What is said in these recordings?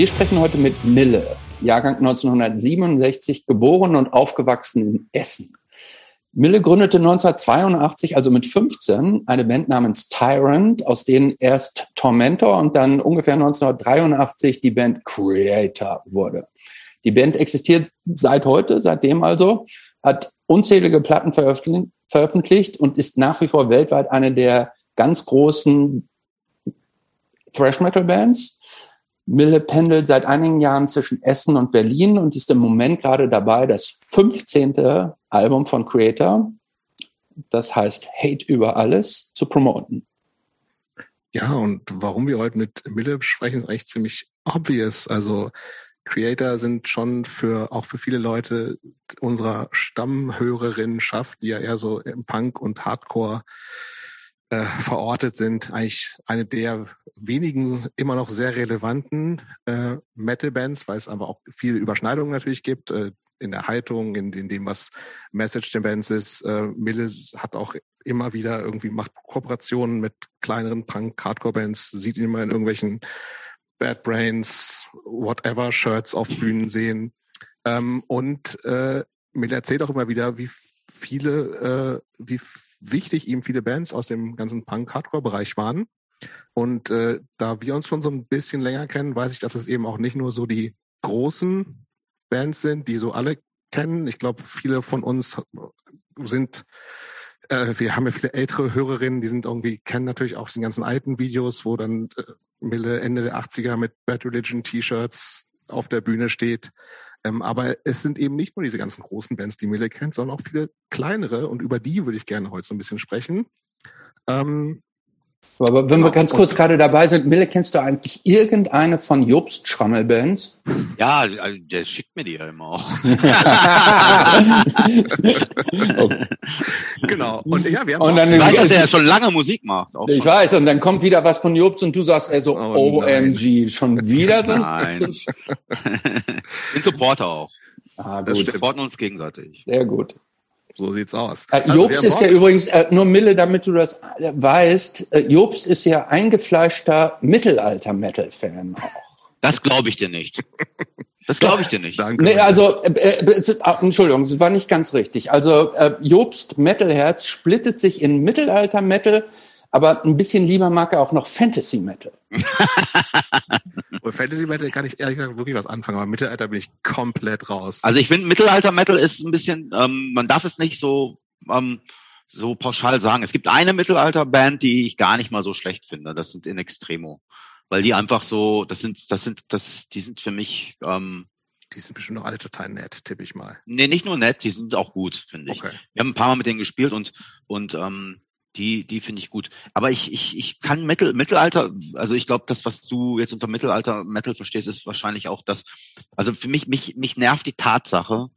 Wir sprechen heute mit Mille, Jahrgang 1967, geboren und aufgewachsen in Essen. Mille gründete 1982, also mit 15, eine Band namens Tyrant, aus denen erst Tormentor und dann ungefähr 1983 die Band Creator wurde. Die Band existiert seit heute, seitdem also, hat unzählige Platten veröffentlicht und ist nach wie vor weltweit eine der ganz großen Thrash Metal Bands. Mille pendelt seit einigen Jahren zwischen Essen und Berlin und ist im Moment gerade dabei, das 15. Album von Creator, das heißt Hate über alles, zu promoten. Ja, und warum wir heute mit Mille sprechen, ist eigentlich ziemlich obvious. Also Creator sind schon für auch für viele Leute unserer Stammhörerinnenschaft, die ja eher so im Punk und Hardcore äh, verortet sind, eigentlich eine der wenigen immer noch sehr relevanten äh, Metal-Bands, weil es aber auch viele Überschneidungen natürlich gibt. Äh, in der Haltung, in, in dem, was Message der Bands ist. Äh, Mille hat auch immer wieder irgendwie macht Kooperationen mit kleineren Punk-Hardcore-Bands, sieht ihn immer in irgendwelchen Bad Brains, whatever Shirts auf Bühnen sehen. Ähm, und äh, Mille erzählt auch immer wieder, wie viele, äh, wie wichtig ihm viele Bands aus dem ganzen Punk-Hardcore-Bereich waren. Und äh, da wir uns schon so ein bisschen länger kennen, weiß ich, dass es eben auch nicht nur so die großen Bands sind, die so alle kennen. Ich glaube, viele von uns sind, äh, wir haben ja viele ältere Hörerinnen, die sind irgendwie, kennen natürlich auch die ganzen alten Videos, wo dann äh, Mille Ende der 80er mit Bad Religion T-Shirts auf der Bühne steht. Ähm, aber es sind eben nicht nur diese ganzen großen Bands, die Mille kennt, sondern auch viele kleinere und über die würde ich gerne heute so ein bisschen sprechen. Ähm, aber wenn genau. wir ganz kurz gerade dabei sind, Mille, kennst du eigentlich irgendeine von Jobst Schrammelbands? Ja, also der schickt mir die ja immer auch. okay. Genau. Und ja, wir haben und dann, du weißt, dass er ja schon lange Musik macht. ich weiß. Und dann kommt wieder was von Jobst und du sagst er so, oh, OMG, schon wieder so? Nein. ich bin Supporter auch. Ah, gut. Wir supporten uns gegenseitig. Sehr gut. So sieht's aus. Äh, also, Jobst ist ja übrigens, äh, nur Mille, damit du das äh, weißt, äh, Jobst ist ja eingefleischter Mittelalter-Metal-Fan auch. Das glaube ich dir nicht. Das glaube ich dir nicht. Danke. Nee, also, äh, äh, Entschuldigung, das war nicht ganz richtig. Also, äh, Jobst Metalherz splittet sich in Mittelalter-Metal, aber ein bisschen lieber mag er auch noch Fantasy-Metal. Und Fantasy Metal kann ich ehrlich gesagt wirklich was anfangen, aber Mittelalter bin ich komplett raus. Also ich finde Mittelalter Metal ist ein bisschen, ähm, man darf es nicht so ähm, so pauschal sagen. Es gibt eine Mittelalter Band, die ich gar nicht mal so schlecht finde. Das sind In Extremo, weil die einfach so, das sind, das sind, das, die sind für mich. Ähm, die sind bestimmt noch alle total nett, tippe ich mal. Nee, nicht nur nett, die sind auch gut, finde ich. Okay. Wir haben ein paar Mal mit denen gespielt und und ähm, die, die finde ich gut. Aber ich, ich, ich kann Mittel, Mittelalter, also ich glaube, das, was du jetzt unter Mittelalter Metal verstehst, ist wahrscheinlich auch das, also für mich, mich, mich nervt die Tatsache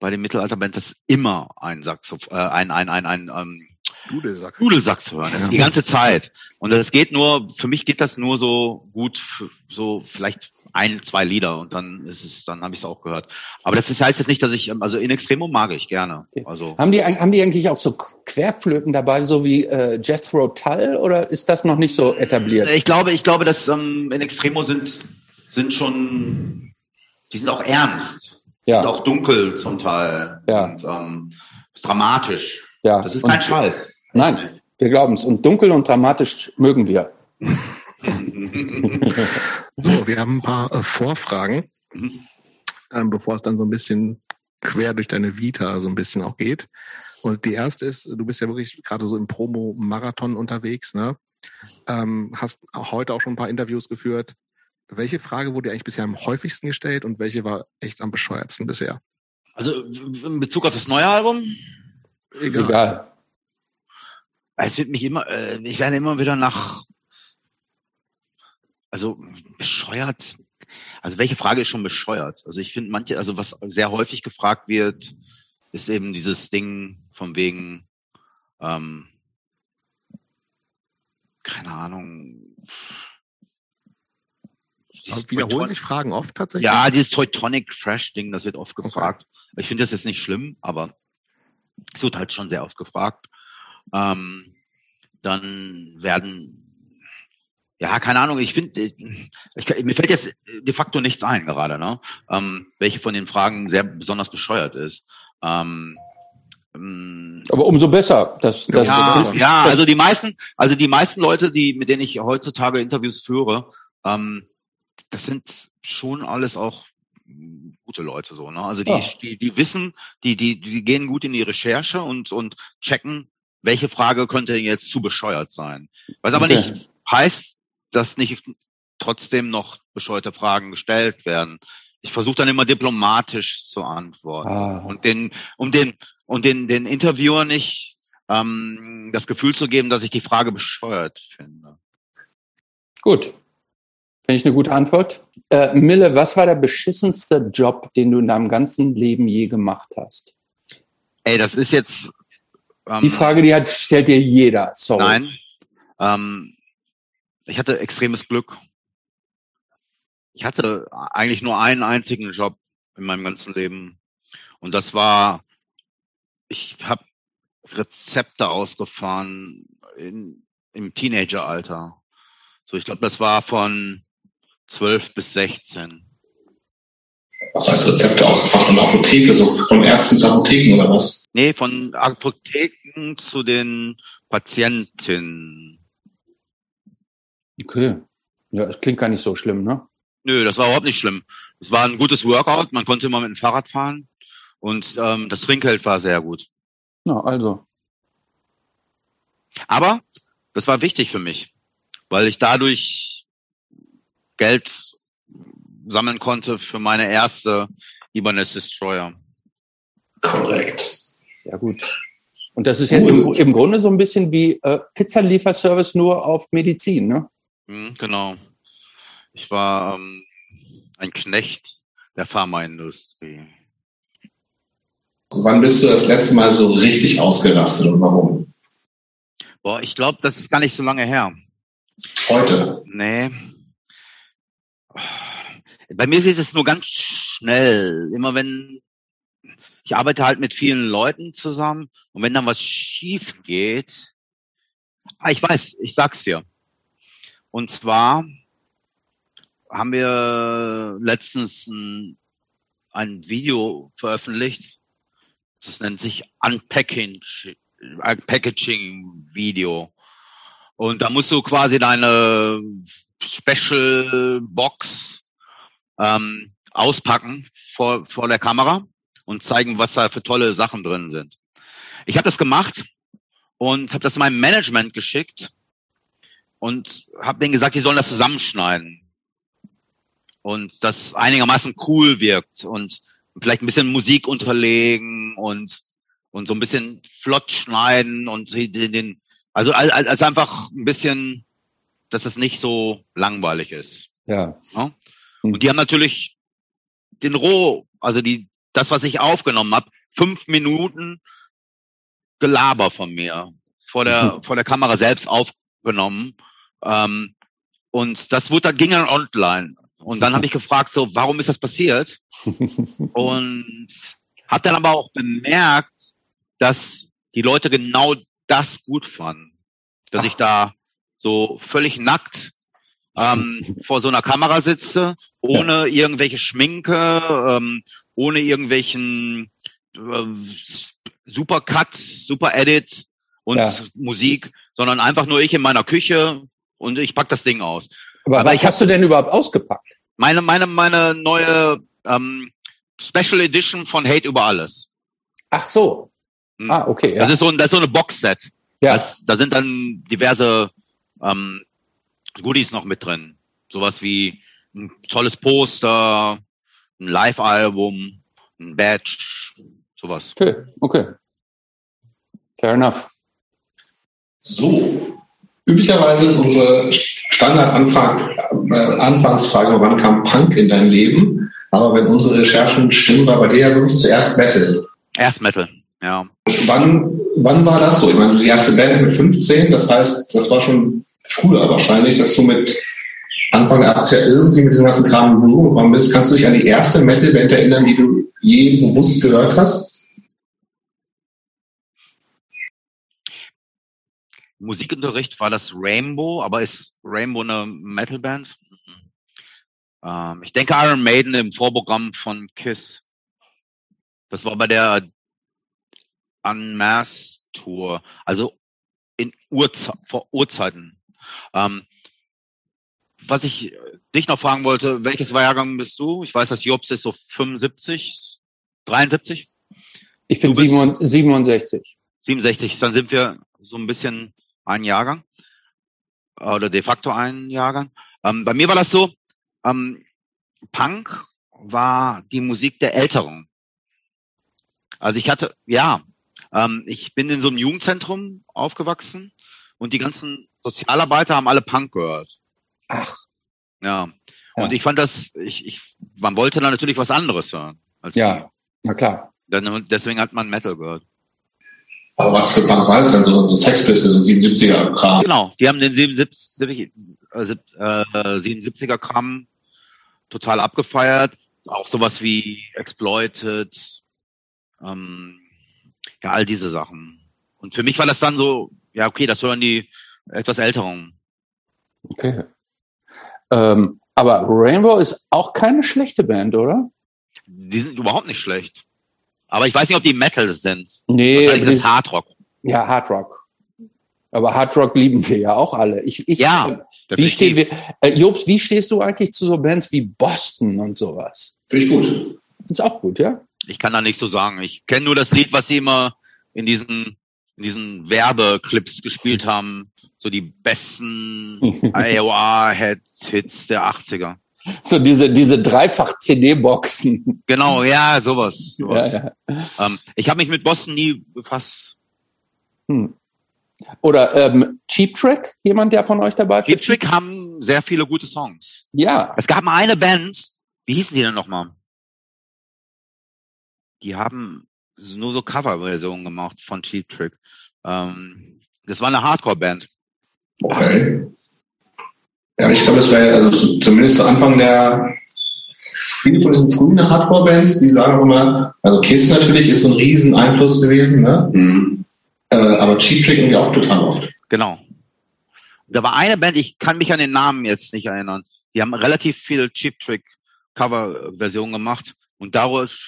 bei den Mittelalterband, dass immer ein Saxoph, äh, ein, ein, ein, ein, ähm, Dudelsack. Dudelsack zu hören. Ja. Die ganze Zeit. Und das geht nur, für mich geht das nur so gut, so vielleicht ein, zwei Lieder und dann ist es, dann habe ich es auch gehört. Aber das ist, heißt jetzt nicht, dass ich, also in Extremo mag ich gerne. Also. Haben die, haben die eigentlich auch so Querflöten dabei, so wie äh, Jethro Tull oder ist das noch nicht so etabliert? Ich glaube, ich glaube, dass ähm, in Extremo sind, sind schon, die sind auch ernst. Ja. Sind auch dunkel zum Teil. Ja. Und ähm, dramatisch. Ja. Das ist kein Scheiß. Nein, wir glauben es. Und dunkel und dramatisch mögen wir. so, wir haben ein paar äh, Vorfragen, ähm, bevor es dann so ein bisschen quer durch deine Vita so ein bisschen auch geht. Und die erste ist, du bist ja wirklich gerade so im Promo-Marathon unterwegs, ne? Ähm, hast auch heute auch schon ein paar Interviews geführt. Welche Frage wurde dir eigentlich bisher am häufigsten gestellt und welche war echt am bescheuertsten bisher? Also in Bezug auf das neue Album? Egal. Egal. Es wird mich immer, äh, ich werde immer wieder nach, also bescheuert. Also welche Frage ist schon bescheuert? Also ich finde manche, also was sehr häufig gefragt wird, ist eben dieses Ding von wegen, ähm, keine Ahnung. Wiederholen sich Fragen oft tatsächlich? Ja, dieses Teutonic Fresh Ding, das wird oft gefragt. Okay. Ich finde das jetzt nicht schlimm, aber es wird halt schon sehr oft gefragt. Ähm, dann werden ja, keine Ahnung, ich finde, mir fällt jetzt de facto nichts ein gerade, ne? Ähm, welche von den Fragen sehr besonders bescheuert ist. Ähm, ähm aber umso besser. Das, das, ja, ja, also die meisten, also die meisten Leute, die, mit denen ich heutzutage Interviews führe, ähm, das sind schon alles auch gute Leute so, ne? Also die, ja. die, die wissen, die, die, die gehen gut in die Recherche und, und checken, welche Frage könnte jetzt zu bescheuert sein. Was aber okay. nicht heißt, dass nicht trotzdem noch bescheuerte Fragen gestellt werden. Ich versuche dann immer diplomatisch zu antworten ah. und den, um den, und den, den Interviewer nicht ähm, das Gefühl zu geben, dass ich die Frage bescheuert finde. Gut. Finde ich eine gute Antwort. Äh, Mille, was war der beschissenste Job, den du in deinem ganzen Leben je gemacht hast? Ey, das ist jetzt. Ähm, die Frage, die hat, stellt dir jeder. Sorry. Nein. Ähm, ich hatte extremes Glück. Ich hatte eigentlich nur einen einzigen Job in meinem ganzen Leben. Und das war, ich habe Rezepte ausgefahren in, im Teenageralter. So, ich glaube, das war von 12 bis 16. Was heißt Rezepte ausgefahren? Von Apotheke, so von Ärzten zu Apotheken oder was? Nee, von Apotheken zu den Patientinnen. Okay. Ja, es klingt gar nicht so schlimm, ne? Nö, das war überhaupt nicht schlimm. Es war ein gutes Workout, man konnte immer mit dem Fahrrad fahren und ähm, das Trinkgeld war sehr gut. Na, also. Aber das war wichtig für mich, weil ich dadurch Geld sammeln konnte für meine erste Ibanez Destroyer. Korrekt. Sehr gut. Und das ist ja im, im Grunde so ein bisschen wie äh, Pizzalieferservice nur auf Medizin, ne? Hm, genau. Ich war ähm, ein Knecht der Pharmaindustrie. Wann bist du das letzte Mal so richtig ausgerastet und warum? Boah, ich glaube, das ist gar nicht so lange her. Heute? Nee. Bei mir ist es nur ganz schnell. Immer wenn ich arbeite halt mit vielen Leuten zusammen und wenn dann was schief geht, ah, ich weiß, ich sag's dir. Und zwar haben wir letztens ein, ein Video veröffentlicht. Das nennt sich Unpacking, Unpackaging Video. Und da musst du quasi deine Special Box ähm, auspacken vor, vor der Kamera und zeigen, was da für tolle Sachen drin sind. Ich habe das gemacht und habe das meinem Management geschickt und habe denen gesagt, die sollen das zusammenschneiden und das einigermaßen cool wirkt und vielleicht ein bisschen Musik unterlegen und und so ein bisschen flott schneiden und den, den also als, einfach ein bisschen, dass es nicht so langweilig ist. Ja. ja? Und die haben natürlich den Roh, also die das, was ich aufgenommen habe, fünf Minuten Gelaber von mir vor der vor der Kamera selbst aufgenommen ähm, und das wurde dann ging dann online. Und dann habe ich gefragt, so, warum ist das passiert? und habe dann aber auch bemerkt, dass die Leute genau das gut fanden. Dass Ach. ich da so völlig nackt ähm, vor so einer Kamera sitze, ohne ja. irgendwelche Schminke, ähm, ohne irgendwelchen äh, Super Cut, Super Edit und ja. Musik, sondern einfach nur ich in meiner Küche und ich pack das Ding aus. Aber, Aber was hast du denn überhaupt ausgepackt? Meine, meine, meine neue ähm, Special Edition von Hate über alles. Ach so. Hm. Ah, okay. Ja. Das ist so, das ist so eine Boxset. Ja. Das, da sind dann diverse ähm, Goodies noch mit drin. Sowas wie ein tolles Poster, ein Live-Album, ein Badge, sowas. Okay, okay. Fair enough. So, Üblicherweise ist unsere Standard-Anfangsfrage, äh, wann kam Punk in dein Leben? Aber wenn unsere Recherchen stimmen, war bei dir ja wirklich zuerst Metal. Erst Metal, ja. Wann, wann war das so? Ich meine, die erste Band mit 15, das heißt, das war schon früher wahrscheinlich, dass du mit Anfang der 80er irgendwie mit dem ganzen Kram in gekommen bist. Kannst du dich an die erste Metal-Band erinnern, die du je bewusst gehört hast? Musikunterricht war das Rainbow, aber ist Rainbow eine Metalband? Ähm, ich denke Iron Maiden im Vorprogramm von Kiss. Das war bei der Unmasked Tour, also in Urze vor Urzeiten. Ähm, was ich dich noch fragen wollte, welches Jahrgang bist du? Ich weiß, dass Jobs ist so 75, 73? Ich bin 67. 67, dann sind wir so ein bisschen ein Jahrgang oder de facto ein Jahrgang. Ähm, bei mir war das so, ähm, Punk war die Musik der Älteren. Also ich hatte, ja, ähm, ich bin in so einem Jugendzentrum aufgewachsen und die ganzen Sozialarbeiter haben alle Punk gehört. Ach. Ja. ja. Und ich fand das, ich, ich, man wollte da natürlich was anderes hören. ja, die. na klar. Dann, deswegen hat man Metal gehört. Aber was für Punk war das denn? So, so Sex Pistols, so 77er Kram? Genau, die haben den 77, äh, 77er Kram total abgefeiert. Auch sowas wie Exploited, ähm, ja, all diese Sachen. Und für mich war das dann so, ja, okay, das hören die etwas Älteren. Okay. Ähm, aber Rainbow ist auch keine schlechte Band, oder? Die sind überhaupt nicht schlecht. Aber ich weiß nicht, ob die Metal sind. Nee. Wahrscheinlich ist es Hardrock. Ja, Hardrock. Aber Hardrock lieben wir ja auch alle. Ich, ich, ja. Äh, wie stehen wir, äh, Jobs, wie stehst du eigentlich zu so Bands wie Boston und sowas? Finde ich gut. Ist auch gut, ja? Ich kann da nicht so sagen. Ich kenne nur das Lied, was sie immer in diesen, in diesen Werbeclips gespielt haben. So die besten IOA-Hits der 80er. So diese, diese Dreifach-CD-Boxen. Genau, ja, sowas. sowas. Ja, ja. Ähm, ich habe mich mit Boston nie befasst. Hm. Oder ähm, Cheap Trick, jemand, der von euch dabei ist? Cheap Trick haben sehr viele gute Songs. Ja. Es gab mal eine Band, wie hießen die denn nochmal? Die haben nur so Coverversionen gemacht von Cheap Trick. Ähm, das war eine Hardcore-Band. Okay. Ja, ich glaube, das wäre also zumindest zu Anfang der viele von diesen frühen Hardcore-Bands, die sagen auch immer, also Kiss natürlich ist so ein riesen Einfluss gewesen, ne? Mhm. Äh, aber Cheap Trick irgendwie auch total oft. Genau. Da war eine Band, ich kann mich an den Namen jetzt nicht erinnern. Die haben relativ viele Cheap Trick Cover-Versionen gemacht und daraus,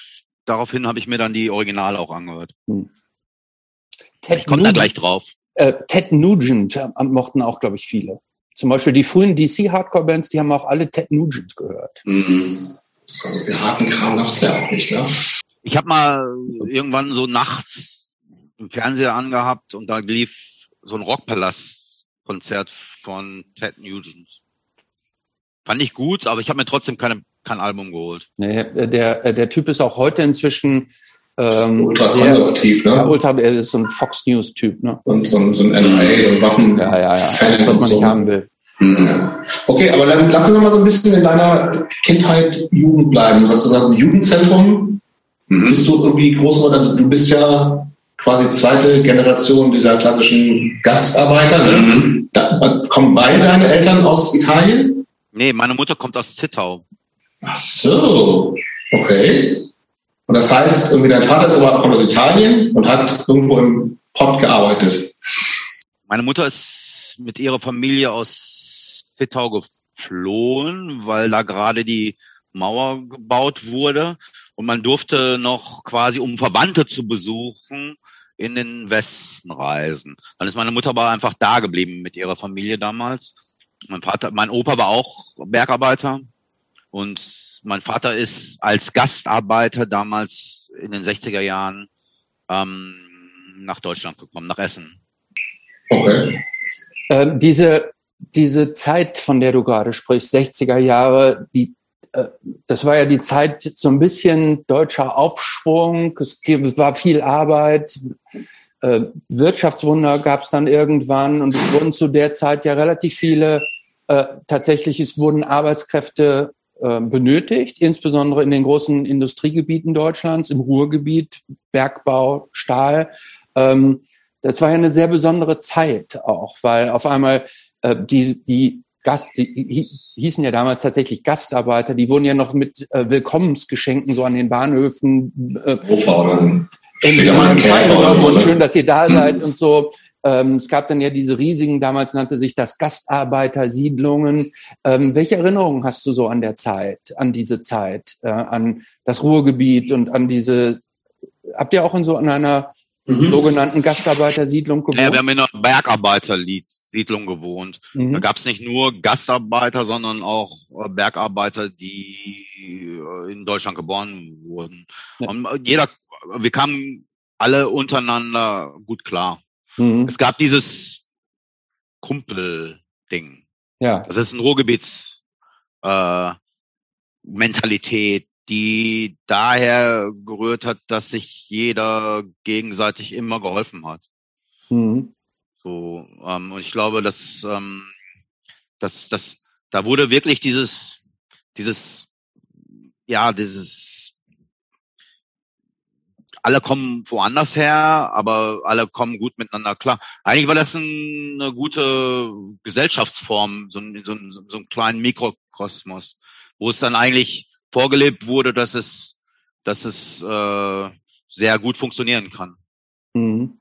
daraufhin habe ich mir dann die Originale auch angehört. Hm. Ted ich komme da gleich drauf. Äh, Ted Nugent äh, mochten auch, glaube ich, viele. Zum Beispiel die frühen DC-Hardcore-Bands, die haben auch alle Ted Nugent gehört. Mhm. So viel harten Kram gab's ja auch nicht, ne? Ich habe mal irgendwann so nachts im Fernseher angehabt und da lief so ein Rockpalast-Konzert von Ted Nugent. Fand ich gut, aber ich habe mir trotzdem keine, kein Album geholt. Nee, der, der Typ ist auch heute inzwischen ähm, ultra konservativ, ne? Ja, ultra, er ist so ein Fox News-Typ, ne? Und so ein, so ein NRA, so ein Waffen. Ja, ja, ja. Das, was man so. nicht haben will. Mhm. Okay, aber dann lass uns mal so ein bisschen in deiner Kindheit, Jugend bleiben. Du hast gesagt, im Jugendzentrum mhm. bist du irgendwie groß geworden. Also du bist ja quasi zweite Generation dieser klassischen Gastarbeiter. Ne? Mhm. Da, kommen beide deine Eltern aus Italien? Nee, meine Mutter kommt aus Zittau. Ach so, okay. Und das heißt, irgendwie dein Vater ist aber, kommt aus Italien und hat irgendwo im Pott gearbeitet. Meine Mutter ist mit ihrer Familie aus Zittau geflohen, weil da gerade die Mauer gebaut wurde und man durfte noch quasi, um Verwandte zu besuchen, in den Westen reisen. Dann ist meine Mutter aber einfach da geblieben mit ihrer Familie damals. Mein Vater, mein Opa war auch Bergarbeiter und mein Vater ist als Gastarbeiter damals in den 60er Jahren ähm, nach Deutschland gekommen, nach Essen. Okay. Ähm, diese, diese Zeit, von der du gerade sprichst, 60er Jahre, die, äh, das war ja die Zeit so ein bisschen deutscher Aufschwung, es war viel Arbeit, äh, Wirtschaftswunder gab es dann irgendwann und es wurden zu der Zeit ja relativ viele, äh, tatsächlich es wurden Arbeitskräfte benötigt, insbesondere in den großen Industriegebieten Deutschlands, im Ruhrgebiet, Bergbau, Stahl. Ähm, das war ja eine sehr besondere Zeit auch, weil auf einmal äh, die, die Gast, die hießen ja damals tatsächlich Gastarbeiter, die wurden ja noch mit äh, Willkommensgeschenken so an den Bahnhöfen. Äh, Hochfahren. und schön, dass ihr da seid und so. Ähm, es gab dann ja diese riesigen, damals nannte sich das Gastarbeitersiedlungen. Ähm, welche Erinnerungen hast du so an der Zeit, an diese Zeit, äh, an das Ruhrgebiet und an diese, habt ihr auch in so einer mhm. sogenannten Gastarbeitersiedlung gewohnt? Ja, wir haben in einer Bergarbeitersiedlung gewohnt. Mhm. Da gab es nicht nur Gastarbeiter, sondern auch äh, Bergarbeiter, die äh, in Deutschland geboren wurden. Ja. Und jeder, wir kamen alle untereinander gut klar. Mhm. Es gab dieses Kumpel-Ding. Ja. Das ist ein Ruhrgebiets äh, Mentalität, die daher gerührt hat, dass sich jeder gegenseitig immer geholfen hat. Mhm. So, ähm, und ich glaube, dass, ähm, dass, dass da wurde wirklich dieses, dieses, ja, dieses alle kommen woanders her, aber alle kommen gut miteinander klar. Eigentlich war das eine gute Gesellschaftsform, so ein, so ein, so ein kleinen Mikrokosmos, wo es dann eigentlich vorgelebt wurde, dass es, dass es äh, sehr gut funktionieren kann. Mhm.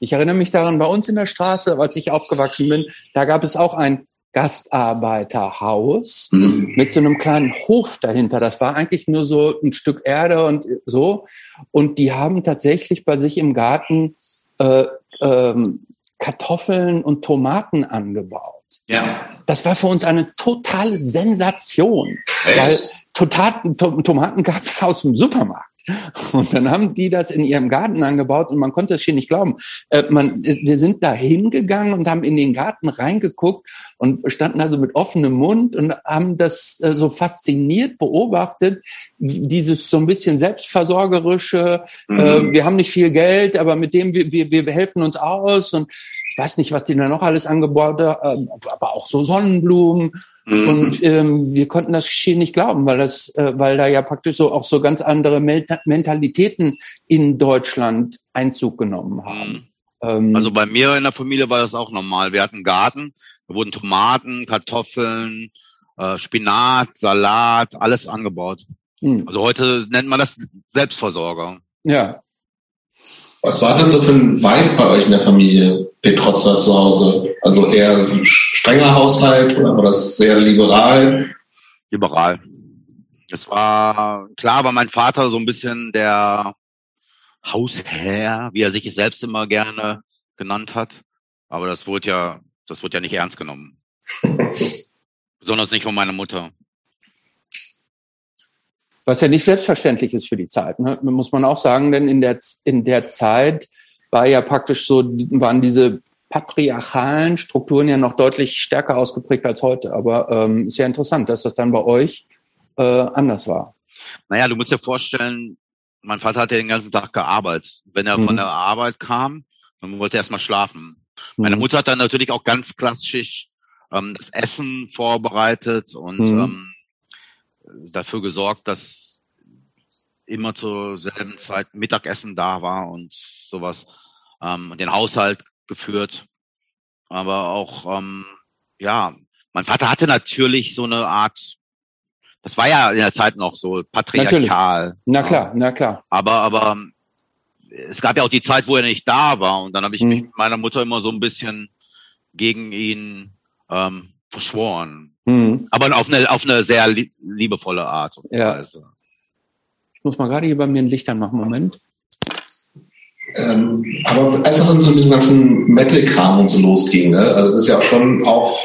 Ich erinnere mich daran, bei uns in der Straße, als ich aufgewachsen bin, da gab es auch ein Gastarbeiterhaus mhm. mit so einem kleinen Hof dahinter. Das war eigentlich nur so ein Stück Erde und so. Und die haben tatsächlich bei sich im Garten äh, ähm, Kartoffeln und Tomaten angebaut. Ja. Das war für uns eine totale Sensation, Echt? weil Tomaten, Tomaten gab es aus dem Supermarkt. Und dann haben die das in ihrem Garten angebaut und man konnte es hier nicht glauben. Äh, man, wir sind da hingegangen und haben in den Garten reingeguckt und standen also mit offenem Mund und haben das äh, so fasziniert beobachtet, dieses so ein bisschen selbstversorgerische, äh, mhm. äh, wir haben nicht viel Geld, aber mit dem wir, wir, wir helfen uns aus und ich weiß nicht, was die da noch alles angebaut haben, aber auch so Sonnenblumen Mhm. Und ähm, wir konnten das Geschehen nicht glauben, weil das, äh, weil da ja praktisch so auch so ganz andere Mentalitäten in Deutschland Einzug genommen haben. Mhm. Ähm, also bei mir in der Familie war das auch normal. Wir hatten einen Garten, da wurden Tomaten, Kartoffeln, äh, Spinat, Salat, alles angebaut. Mhm. Also heute nennt man das Selbstversorger. Ja. Was war das so für ein Vibe bei euch in der Familie, Petrozza zu Hause? Also eher ein strenger Haushalt oder war das sehr liberal? Liberal. Es war klar, war mein Vater so ein bisschen der Hausherr, wie er sich selbst immer gerne genannt hat. Aber das wurde ja, das wurde ja nicht ernst genommen. Besonders nicht von meiner Mutter. Was ja nicht selbstverständlich ist für die Zeit, ne? muss man auch sagen, denn in der, in der Zeit war ja praktisch so, waren diese patriarchalen Strukturen ja noch deutlich stärker ausgeprägt als heute. Aber ähm, ist ja interessant, dass das dann bei euch äh, anders war. Naja, du musst dir vorstellen, mein Vater hat ja den ganzen Tag gearbeitet. Wenn er mhm. von der Arbeit kam, dann wollte er erstmal schlafen. Mhm. Meine Mutter hat dann natürlich auch ganz klassisch ähm, das Essen vorbereitet und mhm. ähm, dafür gesorgt, dass immer zur selben Zeit Mittagessen da war und sowas. Ähm, den Haushalt geführt. Aber auch, ähm, ja, mein Vater hatte natürlich so eine Art, das war ja in der Zeit noch so patriarchal. Natürlich. Na klar, na klar. Aber, aber es gab ja auch die Zeit, wo er nicht da war. Und dann habe ich mhm. mich mit meiner Mutter immer so ein bisschen gegen ihn ähm, verschworen. Mhm. Aber auf eine, auf eine sehr liebevolle Art und ja. Weise. Ich muss mal gerade hier bei mir ein Licht anmachen. Moment. Ähm, aber als es dann so diesem ganzen Metal-Kram und so losging, ne? also es ist ja schon auch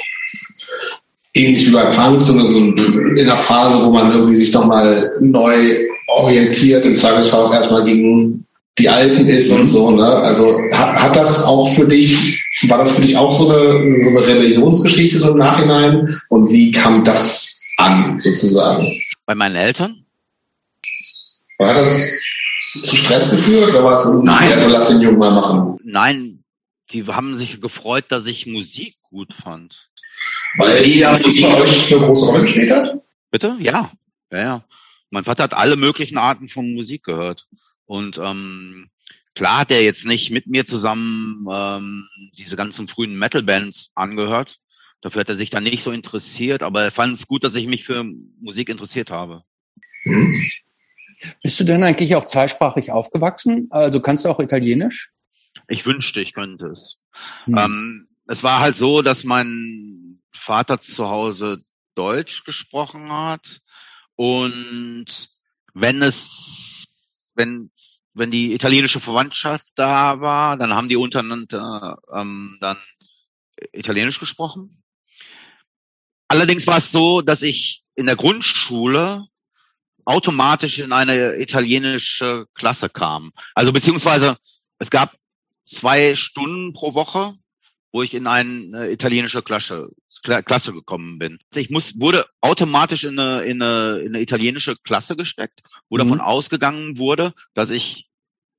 ähnlich wie bei Punk, so, so in einer Phase, wo man irgendwie sich nochmal neu orientiert, im Zweifelsfall auch erstmal gegen die Alten ist und so. Ne? Also hat, hat das auch für dich war das für dich auch so eine, so eine Rebellionsgeschichte so im Nachhinein? Und wie kam das an, sozusagen? Bei meinen Eltern? War das zu Stress geführt oder war es so, Nein. Also lass den Jungen mal machen? Nein, die haben sich gefreut, dass ich Musik gut fand. Weil die ja Musik bei euch eine große Rolle gespielt hat? Bitte? Ja. ja, ja. Mein Vater hat alle möglichen Arten von Musik gehört. Und ähm, Klar hat er jetzt nicht mit mir zusammen ähm, diese ganzen frühen Metal-Bands angehört. Dafür hat er sich dann nicht so interessiert, aber er fand es gut, dass ich mich für Musik interessiert habe. Bist du denn eigentlich auch zweisprachig aufgewachsen? Also kannst du auch Italienisch? Ich wünschte, ich könnte es. Hm. Ähm, es war halt so, dass mein Vater zu Hause Deutsch gesprochen hat und wenn es, wenn, wenn die italienische Verwandtschaft da war, dann haben die untereinander ähm, dann Italienisch gesprochen. Allerdings war es so, dass ich in der Grundschule automatisch in eine italienische Klasse kam. Also beziehungsweise es gab zwei Stunden pro Woche, wo ich in eine italienische Klasse, Klasse gekommen bin. Ich muss, wurde automatisch in eine, in eine, in eine italienische Klasse gesteckt, wo mhm. davon ausgegangen wurde, dass ich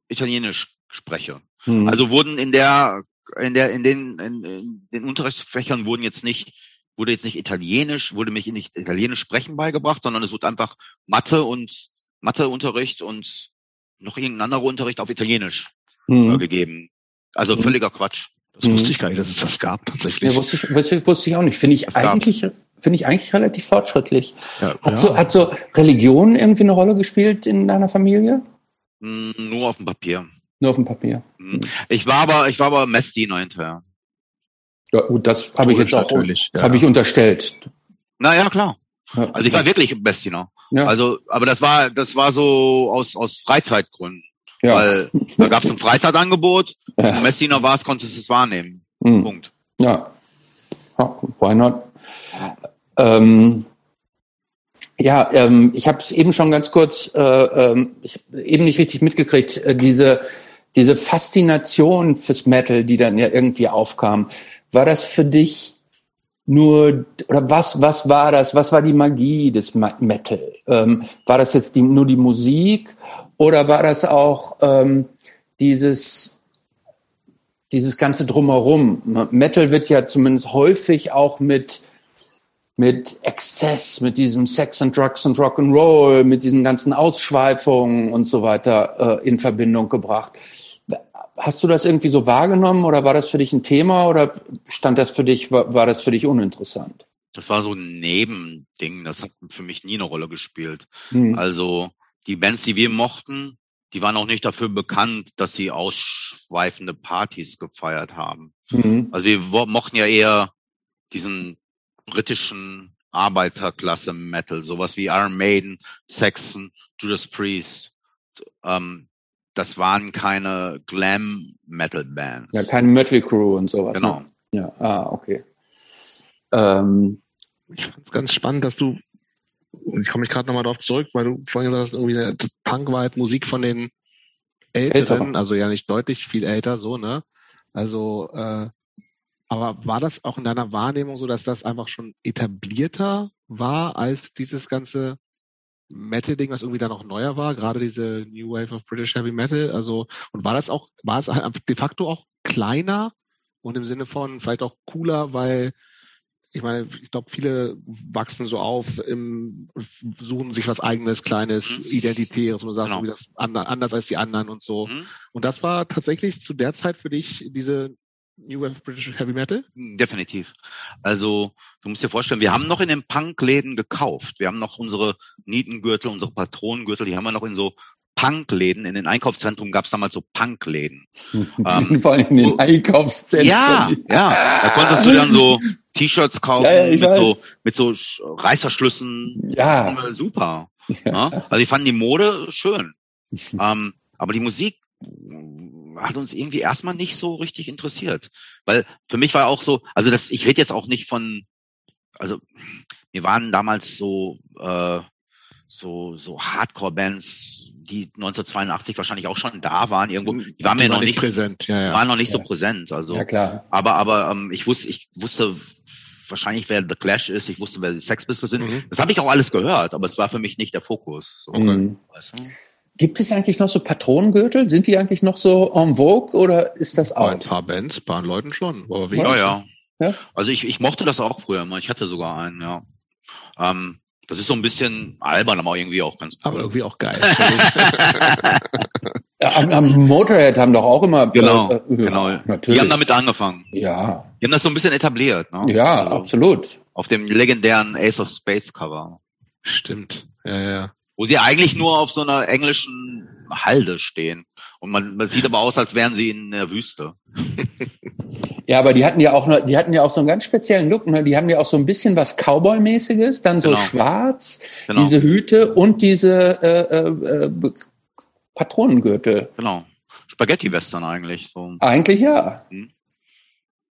Italienisch spreche. Mhm. Also wurden in der, in der, in den, in, in den Unterrichtsfächern wurden jetzt nicht wurde jetzt nicht Italienisch, wurde mich nicht Italienisch sprechen beigebracht, sondern es wurde einfach Mathe und Matheunterricht und noch irgendein anderer Unterricht auf Italienisch mhm. gegeben. Also mhm. völliger Quatsch. Das mhm. wusste ich gar nicht, dass es das gab tatsächlich. Ja, wusste ich, wusste, wusste ich auch nicht. Finde ich das eigentlich, finde ich eigentlich relativ fortschrittlich. Ja, hat, ja. So, hat so Religion irgendwie eine Rolle gespielt in deiner Familie? Hm, nur auf dem Papier. Nur auf dem Papier. Hm. Ich war aber, ich war aber Messdiener hinterher. Ja, gut, das habe ich jetzt auch, ja. habe ich unterstellt. Na ja, klar. Also ich war wirklich Messdiener. Ja. Also, aber das war, das war so aus, aus Freizeitgründen. Ja. Weil da gab es ein Freizeitangebot, ja. und Messdiener war es, konntest du es wahrnehmen. Mhm. Punkt. Ja. ja. Why not? Ähm, ja, ähm, ich habe es eben schon ganz kurz, äh, ähm, ich eben nicht richtig mitgekriegt, äh, diese, diese Faszination fürs Metal, die dann ja irgendwie aufkam. War das für dich nur, oder was, was war das? Was war die Magie des Metal? Ähm, war das jetzt die, nur die Musik oder war das auch ähm, dieses, dieses ganze Drumherum? Metal wird ja zumindest häufig auch mit, mit Exzess, mit diesem Sex and Drugs and Rock'n'Roll, mit diesen ganzen Ausschweifungen und so weiter äh, in Verbindung gebracht. Hast du das irgendwie so wahrgenommen oder war das für dich ein Thema oder stand das für dich, war, war das für dich uninteressant? Das war so ein Nebending, das hat für mich nie eine Rolle gespielt. Hm. Also die Bands, die wir mochten, die waren auch nicht dafür bekannt, dass sie ausschweifende Partys gefeiert haben. Mhm. Also wir mochten ja eher diesen britischen Arbeiterklasse Metal, sowas wie Iron Maiden, Saxon, Judas Priest. Ähm, das waren keine Glam Metal Bands. Ja, keine Metal Crew und sowas. Ne? Genau. Ne? Ja, ah, okay. Ähm, ich fand es ganz spannend, dass du und ich komme mich gerade nochmal darauf zurück, weil du vorhin gesagt hast, irgendwie Punk war halt Musik von den Älteren, Ältere. also ja nicht deutlich viel älter, so, ne? Also, äh, aber war das auch in deiner Wahrnehmung so, dass das einfach schon etablierter war als dieses ganze Metal-Ding, was irgendwie da noch neuer war, gerade diese New Wave of British Heavy Metal, also, und war das auch, war es de facto auch kleiner und im Sinne von vielleicht auch cooler, weil ich meine, ich glaube, viele wachsen so auf, im, suchen sich was eigenes, kleines, mhm. identitäres, man sagt, genau. das anders als die anderen und so. Mhm. Und das war tatsächlich zu der Zeit für dich diese New Wave British Heavy Metal? Definitiv. Also, du musst dir vorstellen, wir haben noch in den Punk-Läden gekauft. Wir haben noch unsere Nietengürtel, unsere Patronengürtel, die haben wir noch in so Punkläden. In den Einkaufszentren gab es damals so Punkläden. ähm, Vor allem in den Einkaufszentren. Ja, ja. Da konntest du dann so T-Shirts kaufen ja, ja, mit, so, mit so Reißverschlüssen. Ja. Super. Ja. Also ich fand die Mode schön. ähm, aber die Musik hat uns irgendwie erstmal nicht so richtig interessiert. Weil für mich war auch so, also das, ich rede jetzt auch nicht von, also wir waren damals so, äh, so, so Hardcore-Bands, die 1982 wahrscheinlich auch schon da waren irgendwo. Die waren die mir noch nicht präsent, ja, ja. waren noch nicht ja. so präsent. Also, ja, klar. aber aber ähm, ich wusste, ich wusste wahrscheinlich, wer The Clash ist. Ich wusste, wer die Sex Pistols sind. Mhm. Das habe ich auch alles gehört, aber es war für mich nicht der Fokus. So, mhm. weißt du? Gibt es eigentlich noch so Patronengürtel? Sind die eigentlich noch so en vogue oder ist das out? Ein paar Bands, ein paar Leuten schon. Aber ja, ja, ja. Also ich, ich mochte das auch früher mal. Ich hatte sogar einen, ja. Ähm, das ist so ein bisschen albern, aber irgendwie auch ganz cool. Aber irgendwie auch geil. am, am, Motorhead haben doch auch immer. Genau, äh, genau. Natürlich. Die haben damit angefangen. Ja. Die haben das so ein bisschen etabliert. Ne? Ja, also absolut. Auf dem legendären Ace of Spades Cover. Stimmt. Ja, ja. Wo sie eigentlich nur auf so einer englischen Halde stehen. Und man, man sieht aber aus, als wären sie in der Wüste. Ja, aber die hatten ja auch, noch, die hatten ja auch so einen ganz speziellen Look. Ne? Die haben ja auch so ein bisschen was Cowboy-mäßiges, dann so Genau. schwarz, Genau. diese Hüte und diese äh, äh, äh, Patronengürtel. Genau. Spaghetti-Western eigentlich. So. Eigentlich ja.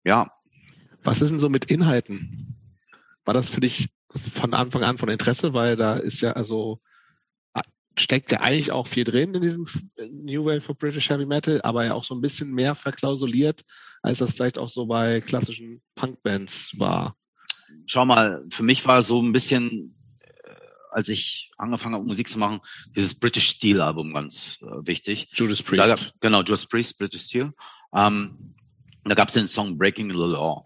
Ja. Was ist denn so mit Inhalten? War das für dich von Anfang an von Interesse? Weil da ist ja also steckt ja eigentlich auch viel drin in diesem New Wave for British Heavy Metal, aber ja auch so ein bisschen mehr verklausuliert, als das vielleicht auch so bei klassischen Punkbands war. Schau mal, für mich war so ein bisschen, äh, als ich angefangen habe, Musik zu machen, dieses British Steel Album ganz äh, wichtig. Judas Da Priest. gab, genau, Judas Priest, British Steel. Ähm, da gab es den Song Breaking the Law.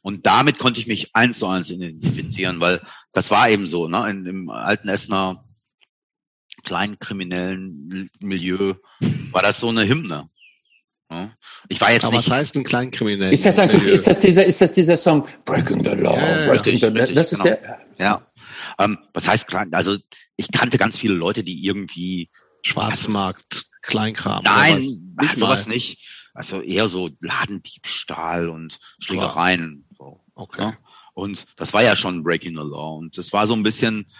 Und damit konnte ich mich eins zu eins identifizieren, weil das war eben so, ne, in, im alten Essener kleinen kriminellen Milieu war das so eine Hymne. Ich war jetzt aber was nicht, heißt ein Kleinkriminell? Ist das eigentlich, ist das dieser, ist das dieser Song Breaking the Law? Ja, ja, Breaking the, richtig, das ist genau. der. ja. Ähm, was heißt klein? Also ich kannte ganz viele Leute, die irgendwie Schwarzmarkt, Kleinkram. oder Nein, was? ach, sowas nicht. Also eher so Ladendiebstahl und Schlägereien. So, Okay. ja. Und das war ja schon Breaking the Law. Und das war so ein bisschen,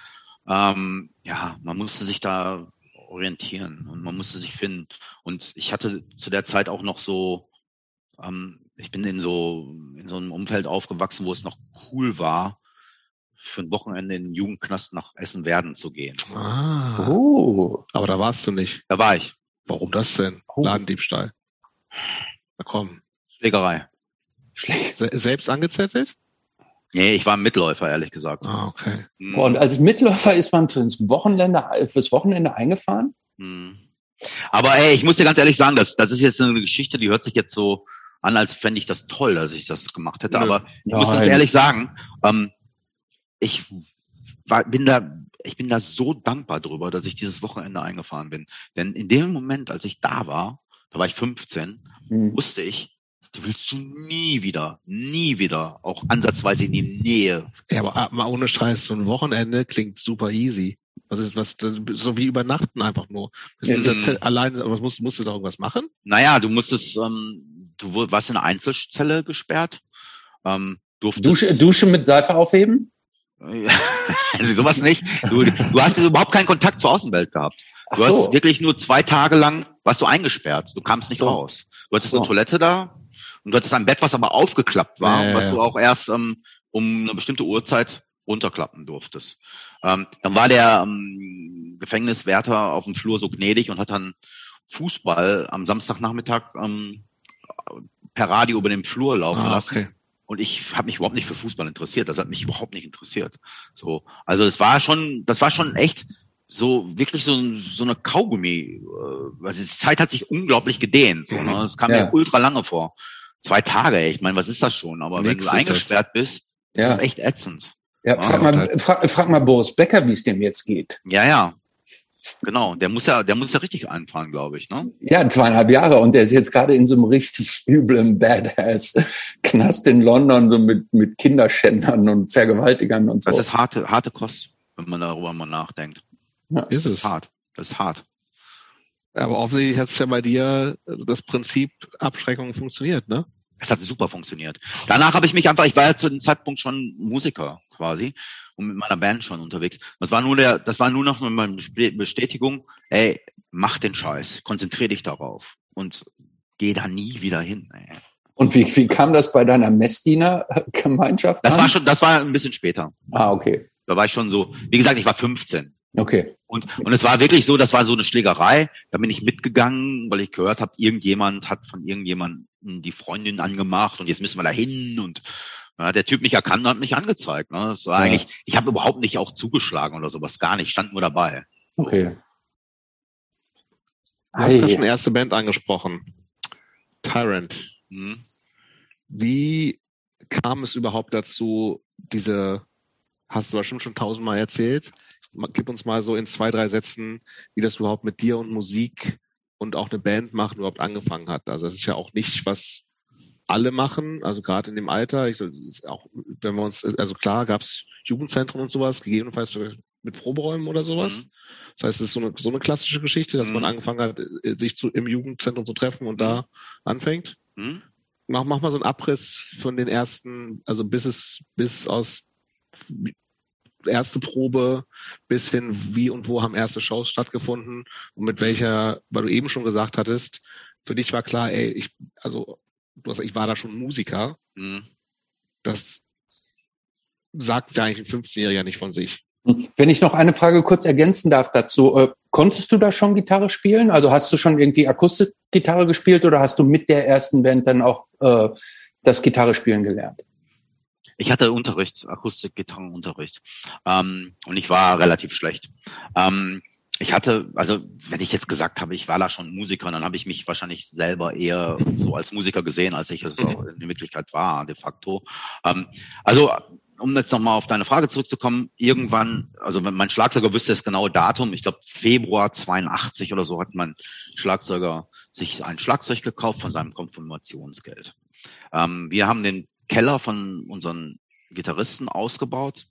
ähm, ja, man musste sich da orientieren und man musste sich finden. Und ich hatte zu der Zeit auch noch so, ähm, ich bin in so in so einem Umfeld aufgewachsen, wo es noch cool war, für ein Wochenende in den Jugendknast nach Essen-Werden zu gehen. Ah, Oh. aber da warst du nicht. Da war ich. Warum das denn? Oh. Ladendiebstahl. Na komm. Schlägerei. Se selbst angezettelt? Nee, ich war ein Mitläufer, ehrlich gesagt. Ah, okay. Mhm. Und als Mitläufer ist man fürs Wochenende, fürs Wochenende eingefahren? Hm. Aber ey, ich muss dir ganz ehrlich sagen, das, das ist jetzt eine Geschichte, die hört sich jetzt so an, als fände ich das toll, dass ich das gemacht hätte. Nö. Aber ich muss ganz Nein. ehrlich sagen, ähm, ich war, bin da, ich bin da so dankbar drüber, dass ich dieses Wochenende eingefahren bin. Denn in dem Moment, als ich da war, da war ich 15, Hm. wusste ich, du willst du nie wieder, nie wieder, auch ansatzweise in die Nähe. Ja, aber mal ohne Scheiß, so ein Wochenende klingt super easy. Was ist was, das, so wie übernachten einfach nur. Das Ja, ist das allein, aber was musst, musst du da irgendwas machen? Naja, du musstest, ähm, du warst in einer Einzelzelle gesperrt, ähm, durftest, Dusche, Dusche mit Seife aufheben? also sowas nicht. Du, du hast überhaupt keinen Kontakt zur Außenwelt gehabt. Du so. hast wirklich nur zwei Tage lang, warst du eingesperrt. Du kamst nicht So. raus. Du hattest So. eine Toilette da und du hattest ein Bett, was aber aufgeklappt war, Ja, ja, was du auch erst ähm, um eine bestimmte Uhrzeit runterklappen durftest. Ähm, dann war der ähm, Gefängniswärter auf dem Flur so gnädig und hat dann Fußball am Samstagnachmittag ähm, per Radio über den Flur laufen Ah, lassen. okay. Und ich habe mich überhaupt nicht für Fußball interessiert. Das hat mich überhaupt nicht interessiert. So, also es war schon, das war schon echt so wirklich so, so eine Kaugummi. äh, Also die Zeit hat sich unglaublich gedehnt. So, ne? Es kam Ja. mir ultra lange vor. Zwei Tage, ey. ich meine, was ist das schon? Aber wenn Nix du ist das. eingesperrt bist, ist Ja. das echt ätzend. Ja, frag, Ja, mal, frag, frag mal Boris Becker, wie es dem jetzt geht. Ja, ja. Genau. Der muss ja, der muss ja richtig einfahren, glaube ich. Ne? Ja, zweieinhalb Jahre und der ist jetzt gerade in so einem richtig üblen Badass-Knast in London, so mit, mit Kinderschändern und Vergewaltigern und so. Das ist harte, harte Kost, wenn man darüber mal nachdenkt. Ist Das es. ist hart. Das ist hart. Aber offensichtlich hat es ja bei dir äh, das Prinzip Abschreckung funktioniert, ne? Es hat super funktioniert. Danach habe ich mich einfach, ich war ja zu dem Zeitpunkt schon Musiker quasi und mit meiner Band schon unterwegs. Das war nur der, das war nur noch meine Bestätigung, ey, mach den Scheiß, konzentrier dich darauf und geh da nie wieder hin. Ey. Und wie, wie kam das bei deiner Messdiener-Gemeinschaft Das an? war schon, das war ein bisschen später. Ah, okay. Da war ich schon so, wie gesagt, ich war 15. Okay. Und, und es war wirklich so, das war so eine Schlägerei. Da bin ich mitgegangen, weil ich gehört habe, irgendjemand hat von irgendjemandem die Freundin angemacht und jetzt müssen wir da hin und ja, der Typ mich erkannt und hat mich angezeigt. Ne? Das war Ja. eigentlich, ich habe überhaupt nicht auch zugeschlagen oder sowas, gar nicht, stand nur dabei. Okay. Du hast ja schon erste Band angesprochen. Tyrant. Hm? Wie kam es überhaupt dazu, diese, hast du bestimmt schon tausendmal erzählt, gib uns mal so in zwei, drei Sätzen, wie das überhaupt mit dir und Musik und auch eine Band machen überhaupt angefangen hat. Also das ist ja auch nicht, was alle machen, also gerade in dem Alter, ich, auch, wenn wir uns, also klar gab es Jugendzentren und sowas, gegebenenfalls mit Proberäumen oder sowas. Mhm. Das heißt, es ist so eine, so eine klassische Geschichte, dass mhm. man angefangen hat, äh, sich zu, im Jugendzentrum zu treffen und da anfängt. Mhm. Mach, mach mal so einen Abriss von den ersten, also bis es, bis aus erste Probe bis hin, wie und wo haben erste Shows stattgefunden und mit welcher, weil du eben schon gesagt hattest, für dich war klar, ey, ich, also, ich war da schon Musiker. Mhm. Das sagt ja eigentlich ein 15-Jähriger nicht von sich. Wenn ich noch eine Frage kurz ergänzen darf dazu, äh, konntest du da schon Gitarre spielen? Also hast du schon irgendwie Akustikgitarre gespielt oder hast du mit der ersten Band dann auch äh, das Gitarre spielen gelernt? Ich hatte Unterricht, Akustik-Gitarrenunterricht. Ähm, und ich war relativ schlecht. Ähm, ich hatte, also wenn ich jetzt gesagt habe, ich war da schon Musiker, dann habe ich mich wahrscheinlich selber eher so als Musiker gesehen, als ich es mhm. in Wirklichkeit war, de facto. Ähm, also um jetzt nochmal auf deine Frage zurückzukommen, irgendwann, also mein Schlagzeuger wüsste das genaue Datum, ich glaube Februar 82 oder so hat mein Schlagzeuger sich ein Schlagzeug gekauft von seinem Konfirmationsgeld. Ähm, wir haben den Keller von unseren Gitarristen ausgebaut,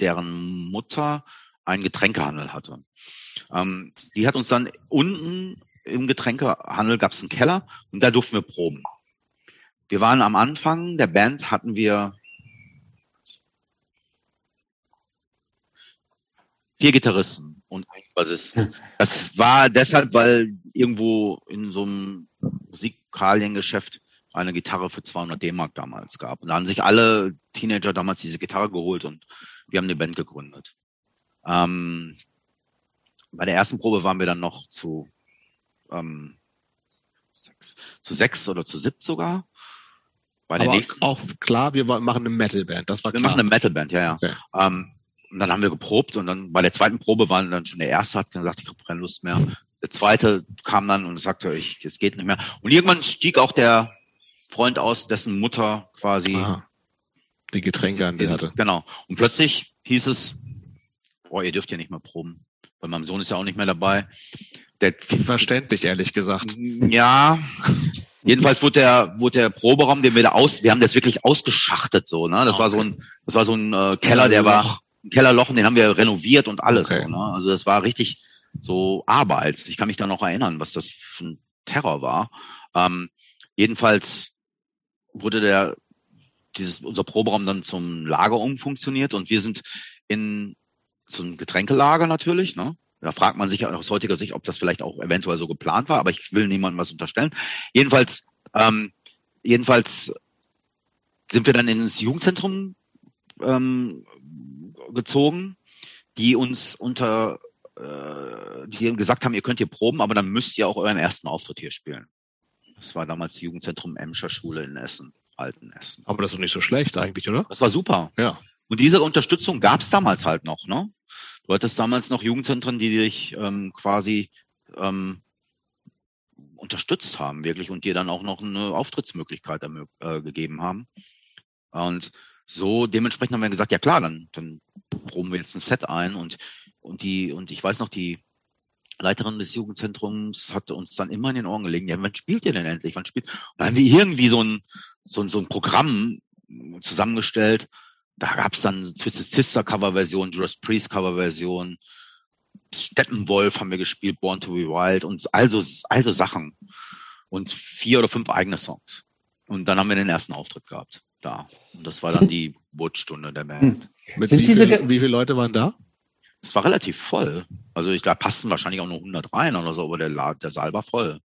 deren Mutter einen Getränkehandel hatte. Ähm, sie hat uns dann unten im Getränkehandel gab es einen Keller und da durften wir proben. Wir waren am Anfang der Band, hatten wir vier Gitarristen und ein Bassisten. Das war deshalb, weil irgendwo in so einem Musikaliengeschäft eine Gitarre für 200 D-Mark damals gab. Und da haben sich alle Teenager damals diese Gitarre geholt und wir haben eine Band gegründet. Ähm, bei der ersten Probe waren wir dann noch zu, ähm, sechs, zu sechs oder zu sieb sogar. Bei der Aber nächsten auch klar, wir machen eine Metalband. Das war wir klar. Wir machen eine Metalband, ja, ja. Okay. Ähm, und dann haben wir geprobt und dann bei der zweiten Probe waren dann schon der erste hat gesagt, ich habe keine Lust mehr. Der zweite kam dann und sagte, ich, es geht nicht mehr. Und irgendwann stieg auch der Freund aus, dessen Mutter quasi Aha. die Getränke an die hatte. Genau. Und plötzlich hieß es, boah, ihr dürft ja nicht mehr proben. Weil meinem Sohn ist ja auch nicht mehr dabei. Der, Verständlich, ehrlich gesagt. Ja. Jedenfalls wurde der, wurde der Proberaum, den wir da aus, wir haben das wirklich ausgeschachtet so, ne? Das okay. war so ein, das war so ein äh, Keller, der war ein Kellerloch, den haben wir renoviert und alles okay. so, ne? Also das war richtig so Arbeit. Ich kann mich da noch erinnern, was das für ein Terror war. Ähm, jedenfalls wurde der dieses unser Proberaum dann zum Lager umfunktioniert und wir sind in zum Getränkelager natürlich, ne? Da fragt man sich aus heutiger Sicht, ob das vielleicht auch eventuell so geplant war, aber ich will niemandem was unterstellen. Jedenfalls, ähm, jedenfalls sind wir dann ins Jugendzentrum ähm, gezogen, die uns unter, äh, die gesagt haben, ihr könnt hier proben, aber dann müsst ihr auch euren ersten Auftritt hier spielen. Das war damals die Jugendzentrum Emscher Schule in Essen, Alten Essen. Aber das ist doch nicht so schlecht eigentlich, oder? Das war super. Ja. Und diese Unterstützung gab es damals halt noch. Ne? Du hattest damals noch Jugendzentren, die dich ähm, quasi ähm, unterstützt haben, wirklich, und dir dann auch noch eine Auftrittsmöglichkeit äh, gegeben haben. Und so dementsprechend haben wir gesagt, ja klar, dann, dann proben wir jetzt ein Set ein und, und die, und ich weiß noch, die Leiterin des Jugendzentrums hatte uns dann immer in den Ohren gelegen, ja, wann spielt ihr denn endlich? Wann spielt? Und dann haben wir irgendwie so ein, so ein, so ein Programm zusammengestellt, da gab es dann Twisted Sister Coverversion, Judas Priest Coverversion, Steppenwolf haben wir gespielt, Born to be Wild und also, also Sachen. Und vier oder fünf eigene Songs. Und dann haben wir den ersten Auftritt gehabt. Da. Und das war dann die Geburtsstunde der Band. Hm. Sind wie, diese viel, wie viele Leute waren da? Es war relativ voll. Also ich glaube, passten wahrscheinlich auch nur 100 rein oder so, aber der, der Saal war voll.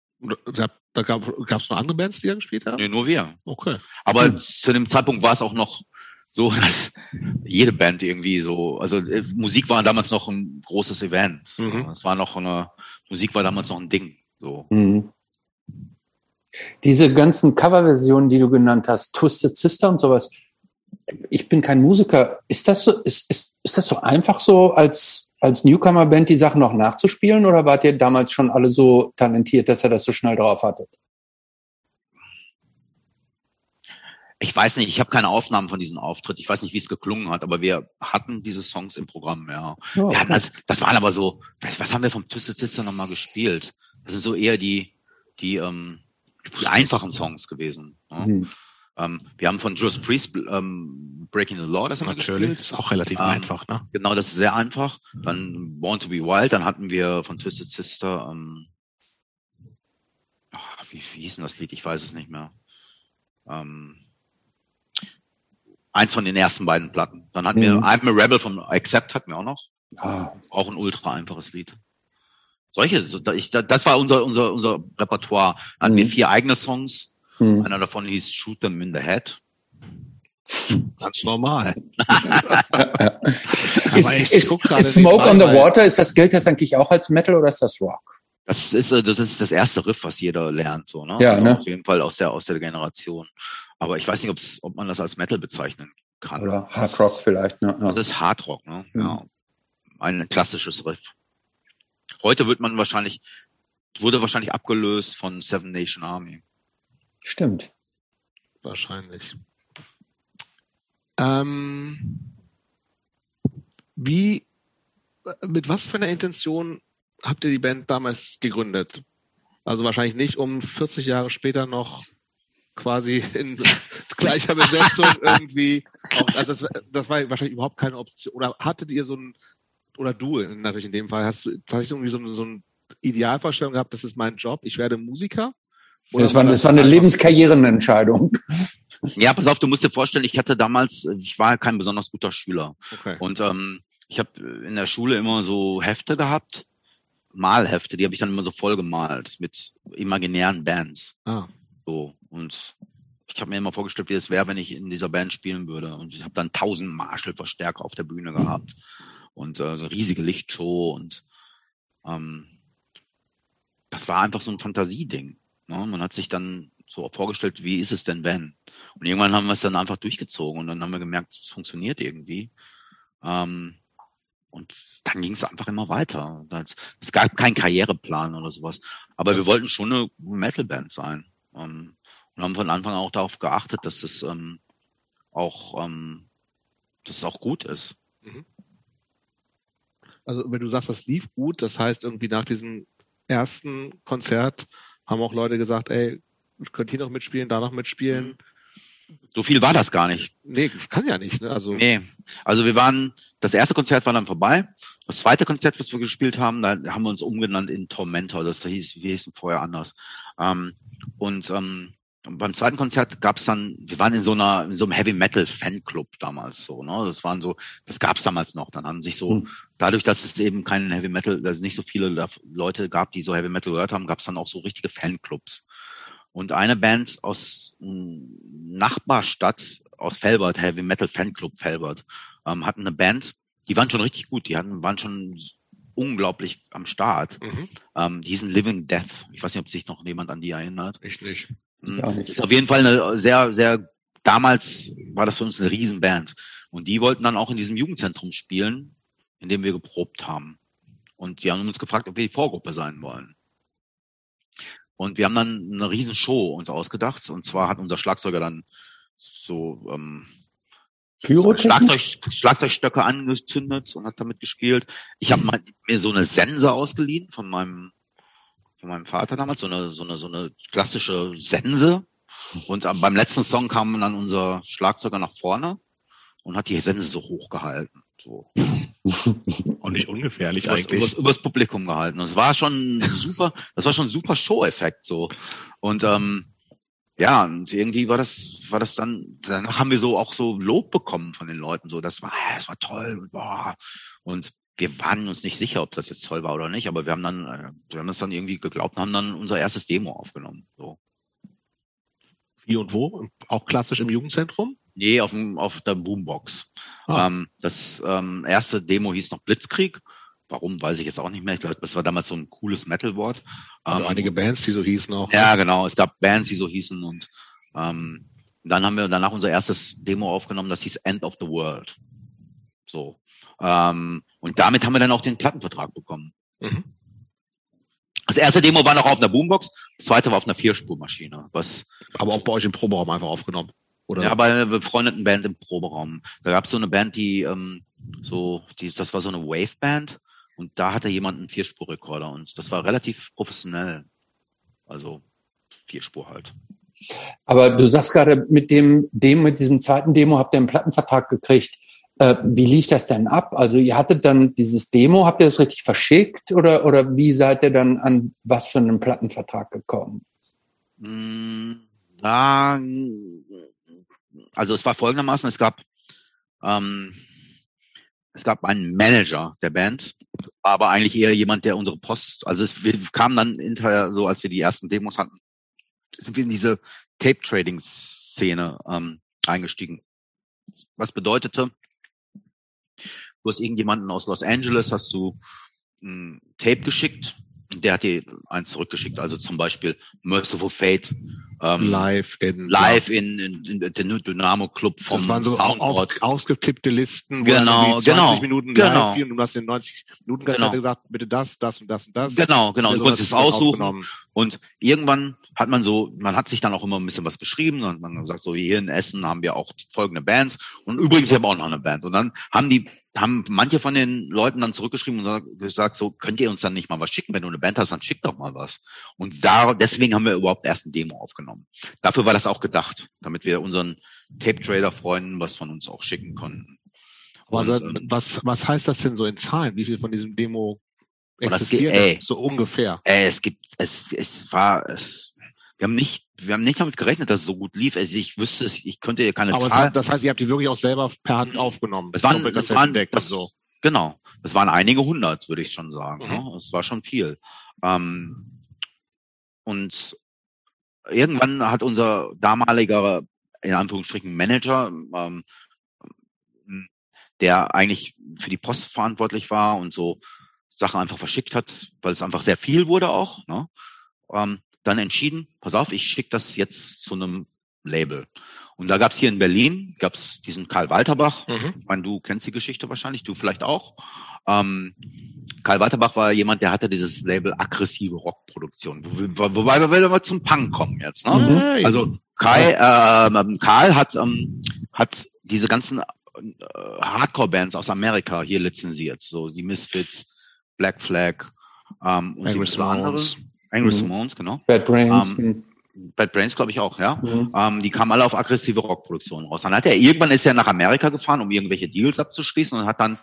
Da, da gab es noch andere Bands, die da gespielt haben? Nee, nur wir. Okay. Aber hm. zu dem Zeitpunkt war es auch noch so, dass jede Band irgendwie so, also äh, Musik war damals noch ein großes Event. Mhm. Es war noch eine, Musik war damals noch ein Ding. So. Mhm. Diese ganzen Coverversionen, die du genannt hast, Twisted Sister und sowas, ich bin kein Musiker. Ist das so, ist, ist, ist das so einfach so, als, als Newcomer-Band die Sachen noch nachzuspielen oder wart ihr damals schon alle so talentiert, dass ihr das so schnell drauf hattet? Ich weiß nicht, ich habe keine Aufnahmen von diesem Auftritt. Ich weiß nicht, wie es geklungen hat, aber wir hatten diese Songs im Programm, ja. Oh, okay. das, das waren aber so, was haben wir vom Twisted Sister nochmal gespielt? Das sind so eher die, die, ähm, die einfachen Songs gewesen. Ne? Mhm. Ähm, wir haben von Judas Priest ähm, Breaking the Law, das haben wir Natürlich, gespielt. ist auch relativ Ähm, einfach, ne? Genau, das ist sehr einfach. Dann Born to be Wild, dann hatten wir von Twisted Sister, ähm, ah, wie, wie hieß denn das Lied? Ich weiß es nicht mehr. Ähm, eins von den ersten beiden Platten. Dann hatten wir Mhm. I'm a Rebel von Accept hatten wir auch noch. Ah, Auch ein ultra einfaches Lied. Solche, das war unser, unser, unser Repertoire. Dann hatten wir Mhm. vier eigene Songs. Hm. Einer davon hieß Shoot Them in the Head. Ganz normal. Ist, ich ist, ist Smoke on the Water, ist das, gilt das eigentlich auch als Metal oder ist das Rock? Das ist, äh, das ist das erste Riff, was jeder lernt, so, ne? Ja, also ne? Auf jeden Fall aus der, aus der Generation. Aber ich weiß nicht, ob's, ob man das als Metal bezeichnen kann. Oder Hard Rock vielleicht, ne? Das Ja. ist Hard Rock, ne? Mhm. Ja. Ein klassisches Riff. Heute wird man wahrscheinlich, wurde wahrscheinlich abgelöst von Seven Nation Army. Stimmt. Wahrscheinlich. Ähm, wie, mit was für einer Intention habt ihr die Band damals gegründet? Also wahrscheinlich nicht, um 40 Jahre später noch quasi in gleicher Besetzung irgendwie, auch, also das, das war wahrscheinlich überhaupt keine Option. Oder hattet ihr so ein, oder du natürlich in dem Fall, hast du tatsächlich irgendwie so, so eine Idealvorstellung gehabt, das ist mein Job, ich werde Musiker? Das war, das war eine Lebenskarrierenentscheidung. Ja, pass auf, du musst dir vorstellen, ich hatte damals, ich war kein besonders guter Schüler. Okay. Und ähm, ich habe in der Schule immer so Hefte gehabt, Malhefte, die habe ich dann immer so voll gemalt mit imaginären Bands. Ah. So. Und ich habe mir immer vorgestellt, wie es wäre, wenn ich in dieser Band spielen würde. Und ich habe dann tausend Marshall-Verstärker auf der Bühne gehabt. Und äh, so riesige Lichtshow und ähm, das war einfach so ein Fantasieding. Ne? Man hat sich dann so vorgestellt, wie ist es denn, wenn? Und irgendwann haben wir es dann einfach durchgezogen und dann haben wir gemerkt, es funktioniert irgendwie. Ähm, und dann ging es einfach immer weiter. Das- Es gab keinen Karriereplan oder sowas. Aber wir wollten schon eine Metalband sein. Ähm, und haben von Anfang an auch darauf geachtet, dass es ähm, auch, ähm, dass es auch gut ist. Also wenn du sagst, das lief gut, das heißt irgendwie nach diesem ersten Konzert haben auch Leute gesagt, ey, könnt hier noch mitspielen, da noch mitspielen. So viel war das gar nicht. Nee, das kann ja nicht, ne? Also Nee. Also wir waren, das erste Konzert war dann vorbei. Das zweite Konzert, was wir gespielt haben, da haben wir uns umgenannt in Tormentor. Das hieß, wir hießen vorher anders. Ähm, und ähm, beim zweiten Konzert gab es dann, wir waren in so einer, in so einem Heavy Metal Fanclub damals so, ne? Das waren so, das gab es damals noch. Dann haben sich so, Hm. Dadurch, dass es eben keinen Heavy Metal, dass es nicht so viele Leute gab, die so Heavy Metal gehört haben, gab es dann auch so richtige Fanclubs. Und eine Band aus mm, Nachbarstadt, aus Felbert, Heavy Metal Fanclub Felbert, ähm, hatten eine Band, die waren schon richtig gut, die hatten, waren schon unglaublich am Start. mhm. Ähm, die hießen Living Death. Ich weiß nicht, ob sich noch jemand an die erinnert. ich nicht. Mhm. auch nicht. Ist auf jeden Fall eine sehr, sehr, damals war das für uns eine Riesenband. Und die wollten dann auch in diesem Jugendzentrum spielen, in dem wir geprobt haben. Und die haben uns gefragt, ob wir die Vorgruppe sein wollen. Und wir haben dann eine Riesenshow uns ausgedacht. Und zwar hat unser Schlagzeuger dann so ähm? Schlagzeug, Schlagzeugstöcke angezündet und hat damit gespielt. Ich habe mir so eine Sense ausgeliehen von meinem von meinem Vater damals, so eine so eine so eine klassische Sense. Und beim letzten Song kam dann unser Schlagzeuger nach vorne und hat die Sense so hochgehalten. So. Und nicht ungefährlich Übers, eigentlich. übers, übers Publikum gehalten. Und es war schon super, das war schon ein super Show-Effekt so. Und ähm, ja, und irgendwie war das, war das dann, danach haben wir so auch so Lob bekommen von den Leuten. So, das war, das war toll und boah. Und wir waren uns nicht sicher, ob das jetzt toll war oder nicht, aber wir haben dann, äh, wir haben das dann irgendwie geglaubt und haben dann unser erstes Demo aufgenommen. So. Wie und wo? Auch klassisch im Jugendzentrum? Nee, auf, dem, auf der Boombox. Ah. Ähm, das ähm, erste Demo hieß noch Blitzkrieg. Warum, weiß ich jetzt auch nicht mehr. Ich glaube, das war damals so ein cooles Metal-Wort. Also Ähm, einige Bands, die so hießen auch. Ja, genau. Es gab Bands, die so hießen und ähm, dann haben wir danach unser erstes Demo aufgenommen, das hieß End of the World. So. Ähm, und damit haben wir dann auch den Plattenvertrag bekommen. Mhm. Das erste Demo war noch auf einer Boombox, das zweite war auf einer Vierspurmaschine, was Aber auch bei euch im Proberaum einfach aufgenommen. Oder? ja, bei einer befreundeten Band im Proberaum. Da gab es so eine Band, die ähm, so, die, das war so eine Wave-Band und da hatte jemand einen Vierspurrekorder und das war relativ professionell. Also Vierspur halt. Aber du sagst gerade, mit dem Demo, mit diesem zweiten Demo habt ihr einen Plattenvertrag gekriegt. Äh, wie lief das denn ab? Also ihr hattet dann dieses Demo, habt ihr das richtig verschickt oder, oder wie seid ihr dann an was für einen Plattenvertrag gekommen? Mm, na, also es war folgendermaßen, es gab ähm, es gab einen Manager der Band, aber eigentlich eher jemand, der unsere Post, also es wir kamen dann hinterher so, als wir die ersten Demos hatten, sind wir in diese Tape-Trading-Szene ähm, eingestiegen. Was bedeutete, du hast irgendjemanden aus Los Angeles, hast du ein Tape geschickt, der hat dir eins zurückgeschickt, also zum Beispiel Merciful Fate ähm, live in live in, in, in, in den Dynamo Club vom das waren so Soundboard. Auf, ausgetippte Listen, genau, 20 genau, Minuten genau. live und du hast in 90 Minuten Genau. gesagt, bitte das, das und das und das. Genau, genau. Und Du konntest es aussuchen. Und irgendwann hat man so, man hat sich dann auch immer ein bisschen was geschrieben und man gesagt, so hier in Essen haben wir auch folgende Bands und übrigens, wir haben auch noch eine Band. Und dann haben die, haben manche von den Leuten dann zurückgeschrieben und sag- gesagt, so könnt ihr uns dann nicht mal was schicken? Wenn du eine Band hast, dann schick doch mal was. Und da, deswegen haben wir überhaupt erst ein Demo aufgenommen. Dafür war das auch gedacht, damit wir unseren Tape-Trader-Freunden was von uns auch schicken konnten. Aber Und, ähm, was, was heißt das denn so in Zahlen? Wie viel von diesem Demo Oh, existiert? ey. So ungefähr. Äh, es gibt, es, es war, es, wir haben nicht, wir haben nicht damit gerechnet, dass es so gut lief. Also ich wüsste, es, ich könnte dir keine Aber Zahl. hat, das heißt, ihr habt die wirklich auch selber per Hand aufgenommen. Es waren, das waren, das, so. genau, das waren einige hundert, würde ich schon sagen. Mhm. Ne? Es war schon viel. Ähm, und irgendwann hat unser damaliger, in Anführungsstrichen, Manager, ähm, der eigentlich für die Post verantwortlich war und so Sachen einfach verschickt hat, weil es einfach sehr viel wurde auch, ne? ähm, dann entschieden, pass auf, ich schicke das jetzt zu einem Label. Und da gab es hier in Berlin, gab es diesen Karl Walterbach, Mhm. ich meine, du kennst die Geschichte wahrscheinlich, du vielleicht auch. Ähm, Karl Walterbach war jemand, der hatte dieses Label aggressive Rockproduktion. Wo- Wobei wir wieder mal zum Punk kommen jetzt. Ne? Mhm. Hey. Also Kai, ähm, Karl hat, ähm, hat diese ganzen äh, Hardcore-Bands aus Amerika hier lizenziert. So die Misfits, Black Flag ähm, und Angry diverse andere. Angry Mhm. Simones, genau. Bad Brains. Ähm, Bad Brains, glaube ich auch, ja. Mhm. Ähm, die kamen alle auf aggressive Rockproduktionen raus. Dann hat er irgendwann ist er nach Amerika gefahren, um irgendwelche Deals abzuschließen und hat dann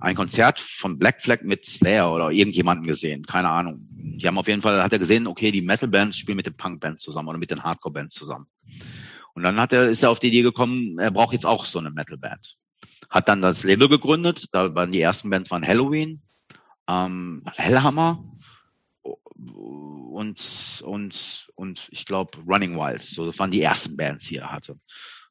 ein Konzert von Black Flag mit Slayer oder irgendjemanden gesehen, keine Ahnung. Die haben auf jeden Fall, hat er gesehen, okay, die Metal Bands spielen mit den Punk Bands zusammen oder mit den Hardcore Bands zusammen. Und dann hat er, ist er auf die Idee gekommen, er braucht jetzt auch so eine Metal Band. Hat dann das Label gegründet, da waren die ersten Bands waren Halloween, ähm, Hellhammer und und und ich glaube Running Wild. So, das waren die ersten Bands, die er hatte.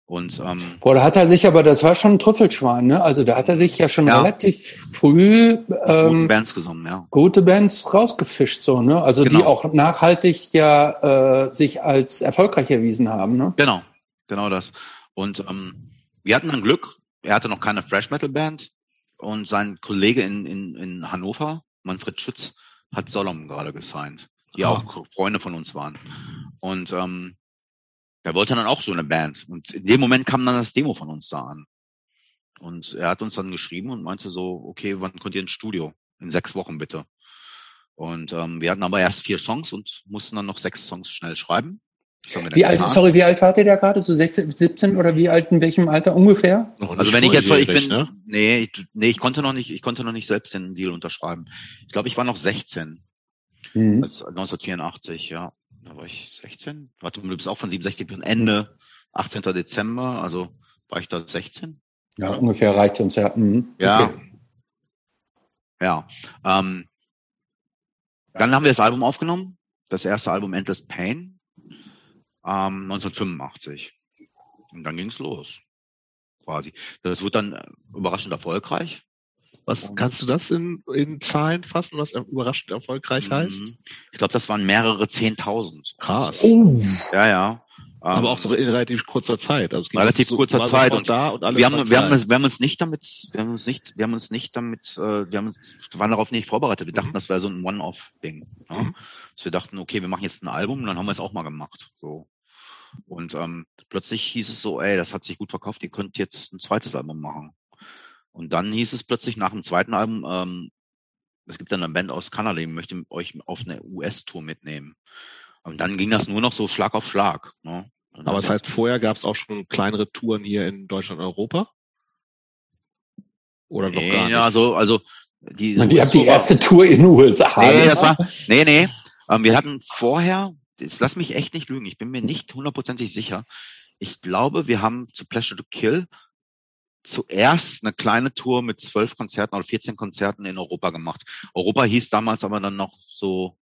Und ähm, Boah, da hat er sich aber, das war schon ein Trüffelschwein, ne? Also da hat er sich ja schon Ja. relativ früh ähm, Bands gesungen, ja. gute Bands rausgefischt, so, ne? Also die Genau. auch nachhaltig ja äh, sich als erfolgreich erwiesen haben, ne? Genau, genau das. Und ähm, wir hatten dann Glück. Er hatte noch keine Fresh Metal Band und sein Kollege in, in, in Hannover, Manfred Schütz, hat Solomon gerade gesigned, die Ah. auch Freunde von uns waren. Und ähm, der wollte dann auch so eine Band. Und in dem Moment kam dann das Demo von uns da an. Und er hat uns dann geschrieben und meinte so, okay, wann könnt ihr ins Studio? In sechs Wochen bitte. Und ähm, wir hatten aber erst vier Songs und mussten dann noch sechs Songs schnell schreiben. Wie alt, getan. sorry, wie alt wart ihr da gerade? So 16, 17 oder wie alt, in welchem Alter ungefähr? Also wenn ich jetzt, ich bin, ne? nee, ich, nee, ich konnte noch nicht, ich konnte noch nicht selbst den Deal unterschreiben. Ich glaube, ich war noch 16, Mhm. als 1984, ja. Da war ich 16. Warte, du bist auch von 67 bis Ende 18. Dezember, also war ich da 16? Ja, ungefähr reicht uns, ja. Mhm. Ja. Okay. Ja. Ähm, dann haben wir das Album aufgenommen, das erste Album Endless Pain, ähm, 1985. Und dann ging's los. Quasi. Das wurde dann äh, überraschend erfolgreich. Was kannst du das in, in Zahlen fassen, was überraschend erfolgreich heißt? Mhm. Ich glaube, das waren mehrere Zehntausend. Krass. Oh, Ja, ja. Aber Ähm, auch so in relativ kurzer Zeit. Also es Relativ kurzer war Zeit und da und alles wir haben, wir haben, uns, wir haben uns nicht damit, wir haben uns nicht, wir haben uns nicht damit, äh, wir haben uns, waren darauf nicht vorbereitet. Wir dachten, Mhm. das wäre so ein One-Off-Ding. Ja? Mhm. Dass wir dachten, okay, wir machen jetzt ein Album und dann haben wir es auch mal gemacht. So. Und ähm, plötzlich hieß es so, ey, das hat sich gut verkauft, ihr könnt jetzt ein zweites Album machen. Und dann hieß es plötzlich nach dem zweiten Album, ähm, es gibt dann eine Band aus Kanada, die möchte euch auf eine US-Tour mitnehmen. Und dann ging das nur noch so Schlag auf Schlag. Ne? Aber das heißt, vorher gab es auch schon kleinere Touren hier in Deutschland und Europa? Oder nee, noch gar nicht? Ja, also, also die, und ihr habt die erste Tour in den USA. Nee, das war, nee, nee. Ähm, wir hatten vorher, jetzt lass mich echt nicht lügen, ich bin mir nicht hundertprozentig sicher. Ich glaube, wir haben zu Pleasure to Kill zuerst eine kleine Tour mit zwölf Konzerten oder 14 Konzerten in Europa gemacht. Europa hieß damals aber dann noch so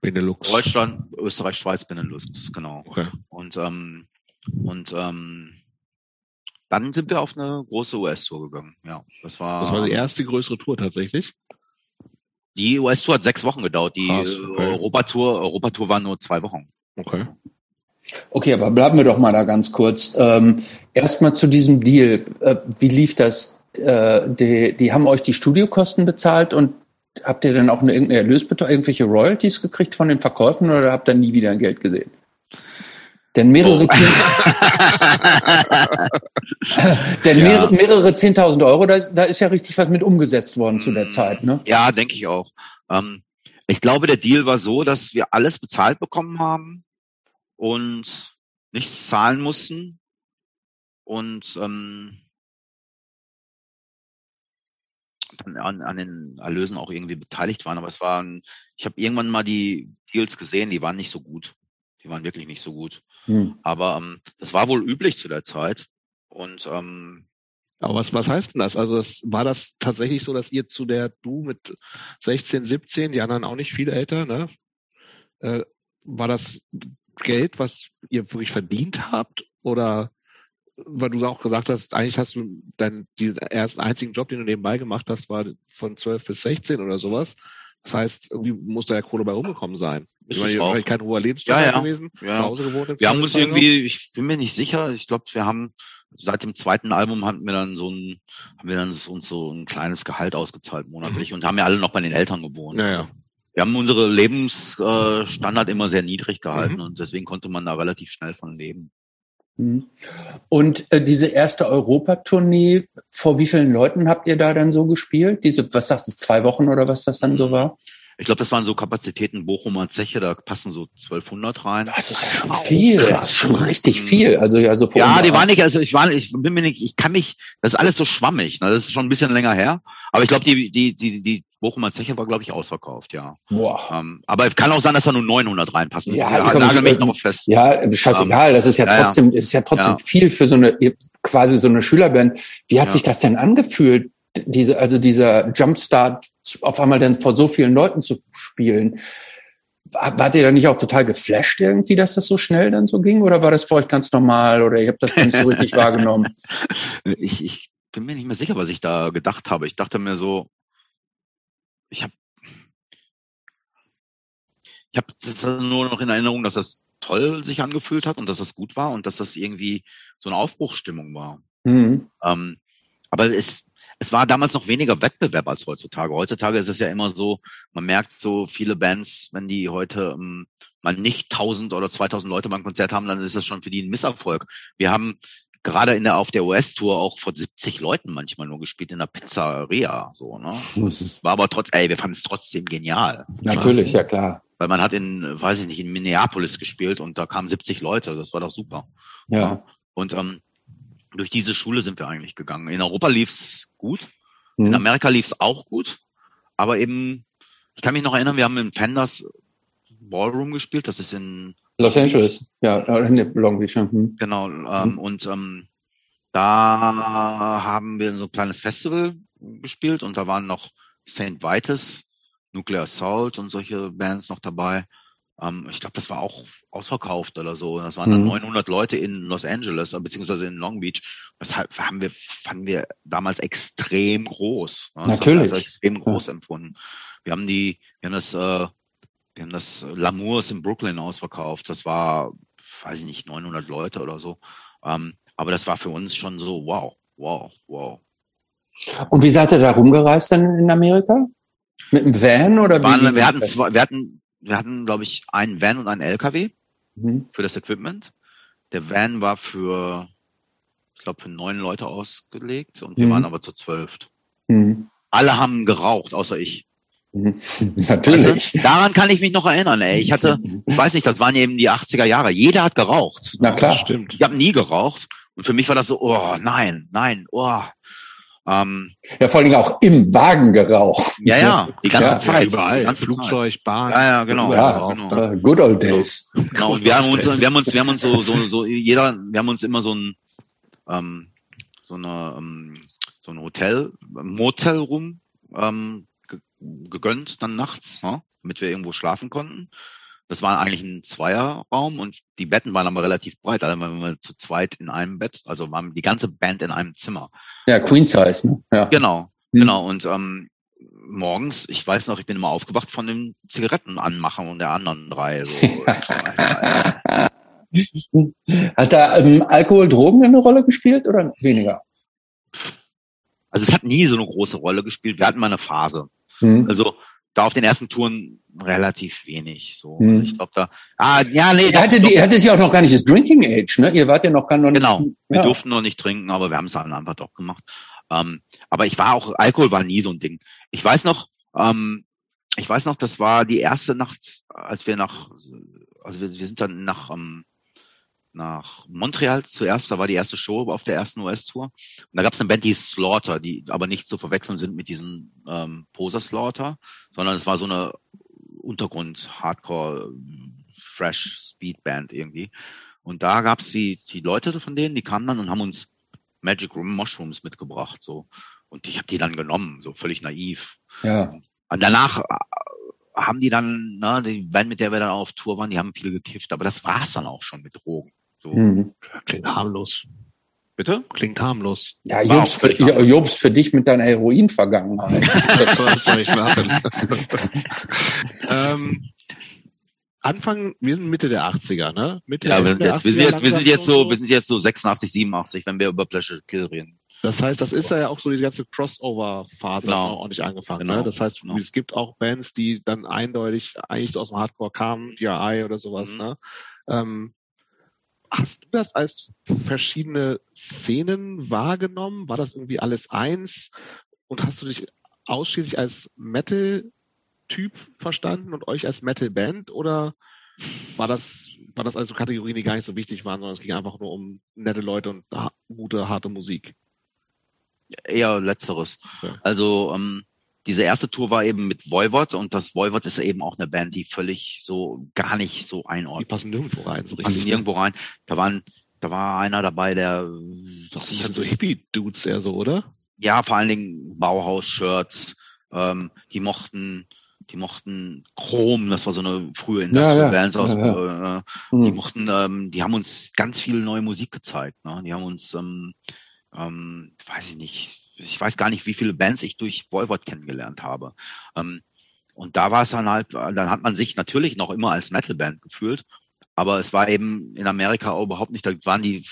Benelux. Deutschland, Österreich, Schweiz, Benelux, genau. Okay. Und ähm, und ähm, dann sind wir auf eine große US-Tour gegangen. Ja, das war. Das war die erste größere Tour tatsächlich. Die US-Tour hat sechs Wochen gedauert. Die okay. Europa-Tour, Europa-Tour war nur zwei Wochen. Okay. Okay, aber bleiben wir doch mal da ganz kurz. Ähm, Erstmal zu diesem Deal. Äh, wie lief das? Äh, die, die haben euch die Studiokosten bezahlt und habt ihr dann auch eine, irgendeine Erlösbetrag, irgendwelche Royalties gekriegt von den Verkäufen oder habt ihr nie wieder ein Geld gesehen? Denn mehrere, oh. denn mehrere, mehrere 10.000 Euro, da, da ist ja richtig was mit umgesetzt worden zu der mm, Zeit, ne? Ja, denke ich auch. Ähm, ich glaube, der Deal war so, dass wir alles bezahlt bekommen haben und nichts zahlen mussten und ähm, dann an, an den Erlösen auch irgendwie beteiligt waren. Aber es waren, ich habe irgendwann mal die Deals gesehen, die waren nicht so gut. Die waren wirklich nicht so gut. Hm. Aber ähm, das war wohl üblich zu der Zeit. Und ähm, aber was, was heißt denn das? Also das, war das tatsächlich so, dass ihr zu der, du mit 16, 17, die anderen auch nicht viel älter, ne? Äh, war das Geld, was ihr wirklich verdient habt? Oder weil du auch gesagt hast, eigentlich hast du deinen diesen ersten einzigen Job, den du nebenbei gemacht hast, war von 12 bis 16 oder sowas. Das heißt, irgendwie muss da ja Kohle bei rumgekommen sein. Ist ich meine, kein hoher Lebensstandard ja, ja. gewesen, ja. zu Hause gewohnt. Wir haben uns irgendwie, ich bin mir nicht sicher, ich glaube, wir haben seit dem zweiten Album haben wir dann so ein, haben wir dann uns so ein kleines Gehalt ausgezahlt monatlich mhm. und haben ja alle noch bei den Eltern gewohnt. Ja, ja. Wir haben unsere Lebensstandard immer sehr niedrig gehalten mhm. und deswegen konnte man da relativ schnell von leben. Mhm. Und äh, diese erste Europatournee, vor wie vielen Leuten habt ihr da dann so gespielt? Diese, was sagst du, zwei Wochen oder was das dann so war? Ich glaube, das waren so Kapazitäten Bochumer Zeche, da passen so 1200 rein. Das ist ja schon viel, das ist schon richtig viel. Also ja, so Ja, die waren nicht, also ich war, ich bin mir nicht, ich kann mich, das ist alles so schwammig, ne? das ist schon ein bisschen länger her. Aber ich glaube, die, die, die, die Bochumer Zeche war, glaube ich, ausverkauft, ja. Boah. Ähm, aber kann auch sein, dass da nur 900 reinpassen. Ja, ja ich nagel mich noch fest. Ja, scheißegal, das ist ja trotzdem, ja. ist ja trotzdem ja. viel für so eine, quasi so eine Schülerband. Wie hat ja. sich das denn angefühlt? Diese, also dieser Jumpstart auf einmal dann vor so vielen Leuten zu spielen. Wart ihr da nicht auch total geflasht irgendwie, dass das so schnell dann so ging? Oder war das für euch ganz normal oder ihr habt das nicht so richtig wahrgenommen? Ich, ich bin mir nicht mehr sicher, was ich da gedacht habe. Ich dachte mir so, ich habe ich habe nur noch in Erinnerung, dass das toll sich angefühlt hat und dass das gut war und dass das irgendwie so eine Aufbruchsstimmung war. Mhm. Ähm, aber es, es war damals noch weniger Wettbewerb als heutzutage. Heutzutage ist es ja immer so, man merkt so viele Bands, wenn die heute ähm, mal nicht 1000 oder 2000 Leute beim Konzert haben, dann ist das schon für die ein Misserfolg. Wir haben gerade in der auf der US-Tour auch vor 70 Leuten manchmal nur gespielt in der Pizzeria. So, ne? Das war aber trotz, ey, wir fanden es trotzdem genial. Natürlich, ja klar. Weil man hat in, weiß ich nicht, in Minneapolis gespielt und da kamen 70 Leute. Das war doch super. Ja. Und ähm, durch diese Schule sind wir eigentlich gegangen. In Europa lief's gut. Mhm. In Amerika lief's auch gut. Aber eben, ich kann mich noch erinnern, wir haben im Fenders Ballroom gespielt. Das ist in Los Angeles, ja, in Long Beach. Hm. Genau, ähm, mhm. und ähm, da haben wir so ein kleines Festival gespielt und da waren noch St. Vitus, Nuclear Assault und solche Bands noch dabei. Ähm, ich glaube, das war auch ausverkauft oder so. Das waren dann mhm. 900 Leute in Los Angeles, äh, beziehungsweise in Long Beach. Das haben wir, fanden wir damals extrem groß. Das Natürlich. Haben extrem groß ja. empfunden. Wir haben die, wir haben das äh, wir haben das Lamours in Brooklyn ausverkauft. Das war, weiß ich nicht, 900 Leute oder so. Ähm, aber das war für uns schon so, wow, wow, wow. Und wie seid ihr da rumgereist dann in Amerika? Mit einem Van oder Waren, wir hatten zwei, wir hatten, wir hatten, glaube ich, einen Van und einen LKW mhm. für das Equipment. Der Van war für, ich glaube, für neun Leute ausgelegt und wir mhm. waren aber zu zwölf. Mhm. Alle haben geraucht, außer ich. Natürlich. Weißt du? Daran kann ich mich noch erinnern, ey. Ich hatte, ich weiß nicht, das waren eben die 80er Jahre. Jeder hat geraucht. Na klar. Stimmt. Ich habe nie geraucht. Und für mich war das so, oh nein, nein, oh. Ähm, Ja, vor allen Dingen auch im Wagen geraucht. ja, ja, die ganze Ja, Zeit. Überall. Ganze Flugzeug, Bahn. Zeit. Ja, ja, genau. Ja, genau. good old days. Genau, und wir haben uns, wir haben uns, wir haben uns so, so, so, jeder, wir haben uns immer so ein, ähm, so eine, ähm, so ein Hotel, Motelroom, ähm, ge gegönnt dann nachts, ne? damit wir irgendwo schlafen konnten. Das war eigentlich ein Zweierraum und die Betten waren aber relativ breit, also waren wir zu zweit in einem Bett, also waren die ganze Band in einem Zimmer. Ja, Queen Size, ne? Ja. Genau, Hm. genau. Und ähm, morgens, ich weiß noch, ich bin immer aufgewacht von dem Zigaretten anmachen und der anderen drei. So. Hat da ähm, Alkohol, Drogen eine Rolle gespielt oder weniger? Also es hat nie so eine große Rolle gespielt. Wir hatten mal eine Phase. Hm. Also da auf den ersten Touren relativ wenig. So, Hm. also ich glaube da. Ah, ja, nee. Ihr hattet, doch, ihr hattet ja auch noch gar nicht das Drinking Age, ne? Ihr wart ja noch gar noch Genau. nicht. Wir Ja. durften noch nicht trinken, aber wir haben es dann einfach doch gemacht. Ähm, aber ich war auch, Alkohol war nie so ein Ding. Ich weiß noch, ähm, ich weiß noch, das war die erste Nacht, als wir nach, also wir, wir sind dann nach, ähm, nach Montreal zuerst, da war die erste Show auf der ersten US-Tour. Und da gab es eine Band, die hieß Slaughter, die aber nicht zu verwechseln sind mit diesem ähm, Poser Slaughter, sondern es war so eine Untergrund, Hardcore, Fresh Speed Band irgendwie. Und da gab's die, die Leute von denen, die kamen dann und haben uns Magic Mushrooms mitgebracht, so. Und ich habe die dann genommen, so völlig naiv. Ja. Und danach äh, haben die dann, ne, die Band, mit der wir dann auf Tour waren, die haben viel gekifft, aber das war's dann auch schon mit Drogen. So. Hm. Klingt harmlos. Bitte? Klingt harmlos. Ja, Jobs für, anders. Jobs für dich mit deiner Heroin-Vergangenheit. Das soll, ich machen. ähm, Anfang, wir sind Mitte der 80er, ne? Mitte Ja, wir sind der jetzt, wir 80er sind jetzt, wir sind jetzt so, und wir sind jetzt so 86, 87, wenn wir über Pleasure Kill reden. Das heißt, das ist ja auch so diese ganze Crossover-Phase Genau. auch nicht angefangen. Genau. Ne? Das heißt, Genau. es gibt auch Bands, die dann eindeutig eigentlich so aus dem Hardcore kamen, DRI oder sowas. Mhm. Ne? Ähm, hast du das als verschiedene Szenen wahrgenommen? War das irgendwie alles eins? Und hast du dich ausschließlich als Metal-Typ verstanden und euch als Metal-Band? Oder war das, war das also Kategorien, die gar nicht so wichtig waren, sondern es ging einfach nur um nette Leute und gute, harte Musik? Eher letzteres. Ja. Also ähm, diese erste Tour war eben mit Voivod und das Voivod ist eben auch eine Band, die völlig so gar nicht so Die einordnet. passen nirgendwo rein, so Die passen richtig. nirgendwo rein. Da waren, da war einer dabei, der Das sind so Hippie-Dudes eher so, oder? ja vor allen Dingen Bauhaus-Shirts. Ähm, die mochten, die mochten Chrom. Das war so eine frühe Industrial ja. Bands aus. Ja, Äh, die Hm. mochten, ähm, die haben uns ganz viel neue Musik gezeigt. Ne? Die haben uns, ähm, ähm, weiß ich nicht, ich weiß gar nicht, wie viele Bands ich durch Voivod kennengelernt habe. Ähm, und da war es dann halt, dann hat man sich natürlich noch immer als Metalband gefühlt, aber es war eben in Amerika auch überhaupt nicht, da waren die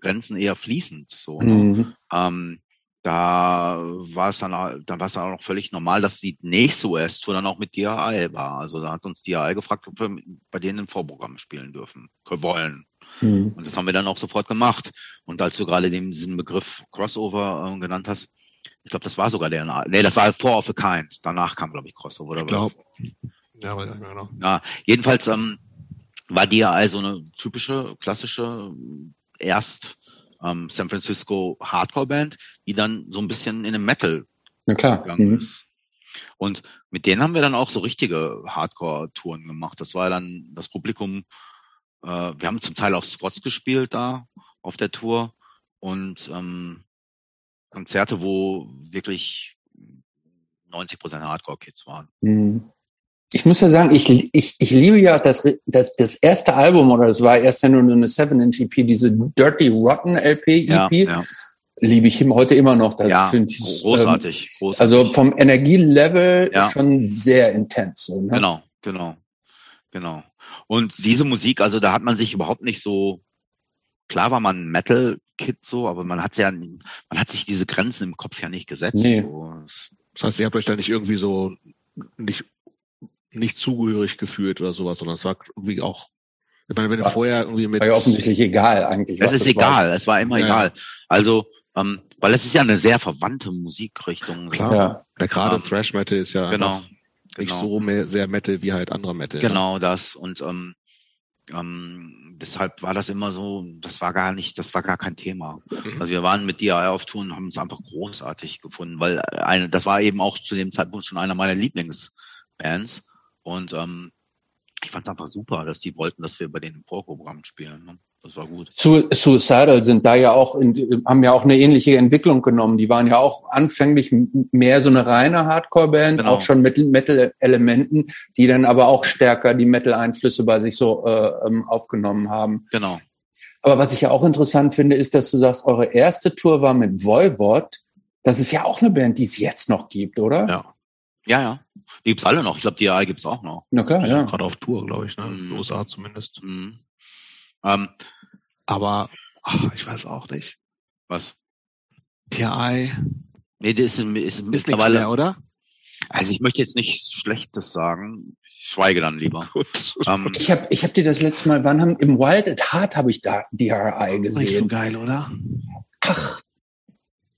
Grenzen eher fließend. So, ne? Mhm. ähm, da war es dann, da war es dann auch noch völlig normal, dass die nächste US-Tour dann auch mit DRI war. Also da hat uns DRI gefragt, ob wir bei denen im Vorprogramm spielen dürfen, wollen. Mhm. Und das haben wir dann auch sofort gemacht. Und als du gerade den, diesen Begriff Crossover äh, genannt hast, ich glaube, das war sogar der, nee, das war Four of a Kind. Danach kam, glaube ich, Crossover. Oder Ich glaube. Ja, mehr genau. ja, jedenfalls ähm, war die ja also eine typische, klassische, erst ähm, San Francisco Hardcore-Band, die dann so ein bisschen in den Metal Na klar. gegangen Mhm. ist. Und mit denen haben wir dann auch so richtige Hardcore-Touren gemacht. Das war dann das Publikum, äh, wir haben zum Teil auch Squats gespielt da auf der Tour und ähm, Konzerte, wo wirklich 90 Prozent Hardcore-Kids waren. Mhm. Ich muss ja sagen, ich, ich, ich liebe ja das, das, das erste Album, oder es war erst ja nur eine 7-Inch-EP, diese Dirty Rotten LP-EP, Ja, ja, liebe ich heute immer noch. Das ja finde ich, ähm, großartig, großartig. Also vom Energielevel Ja. schon sehr intens. So, ne? Genau, genau, genau. Und diese Musik, also da hat man sich überhaupt nicht so, klar war man Metal-Kid so, aber man hat ja, man hat sich diese Grenzen im Kopf ja nicht gesetzt. Nee. So. Das heißt, ihr habt euch da nicht irgendwie so nicht, nicht zugehörig gefühlt oder sowas, sondern es war irgendwie auch, ich meine, wenn du War- vorher irgendwie mit War ja offensichtlich egal eigentlich. Es ist egal, es war immer Ja, egal. Also, ähm, weil es ist ja eine sehr verwandte Musikrichtung. Klar. War. Ja. Ja, gerade ähm, Thrash Metal ist ja genau, genau. so mehr, sehr Metal wie halt anderer Metal. Genau, ja. das. Und ähm, ähm, deshalb war das immer so, das war gar nicht, das war gar kein Thema. Mhm. Also wir waren mit DI auf Tour und haben es einfach großartig gefunden, weil eine, das war eben auch zu dem Zeitpunkt schon einer meiner Lieblingsbands. Und ähm, ich fand es einfach super, dass die wollten, dass wir bei den Vorprogrammen spielen. Ne? Das war gut. Suicidal sind da ja auch, in, haben ja auch eine ähnliche Entwicklung genommen. Die waren ja auch anfänglich mehr so eine reine Hardcore-Band, genau. auch schon mit Metal-Elementen, die dann aber auch stärker die Metal-Einflüsse bei sich so äh, ähm, aufgenommen haben. Genau. Aber was ich ja auch interessant finde, ist, dass du sagst, eure erste Tour war mit Voivod. Das ist ja auch eine Band, die es jetzt noch gibt, oder? Ja. Ja, ja. Die gibt's alle noch. Ich glaube, die AI gibt's auch noch. Na klar, ja. Gerade auf Tour, glaube ich, ne? Mhm. USA zumindest. Mhm. Ähm, aber ach, ich weiß auch nicht. Was? TI. Nee, das ist, ist, ist mittlerweile, mehr, oder? Also ich möchte jetzt nichts Schlechtes sagen. Ich schweige dann lieber. Ähm, ich habe ich hab dir das letzte Mal, wann haben, im Wild at Heart habe ich da DRI gesehen. Nicht so geil, oder? Ach,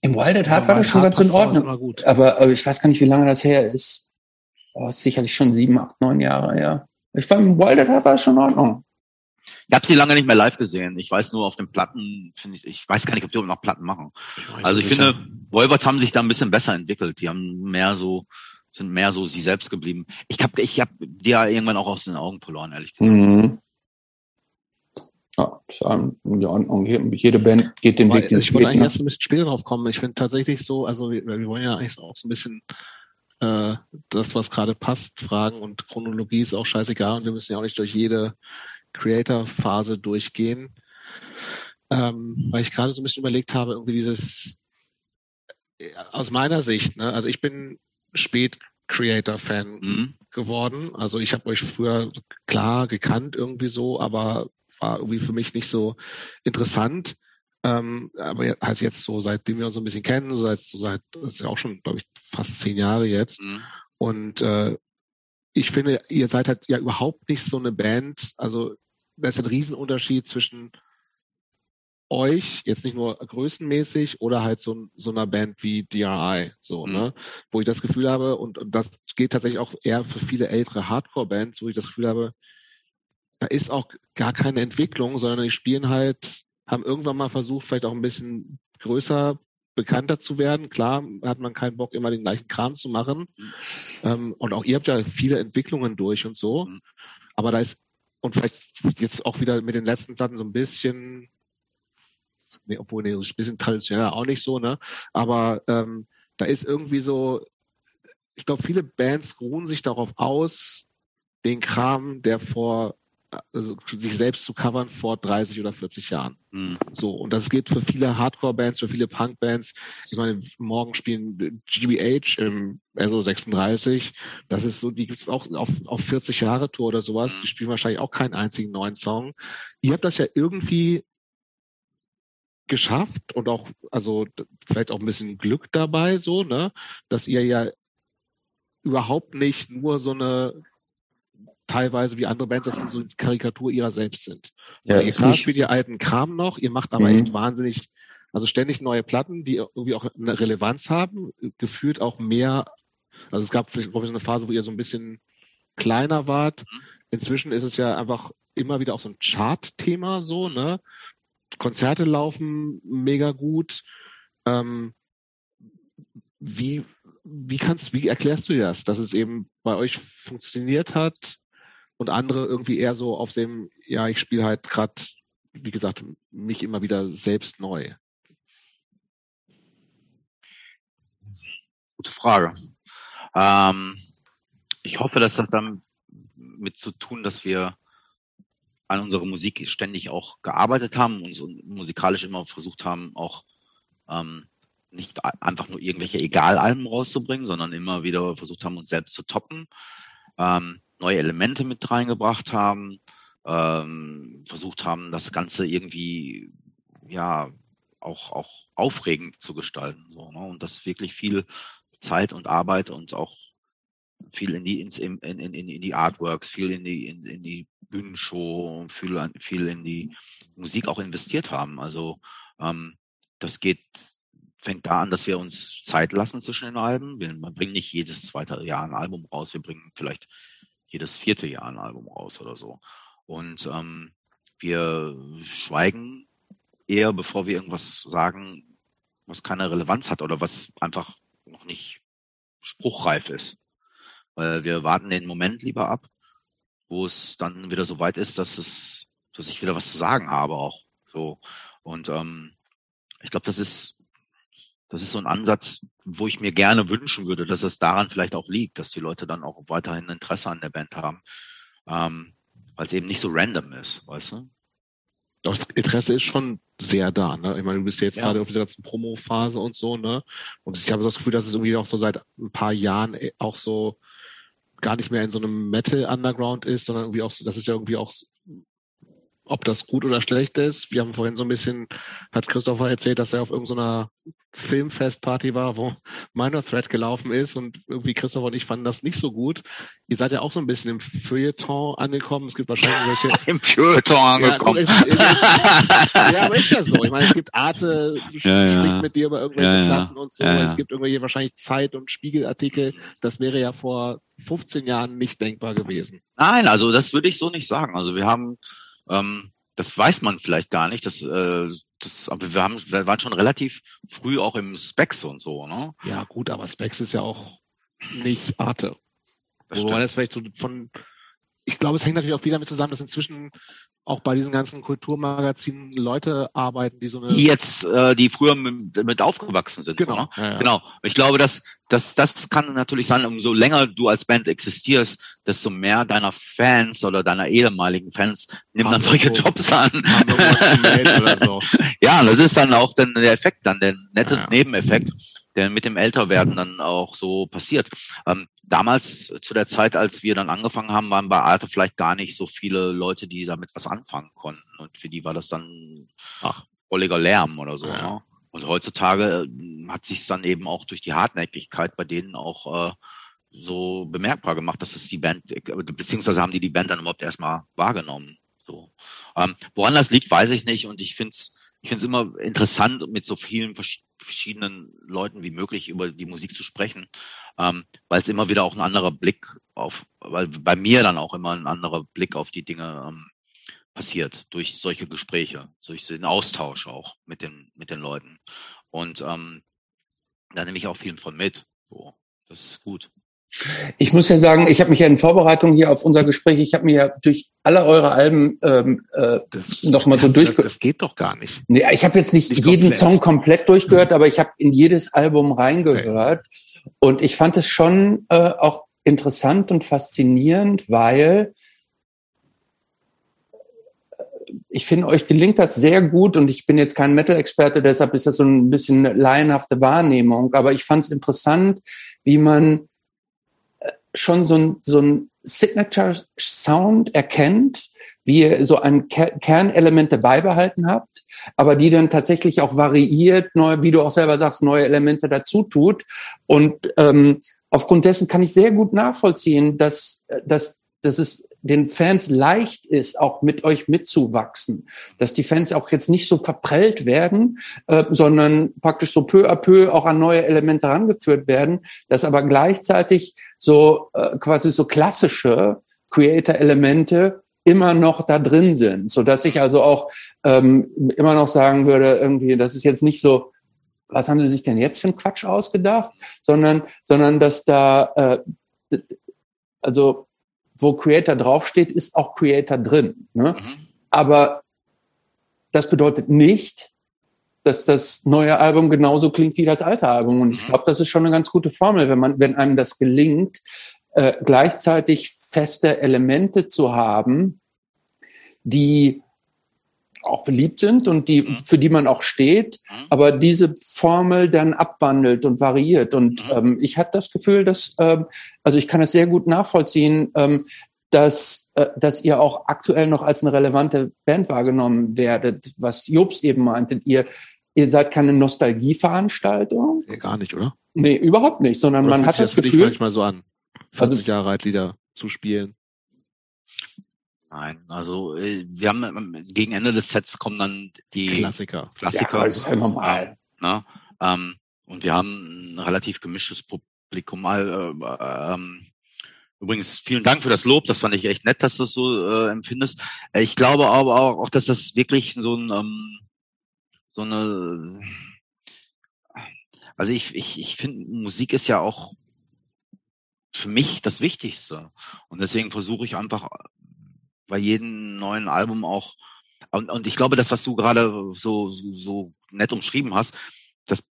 im Wild at Heart ja, war das schon ganz in Ordnung. Aber, aber ich weiß gar nicht, wie lange das her ist. Oh, sicherlich schon sieben, acht, neun Jahre her. Ich war im Wild at Heart war es schon in Ordnung. Ich habe sie lange nicht mehr live gesehen. Ich weiß nur auf den Platten, finde ich, ich weiß gar nicht, ob die noch Platten machen. Also ich finde, Wolverts haben sich da ein bisschen besser entwickelt. Die haben mehr so, sind mehr so sie selbst geblieben. Ich habe ich hab die ja irgendwann auch aus den Augen verloren, ehrlich gesagt. Mhm. Ja, ist in Ordnung. Jede Band geht den Weg, den Ich wollte eigentlich erst ein bisschen später drauf kommen. Ich finde tatsächlich so, also wir, wir wollen ja eigentlich auch so ein bisschen äh, das, was gerade passt, fragen und Chronologie ist auch scheißegal und wir müssen ja auch nicht durch jede Creator-Phase durchgehen, ähm, weil ich gerade so ein bisschen überlegt habe, irgendwie dieses, äh, aus meiner Sicht, ne, also ich bin spät Creator-Fan mhm. geworden. Also ich habe euch früher klar gekannt irgendwie so, aber war irgendwie für mich nicht so interessant. Ähm, aber halt jetzt so, seitdem wir uns so ein bisschen kennen, so seit, so seit das ist ja auch schon, glaube ich, fast zehn Jahre jetzt. Mhm. Und äh, ich finde, ihr seid halt ja überhaupt nicht so eine Band. Also da ist ein Riesenunterschied zwischen euch, jetzt nicht nur größenmäßig oder halt so, so einer Band wie DRI, so, mhm. ne? Wo ich das Gefühl habe, und, und das geht tatsächlich auch eher für viele ältere Hardcore-Bands, wo ich das Gefühl habe, da ist auch gar keine Entwicklung, sondern die spielen halt, haben irgendwann mal versucht, vielleicht auch ein bisschen größer, bekannter zu werden. Klar hat man keinen Bock, immer den gleichen Kram zu machen. Mhm. Ähm, und auch ihr habt ja viele Entwicklungen durch und so. Mhm. Aber da ist und vielleicht jetzt auch wieder mit den letzten Platten so ein bisschen, nee, obwohl nee, ein bisschen traditionell auch nicht so, ne? Aber ähm, da ist irgendwie so, ich glaube, viele Bands ruhen sich darauf aus, den Kram, der vor also sich selbst zu covern vor 30 oder 40 Jahren. Mhm. So, und das geht für viele Hardcore-Bands, für viele Punk-Bands. Ich meine, morgen spielen GBH im also 36. Das ist so, die gibt's auch auf, auf 40 Jahre Tour oder sowas. Die spielen wahrscheinlich auch keinen einzigen neuen Song. Ihr habt das ja irgendwie geschafft und auch, also vielleicht auch ein bisschen Glück dabei, so, ne, dass ihr ja überhaupt nicht nur so eine teilweise wie andere Bands, dass sie so eine Karikatur ihrer selbst sind. Ja, ihr klar spielt ihr alten Kram noch, ihr macht aber mhm. echt wahnsinnig, also ständig neue Platten, die irgendwie auch eine Relevanz haben, gefühlt auch mehr, also es gab vielleicht so eine Phase, wo ihr so ein bisschen kleiner wart. Mhm. Inzwischen ist es ja einfach immer wieder auch so ein Chart-Thema so, ne? Konzerte laufen mega gut. Ähm, wie, wie kannst, wie erklärst du das, dass es eben bei euch funktioniert hat und andere irgendwie eher so auf dem, ja, ich spiele halt gerade, wie gesagt, mich immer wieder selbst neu? Gute Frage. Ähm, ich hoffe, dass das dann mit zu tun, dass wir an unserer Musik ständig auch gearbeitet haben und musikalisch immer versucht haben, auch ähm, nicht einfach nur irgendwelche Egalalben rauszubringen, sondern immer wieder versucht haben, uns selbst zu toppen. Ähm, neue Elemente mit reingebracht haben, ähm, versucht haben, das Ganze irgendwie ja auch auch aufregend zu gestalten, so ne? und das wirklich viel Zeit und Arbeit und auch viel in die ins, in, in, in, die Artworks, viel in die in, in die Bühnenshow, viel viel in die Musik auch investiert haben. Also ähm, das geht fängt da an, dass wir uns Zeit lassen zwischen den Alben. Wir bringen nicht jedes zweite Jahr ein Album raus, wir bringen vielleicht jedes vierte Jahr ein Album raus oder so. Und ähm, wir schweigen eher, bevor wir irgendwas sagen, was keine Relevanz hat oder was einfach noch nicht spruchreif ist. Weil wir warten den Moment lieber ab, wo es dann wieder so weit ist, dass es, dass ich wieder was zu sagen habe auch. So. Und ähm, ich glaube, das ist, das ist so ein Ansatz, wo ich mir gerne wünschen würde, dass es daran vielleicht auch liegt, dass die Leute dann auch weiterhin Interesse an der Band haben. Ähm, weil es eben nicht so random ist, weißt du? Das Interesse ist schon sehr da, ne? Ich meine, du bist jetzt ja. gerade auf dieser ganzen Promo-Phase und so, ne? Und ich habe das Gefühl, dass es irgendwie auch so seit ein paar Jahren äh, auch so gar nicht mehr in so einem Metal-Underground ist, sondern irgendwie auch so, das ist ja irgendwie auch ob das gut oder schlecht ist. Wir haben vorhin so ein bisschen, hat Christopher erzählt, dass er auf irgendeiner Filmfestparty war, wo Minor Threat gelaufen ist und irgendwie Christopher und ich fanden das nicht so gut. Ihr seid ja auch so ein bisschen im Feuilleton angekommen. Es gibt wahrscheinlich welche. Im Feuilleton angekommen. Ja, ist, ist, ja, aber ist ja so. Ich meine, es gibt Arte, ja, spricht ja. mit dir über irgendwelche ja, Platten und so. Es gibt irgendwelche wahrscheinlich Zeit- und Spiegelartikel. Das wäre ja vor 15 Jahren nicht denkbar gewesen. Nein, also das würde ich so nicht sagen. Also wir haben ähm, das weiß man vielleicht gar nicht. Das, äh, das, aber wir haben, wir waren schon relativ früh auch im Specs und so, ne? Ja, gut, aber Specs ist ja auch nicht Arte. Das Wo man das vielleicht so von, ich glaube, es hängt natürlich auch viel damit zusammen, dass inzwischen auch bei diesen ganzen Kulturmagazinen Leute arbeiten, die so eine die jetzt, äh, die früher mit, mit aufgewachsen sind. Genau, so, ne? ja, ja. genau. Ich glaube, dass, dass das kann natürlich sein, umso länger du als Band existierst, desto mehr deiner Fans oder deiner ehemaligen Fans nehmen dann solche so, Jobs an. so. ja, das ist dann auch dann der Effekt, dann der nette ja, Nebeneffekt der mit dem Älterwerden dann auch so passiert. Ähm, damals, zu der Zeit, als wir dann angefangen haben, waren bei Arte vielleicht gar nicht so viele Leute, die damit was anfangen konnten. Und für die war das dann ach, volliger Lärm oder so. Ja. Ne? Und heutzutage äh, hat sich dann eben auch durch die Hartnäckigkeit bei denen auch äh, so bemerkbar gemacht, dass es die Band, äh, beziehungsweise haben die die Band dann überhaupt erstmal wahrgenommen. So. Ähm, woran das liegt, weiß ich nicht. Und ich finde es ich finde es immer interessant, mit so vielen verschiedenen Leuten wie möglich über die Musik zu sprechen, ähm, weil es immer wieder auch ein anderer Blick auf, weil bei mir dann auch immer ein anderer Blick auf die Dinge ähm, passiert durch solche Gespräche, durch den Austausch auch mit den mit den Leuten und ähm, da nehme ich auch viel von mit. So, das ist gut. Ich muss ja sagen, ich habe mich ja in Vorbereitung hier auf unser Gespräch, ich habe mir ja durch alle eure Alben ähm, äh, nochmal so durchgehört. Das, das geht doch gar nicht. Nee, ich habe jetzt nicht, nicht jeden komplett. Song komplett durchgehört, aber ich habe in jedes Album reingehört. Okay. Und ich fand es schon äh, auch interessant und faszinierend, weil äh, ich finde, euch gelingt das sehr gut und ich bin jetzt kein Metal-Experte, deshalb ist das so ein bisschen laienhafte Wahrnehmung. Aber ich fand es interessant, wie man schon so ein, so ein Signature Sound erkennt, wie ihr so ein Ker Kernelemente beibehalten habt, aber die dann tatsächlich auch variiert, neu, wie du auch selber sagst, neue Elemente dazu tut. Und ähm, aufgrund dessen kann ich sehr gut nachvollziehen, dass, dass, dass es den Fans leicht ist, auch mit euch mitzuwachsen. Dass die Fans auch jetzt nicht so verprellt werden, äh, sondern praktisch so peu à peu auch an neue Elemente herangeführt werden, dass aber gleichzeitig so äh, quasi so klassische Creator-Elemente immer noch da drin sind, so dass ich also auch ähm, immer noch sagen würde, irgendwie, das ist jetzt nicht so, was haben Sie sich denn jetzt für einen Quatsch ausgedacht, sondern, sondern dass da, äh, also wo Creator draufsteht, ist auch Creator drin. Ne? Mhm. Aber das bedeutet nicht, dass das neue Album genauso klingt wie das alte Album. Und ich mhm. glaube, das ist schon eine ganz gute Formel, wenn man, wenn einem das gelingt, äh, gleichzeitig feste Elemente zu haben, die auch beliebt sind und die, mhm. für die man auch steht, mhm. aber diese Formel dann abwandelt und variiert. Und mhm. ähm, ich habe das Gefühl, dass, ähm, also ich kann es sehr gut nachvollziehen, ähm, dass, äh, dass ihr auch aktuell noch als eine relevante Band wahrgenommen werdet, was Jobs eben meinte. Ihr, ihr seid keine Nostalgieveranstaltung. Nee, gar nicht, oder? Nee, überhaupt nicht, sondern oder man hat das, das Gefühl. manchmal so an, 50 also, Jahre alt Lieder zu spielen. Nein, also äh, wir haben gegen Ende des Sets kommen dann die Klassiker. Klassiker. Ja, das ist ja normal. Ne? Ähm, und wir haben ein relativ gemischtes Publikum. Äh, äh, ähm, übrigens, vielen Dank für das Lob. Das fand ich echt nett, dass du es so äh, empfindest. Ich glaube aber auch, auch, dass das wirklich so ein ähm, so eine also ich, ich, ich finde, Musik ist ja auch für mich das Wichtigste. Und deswegen versuche ich einfach bei jedem neuen Album auch, und, und ich glaube, das, was du gerade so, so nett umschrieben hast, das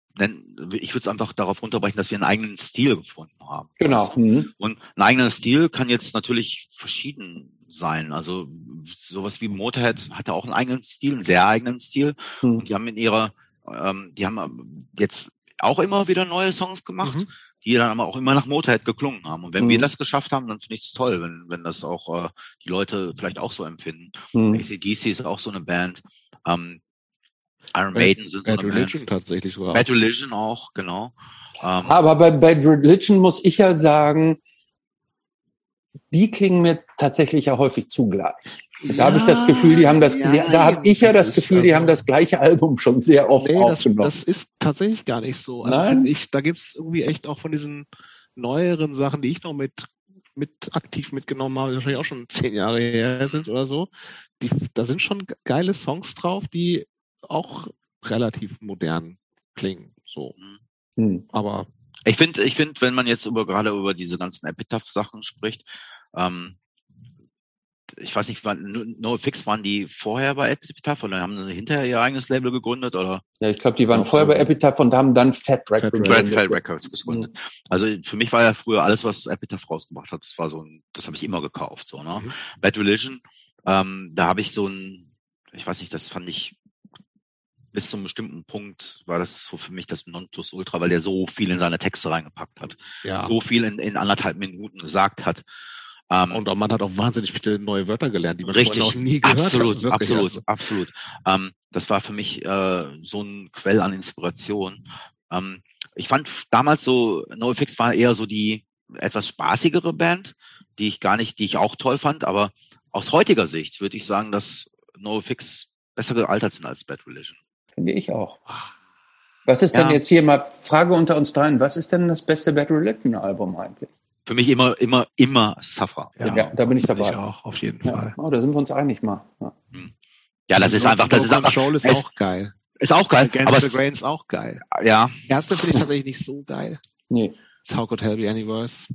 ich würde es einfach darauf runterbrechen, dass wir einen eigenen Stil gefunden haben. Genau. Mhm. Und ein eigener Stil kann jetzt natürlich verschieden sein. Also sowas wie Motorhead hatte auch einen eigenen Stil, einen sehr eigenen Stil. Mhm. Und die haben in ihrer, ähm, die haben jetzt auch immer wieder neue Songs gemacht. Mhm die dann aber auch immer nach Motorhead geklungen haben. Und wenn mhm. wir das geschafft haben, dann finde ich es toll, wenn, wenn das auch äh, die Leute vielleicht auch so empfinden. Mhm. ACDC ist auch so eine Band. Ähm, Iron Maiden sind so Bad eine Religion Band. tatsächlich sogar. Bad Religion auch, genau. Ähm, aber bei Bad Religion muss ich ja sagen, die klingen mir tatsächlich ja häufig zugleich. Da ja, habe ich das Gefühl, die haben das, ja, da habe ich ja das Gefühl, die haben das gleiche Album schon sehr oft nee, aufgenommen. Das, das ist tatsächlich gar nicht so. Also Nein? Ich, da gibt's irgendwie echt auch von diesen neueren Sachen, die ich noch mit, mit aktiv mitgenommen habe, die wahrscheinlich auch schon zehn Jahre her sind oder so. Die, da sind schon geile Songs drauf, die auch relativ modern klingen. So. Hm. Aber ich finde, ich finde, wenn man jetzt über gerade über diese ganzen Epitaph-Sachen spricht, ähm, ich weiß nicht, wann NoFX waren die vorher bei Epitaph oder haben sie hinterher ihr eigenes Label gegründet oder? Ja, ich glaube, die waren vorher bei Epitaph und haben dann Fat Records, Fat, Fat Records gegründet. Mhm. Also für mich war ja früher alles, was Epitaph rausgebracht hat, das war so ein, das habe ich immer gekauft, so, ne? Mhm. Bad Religion, ähm, da habe ich so ein, ich weiß nicht, das fand ich bis zum bestimmten Punkt war das so für mich das Nonplusultra, weil der so viel in seine Texte reingepackt hat. Ja. So viel in, in anderthalb Minuten gesagt hat. Ähm, und man hat auch wahnsinnig viele neue Wörter gelernt, die man richtig, noch nie gehört absolut, hat. Absolut, also. absolut. Ähm, das war für mich äh, so ein Quell an Inspiration. Ähm, ich fand damals so, NoFX war eher so die etwas spaßigere Band, die ich gar nicht, die ich auch toll fand, aber aus heutiger Sicht würde ich sagen, dass NoFX besser gealtert sind als Bad Religion. Finde ich auch. Was ist ja. denn jetzt hier mal, Frage unter uns dreien, was ist denn das beste Bad Religion Album eigentlich? Für mich immer, immer, immer Suffer. Ja, ja da bin ich dabei. Ich auch, auf jeden ja. Fall. Oh, da sind wir uns einig mal. Ja, hm. ja das ist einfach, das ist einfach. Control ist auch geil. Ist auch geil. Against aber the Grain ist auch geil. Ja. Erste finde ich tatsächlich nicht so geil. Nee. It's How Could Hell Be Anyverse?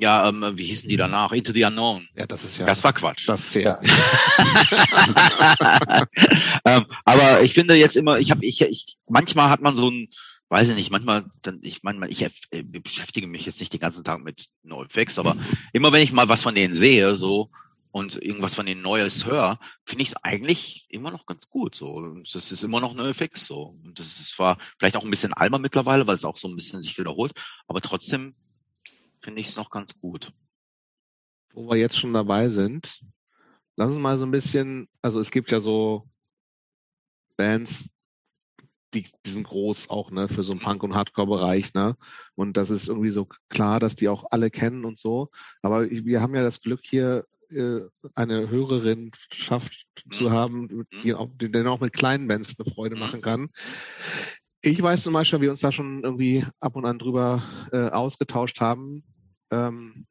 Ja, ähm, wie hießen die danach? Into the Unknown. Ja, das ist ja. Das war Quatsch. Das zählt. Ja. ähm, aber ich finde jetzt immer, ich habe, ich, ich, manchmal hat man so ein, weiß ich nicht, manchmal, dann, ich manchmal, ich äh, beschäftige mich jetzt nicht den ganzen Tag mit NoFX, aber mhm. immer wenn ich mal was von denen sehe, so und irgendwas von denen Neues höre, finde ich es eigentlich immer noch ganz gut. So, das ist immer noch NoFX so. Und das ist zwar vielleicht auch ein bisschen alber mittlerweile, weil es auch so ein bisschen sich wiederholt, aber trotzdem finde ich es noch ganz gut. Wo wir jetzt schon dabei sind, lass uns mal so ein bisschen, also es gibt ja so Bands, die, die sind groß auch, ne, für so einen Punk- und Hardcore-Bereich, ne? Und das ist irgendwie so klar, dass die auch alle kennen und so. Aber wir haben ja das Glück hier, äh, eine Hörerin schafft zu mhm. haben, die auch, die dann auch mit kleinen Bands eine Freude mhm. machen kann. Ich weiß zum Beispiel, wir uns da schon irgendwie ab und an drüber äh, ausgetauscht haben, ähm,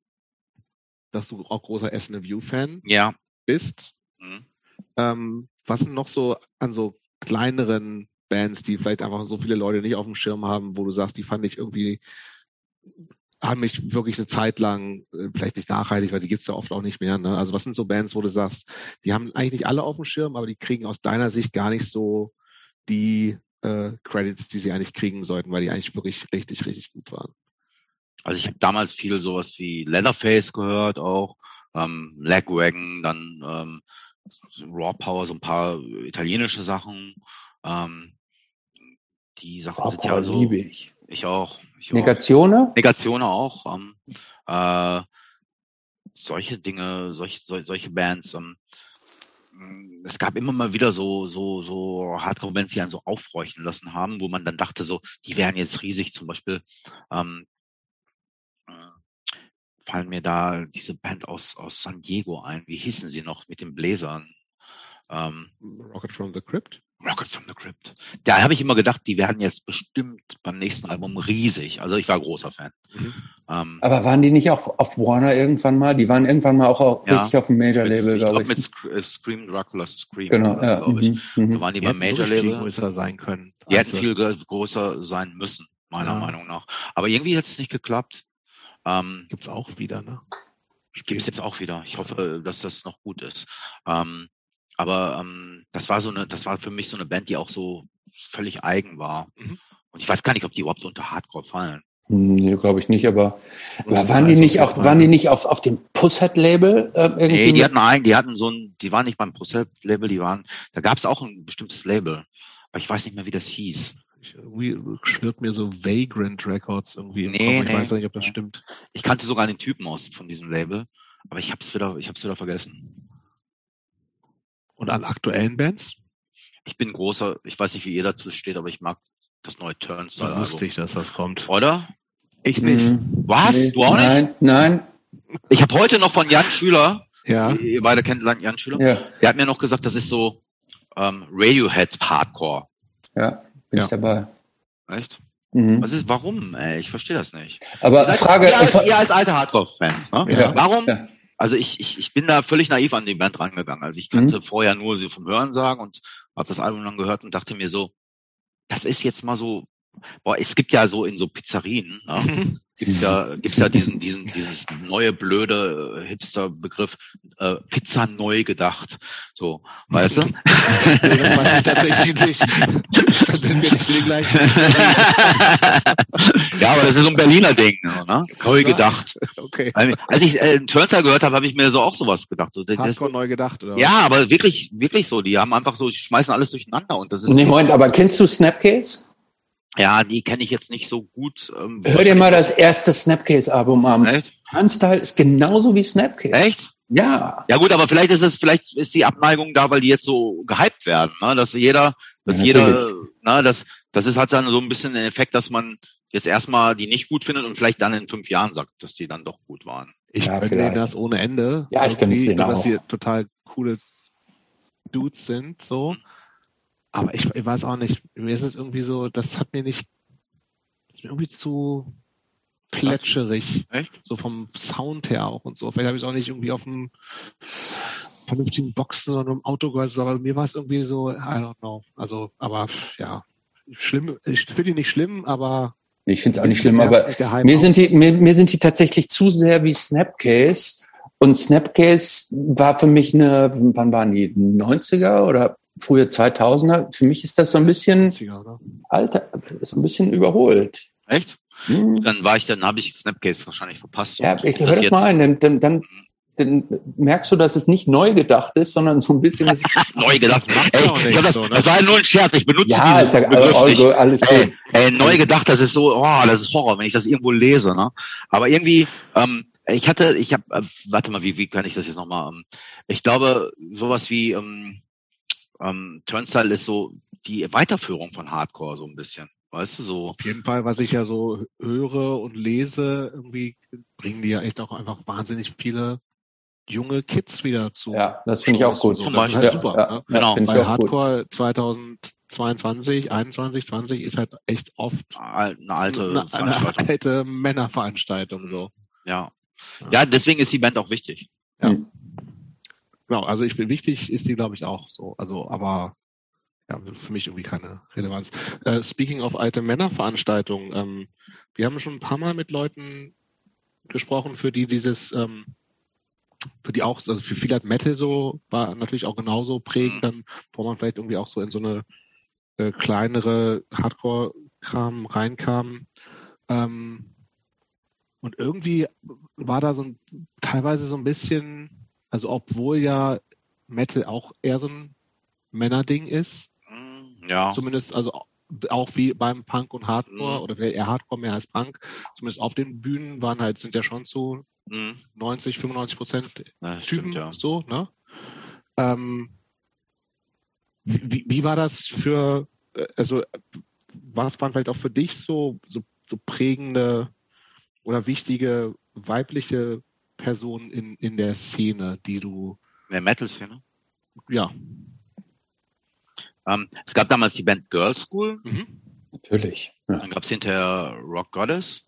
dass du auch großer Essen View-Fan ja. Bist. Mhm. Ähm, was sind noch so an so kleineren Bands, die vielleicht einfach so viele Leute nicht auf dem Schirm haben, wo du sagst, die fand ich irgendwie, haben mich wirklich eine Zeit lang, äh, vielleicht nicht nachhaltig, weil die gibt's ja oft auch nicht mehr. Ne? Also was sind so Bands, wo du sagst, die haben eigentlich nicht alle auf dem Schirm, aber die kriegen aus deiner Sicht gar nicht so die äh, Credits, die sie eigentlich kriegen sollten, weil die eigentlich wirklich richtig, richtig gut waren. Also ich habe damals viel sowas wie Leatherface gehört auch, ähm, Lagwagon, dann ähm, Raw Power, so ein paar italienische Sachen. Ähm, die Sachen Raw sind Power ja so. liebe ich. Ich auch. Ich Negatione? Auch. Negatione auch. Ähm, äh, solche Dinge, solche, solche Bands. Ähm, es gab immer mal wieder so, so, so Hardcore-Bands, die einen so aufhorchen lassen haben, wo man dann dachte so, die wären jetzt riesig. Zum Beispiel ähm, fallen mir da diese Band aus, aus San Diego ein. Wie hießen sie noch mit den Bläsern? Ähm, Rocket from the Crypt? Rocket from the Crypt. Da habe ich immer gedacht, die werden jetzt bestimmt beim nächsten Album riesig. Also ich war großer Fan. Mhm. Ähm, Aber waren die nicht auch auf Warner irgendwann mal? Die waren irgendwann mal auch, auch ja, richtig auf dem Major-Label, glaube ich. Glaub, mit äh, Scream Dracula Scream. Genau, ja. glaube ich. Mhm. Da waren die, die beim Major-Label. viel größer sein können. Die hätten viel größer sein müssen, meiner ja. Meinung nach. Aber irgendwie hat es nicht geklappt. Ähm, Gibt's auch wieder, ne? Gibt es jetzt auch wieder. Ich hoffe, dass das noch gut ist. Ähm, aber ähm, das war so eine, das war für mich so eine Band, die auch so völlig eigen war. Mhm. Und ich weiß gar nicht, ob die überhaupt unter Hardcore fallen. Nee, glaube ich nicht, aber, aber waren die nicht auch, waren die nicht auf, auf dem Pusshead-Label äh, irgendwie? Nee, die hatten ein, die hatten so ein, die waren nicht beim Pusshead-Label, die waren, da gab es auch ein bestimmtes Label. Aber ich weiß nicht mehr, wie das hieß. Irgendwie schwirrt mir so Vagrant Records irgendwie im nee, Ich nee. weiß nicht, ob das stimmt. Ich kannte sogar den Typen aus von diesem Label, aber ich hab's wieder, ich hab's wieder vergessen. Und an aktuellen Bands? Ich bin großer, ich weiß nicht, wie ihr dazu steht, aber ich mag das neue Turnstile. Da wusste ich, dass das kommt. Oder? Ich nicht. Mhm. Was? Nee, du auch nicht? Nein, nein. Ich habe heute noch von Jan Schüler, ja. ihr beide kennt Jan Schüler, ja. der hat mir noch gesagt, das ist so ähm, Radiohead Hardcore. Ja, bin ja. ich dabei. Echt? Mhm. Was ist, warum? Ey, ich verstehe das nicht. Aber Frage, ihr, als, ihr als alte Hardcore-Fans, ne? Ja. Warum Ja. Also ich, ich, ich bin da völlig naiv an die Band rangegangen. Also ich kannte mhm. vorher nur sie vom Hören sagen und habe das Album dann gehört und dachte mir so, das ist jetzt mal so, boah, es gibt ja so in so Pizzerien, ne? gibt's ja, gibt's ja diesen, diesen, dieses neue blöde äh, Hipster-Begriff äh, Pizza neu gedacht. So, weißt du? nee, das weiß ich tatsächlich nicht. Dann sind wir nicht die gleichen. ja, aber das ist so ein Berliner Ding, ne? Neu gedacht. Okay. Als ich äh, Turnstile gehört habe, habe ich mir so auch sowas gedacht. So, Hardcore neu gedacht, oder? Ja, aber wirklich, wirklich so. Die haben einfach so, schmeißen alles durcheinander und das ist. Nee, Moment, aber kennst du Snapcase? Ja, die kenne ich jetzt nicht so gut. Ähm, Hör dir mal das erste Snapcase-Album an. Echt? Turnstile ist genauso wie Snapcase. Echt? Ja. Ja gut, aber vielleicht ist es, vielleicht ist die Abneigung da, weil die jetzt so gehypt werden, ne? dass jeder, dass Ja, jeder, ne, das, das ist halt dann so ein bisschen der Effekt, dass man jetzt erstmal die nicht gut findet und vielleicht dann in fünf Jahren sagt, dass die dann doch gut waren. Ich Ja, denen das ohne Ende. Ja, ich gönn's Irgendwie, denen Dass auch. sie total coole Dudes sind, so. Aber ich, ich weiß auch nicht, mir ist es irgendwie so, das hat mir nicht, das ist mir irgendwie zu plätscherig. Echt? So vom Sound her auch und so. Vielleicht habe ich es auch nicht irgendwie auf einem vernünftigen Boxen oder im Auto gehört, aber mir war es irgendwie so, I don't know. Also, aber ja, schlimm, ich finde die nicht schlimm, aber Ich finde es auch nicht schlimm, aber Hype mir sind die, mir, mir sind die tatsächlich zu sehr wie Snapcase. Und Snapcase war für mich eine, wann waren die? 90er oder frühe 2000er? Für mich ist das so ein bisschen 90er, oder? alter, so ein bisschen überholt. Echt? Hm. Dann war ich, dann habe ich Snapcase wahrscheinlich verpasst. Ja, ich hör das mal ein, dann, dann, dann, dann merkst du, dass es nicht neu gedacht ist, sondern so ein bisschen ist, Neu gedacht. Ey, ich hab das, so, ne? das war ja nur ein Scherz. Ich benutze ja, ist diesen ja Begriff all, nicht. all, alles Ey, gut. ey, neu gedacht, das ist so, oh, das ist Horror, wenn ich das irgendwo lese, ne? Aber irgendwie, ähm, ich hatte, ich habe, äh, warte mal, wie, wie kann ich das jetzt nochmal? Ähm, ich glaube, sowas wie ähm, ähm, Turnstile ist so die Weiterführung von Hardcore so ein bisschen, weißt du so? Auf jeden Fall, was ich ja so höre und lese, irgendwie bringen die ja echt auch einfach wahnsinnig viele junge Kids wieder zu. Ja, das finde ich auch gut. So, Zum das ist Beispiel. halt super. Ja, ne? ja, Genau. Bei auch gut. Hardcore 2022, 21, 20 ist halt echt oft Eine alte eine, eine alte Männerveranstaltung so. Ja. Ja, deswegen ist die Band auch wichtig. Genau, also ich will wichtig ist die, glaube ich, auch so. Also, aber ja, für mich irgendwie keine Relevanz. Äh, speaking of alte Männerveranstaltungen, ähm, wir haben schon ein paar Mal mit Leuten gesprochen, für die dieses, ähm, für die auch, also für viele hat Metal so, war natürlich auch genauso prägend, dann, wo man vielleicht irgendwie auch so in so eine äh, kleinere Hardcore-Kram reinkam. Ähm, und irgendwie war da so ein, teilweise so ein bisschen, also obwohl ja Metal auch eher so ein Männerding ist, Hm, Ja. zumindest also auch wie beim Punk und Hardcore Mhm. oder eher Hardcore mehr als Punk, zumindest auf den Bühnen waren halt, sind ja schon zu Hm, 90, 95 Prozent Typen stimmt, ja. so, ne? Ähm, wie, wie war das für, also was waren vielleicht auch für dich so, so, so prägende oder wichtige weibliche Personen in, in der Szene, die du, In der Metal-Szene. ja, Ähm, es gab damals die Band Girl School. Mhm. Natürlich. Ja. Dann gab es hinterher Rock Goddess.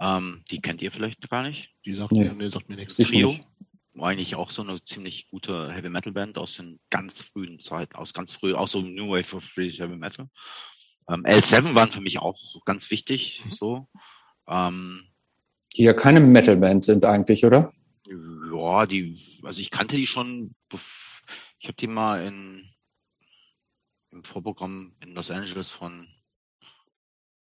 Ähm, die kennt ihr vielleicht gar nicht. Die sagt, nee. mir, sagt mir nichts. Trio. War eigentlich auch so eine ziemlich gute Heavy Metal Band aus den ganz frühen Zeiten, aus ganz früh, auch so New Wave of British Heavy Metal. Ähm, L7 waren für mich auch ganz wichtig, mhm. so. Ähm, die ja keine Metal Band sind eigentlich, oder? Ja, die, also ich kannte die schon, ich habe die mal in, im Vorprogramm in Los Angeles von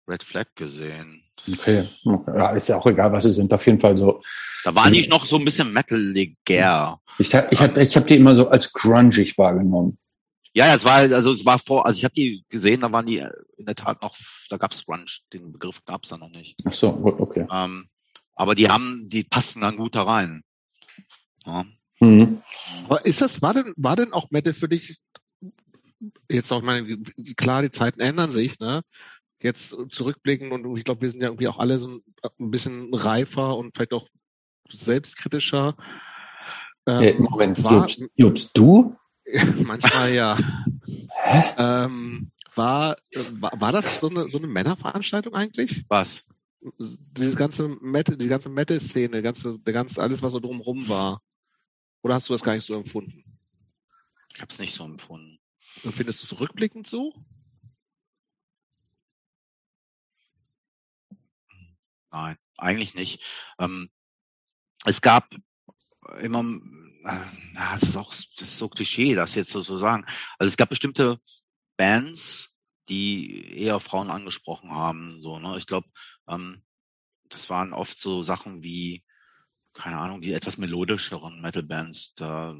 Red Flag gesehen. Okay. Ja, ist ja auch egal, was sie sind. Auf jeden Fall so. Da waren die noch so ein bisschen metaligär. Ich, ich, hab, ich habe die immer so als grungig wahrgenommen. Ja, ja, es war also es war vor, also ich habe die gesehen, da waren die in der Tat noch, da gab's Grunge, den Begriff gab's da noch nicht. Ach so, gut, okay. Ähm, aber die haben, die passen dann gut da rein. Ja. Mhm. Aber ist das, war denn, war denn auch Metal für dich jetzt auch meine, klar, die Zeiten ändern sich, ne? jetzt zurückblicken und ich glaube, wir sind ja irgendwie auch alle so ein bisschen reifer und vielleicht auch selbstkritischer. Ähm, Moment, war, Jobst, Jobst, du? manchmal ja. Hä? Ähm, war, war, war das so eine, so eine Männerveranstaltung eigentlich? Was? Dieses ganze Metal, die ganze Metal-Szene, ganze, der ganze, alles, was so drumherum war. Oder hast du das gar nicht so empfunden? Ich habe es nicht so empfunden. Und findest du es rückblickend so? Nein, eigentlich nicht. Ähm, es gab immer, äh, das ist auch das ist so Klischee, das jetzt so zu sagen. Also es gab bestimmte Bands, die eher Frauen angesprochen haben. So, ne? Ich glaube, ähm, das waren oft so Sachen wie, keine Ahnung, die etwas melodischeren Metal-Bands. Da,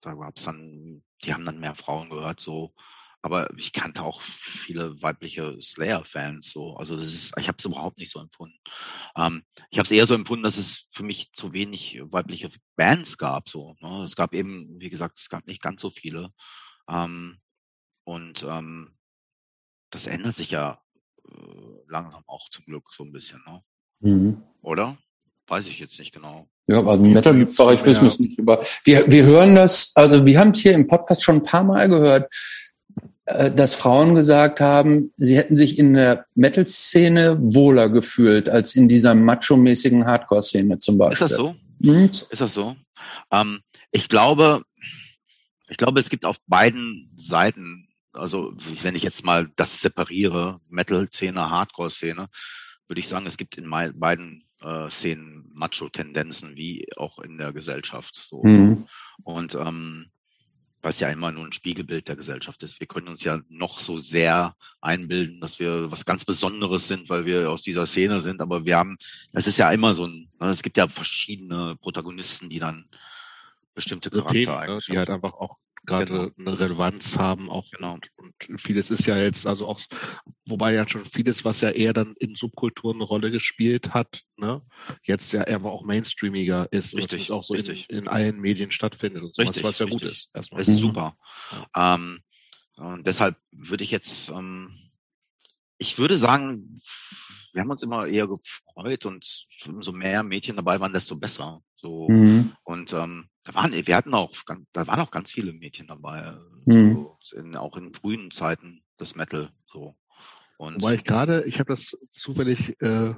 da gab's dann, die haben dann mehr Frauen gehört, so aber ich kannte auch viele weibliche Slayer-Fans so. Also das ist, ich habe es überhaupt nicht so empfunden. Ähm, ich habe es eher so empfunden, dass es für mich zu wenig weibliche Bands gab. So, ne? Es gab eben, wie gesagt, es gab nicht ganz so viele. Ähm, und ähm, das ändert sich ja äh, langsam auch zum Glück so ein bisschen, ne? Mhm. Oder? Weiß ich jetzt nicht genau. Ja, also im Metal-Bereich wissen wir es nicht. Aber wir, wir hören das, also wir haben es hier im Podcast schon ein paar Mal gehört äh, dass Frauen gesagt haben, sie hätten sich in der Metal-Szene wohler gefühlt als in dieser macho-mäßigen Hardcore-Szene zum Beispiel. Ist das so? Hm? Ist das so? Ähm, ich glaube, ich glaube, es gibt auf beiden Seiten, also wenn ich jetzt mal das separiere, Metal-Szene, Hardcore-Szene, würde ich sagen, es gibt in beiden äh, Szenen Macho-Tendenzen, wie auch in der Gesellschaft. So. Mhm. Und ähm, was ja immer nur ein Spiegelbild der Gesellschaft ist. Wir können uns ja noch so sehr einbilden, dass wir was ganz Besonderes sind, weil wir aus dieser Szene sind, aber wir haben, das ist ja immer so ein, ne, es gibt ja verschiedene Protagonisten, die dann bestimmte Charaktereigenschaften. Ne, die halt einfach auch gerade genau. eine Relevanz haben auch genau. Und, und, vieles ist ja jetzt also auch wobei ja schon vieles was ja eher dann in Subkulturen eine Rolle gespielt hat ne jetzt ja eher auch mainstreamiger ist richtig auch so richtig. In, in, allen Medien stattfindet und sowas, richtig, was ja richtig. gut ist erstmal das ist super ja. ähm, und deshalb würde ich jetzt ähm, ich würde sagen wir haben uns immer eher gefreut und umso mehr Mädchen dabei waren desto besser so mhm. und ähm, da waren, wir hatten auch, da waren auch ganz viele Mädchen dabei, mhm. so in, auch in frühen Zeiten des Metal, so. Und Wobei ich gerade, ich habe das zufällig äh,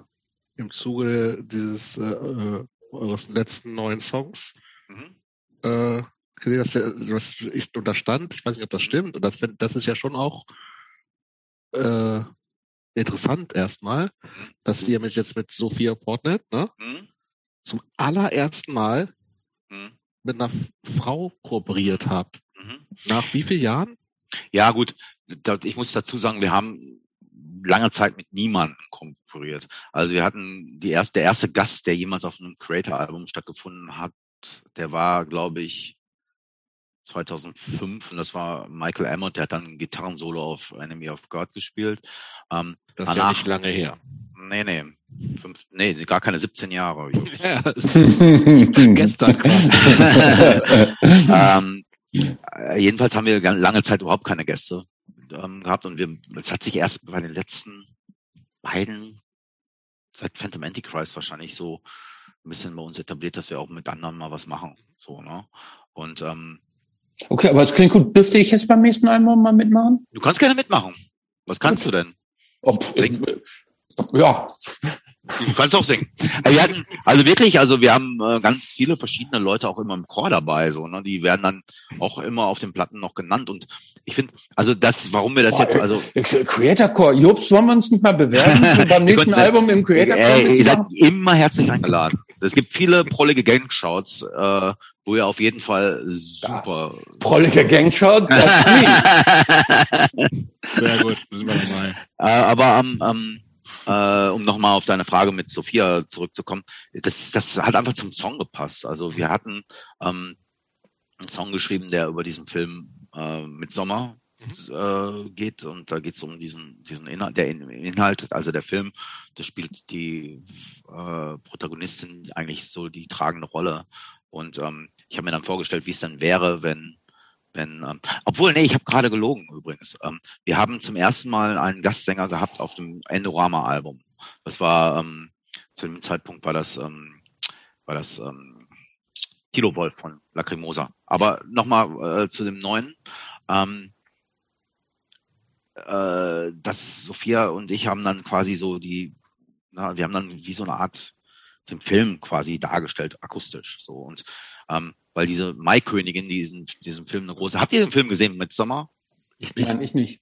im Zuge dieses äh, äh eures letzten neuen Songs mhm. äh, gesehen, dass der, was ich unterstand, ich weiß nicht, ob das mhm. stimmt, und das, das ist ja schon auch äh, interessant erstmal, mhm. dass wir jetzt mit Sophia Portnet, ne, mhm. zum allerersten Mal mhm mit einer Frau kooperiert habt. Mhm. Nach wie vielen Jahren? Ja, gut. Ich muss dazu sagen, wir haben lange Zeit mit niemandem kooperiert. Also wir hatten die erste, der erste Gast, der jemals auf einem Creator-Album stattgefunden hat, der war, glaube ich, 2005 und das war Michael Emmott, der hat dann ein Gitarrensolo auf Enemy of God gespielt. Ähm, das ist danach, ja nicht lange her. Nee, nee. Fünf, nee, gar keine 17 Jahre. ja, gestern. ähm, äh, jedenfalls haben wir lange Zeit überhaupt keine Gäste ähm, gehabt und wir, es hat sich erst bei den letzten beiden, seit Phantom Antichrist wahrscheinlich so ein bisschen bei uns etabliert, dass wir auch mit anderen mal was machen. So, ne? Und ähm, Okay, aber es klingt gut. Dürfte ich jetzt beim nächsten Album mal mitmachen? Du kannst gerne mitmachen. Was kannst okay. du denn? Ob, ja. Du kannst auch singen. Äh, wir hatten, also wirklich, also wir haben äh, ganz viele verschiedene Leute auch immer im Chor dabei, so, ne? Die werden dann auch immer auf den Platten noch genannt. Und ich finde, also das, warum wir das Boah, jetzt, also. Creator Core, Jobs, wollen wir uns nicht mal bewerben beim nächsten Album im Creator? Äh, ihr seid immer herzlich eingeladen. Es gibt viele prollige Gangshots, äh, wo ihr auf jeden Fall super. Ja, prollige Gangshot? Sehr gut, sind wir dabei. Äh, aber am, ähm, ähm, äh, um nochmal auf deine Frage mit Sophia zurückzukommen, das, das hat einfach zum Song gepasst. Also wir hatten ähm, einen Song geschrieben, der über diesen Film äh, mit Sommer mhm. äh, geht und da geht es um diesen diesen Inhalt, der Inhalt, also der Film, das spielt die äh, Protagonistin eigentlich so die tragende Rolle und ähm, ich habe mir dann vorgestellt, wie es dann wäre, wenn wenn, ähm, obwohl, nee, ich habe gerade gelogen übrigens. Ähm, wir haben zum ersten Mal einen Gastsänger gehabt auf dem Endorama-Album. Das war ähm, zu dem Zeitpunkt war das ähm, war das ähm, Kilo Wolf von Lacrimosa. Aber nochmal äh, zu dem neuen. Ähm, äh, das Sophia und ich haben dann quasi so die, na, wir haben dann wie so eine Art den Film quasi dargestellt, akustisch. So und ähm, weil diese Maikönigin, die diesen, diesem Film eine große. Habt ihr den Film gesehen mit Sommer? Ich nicht. Nein, ich nicht.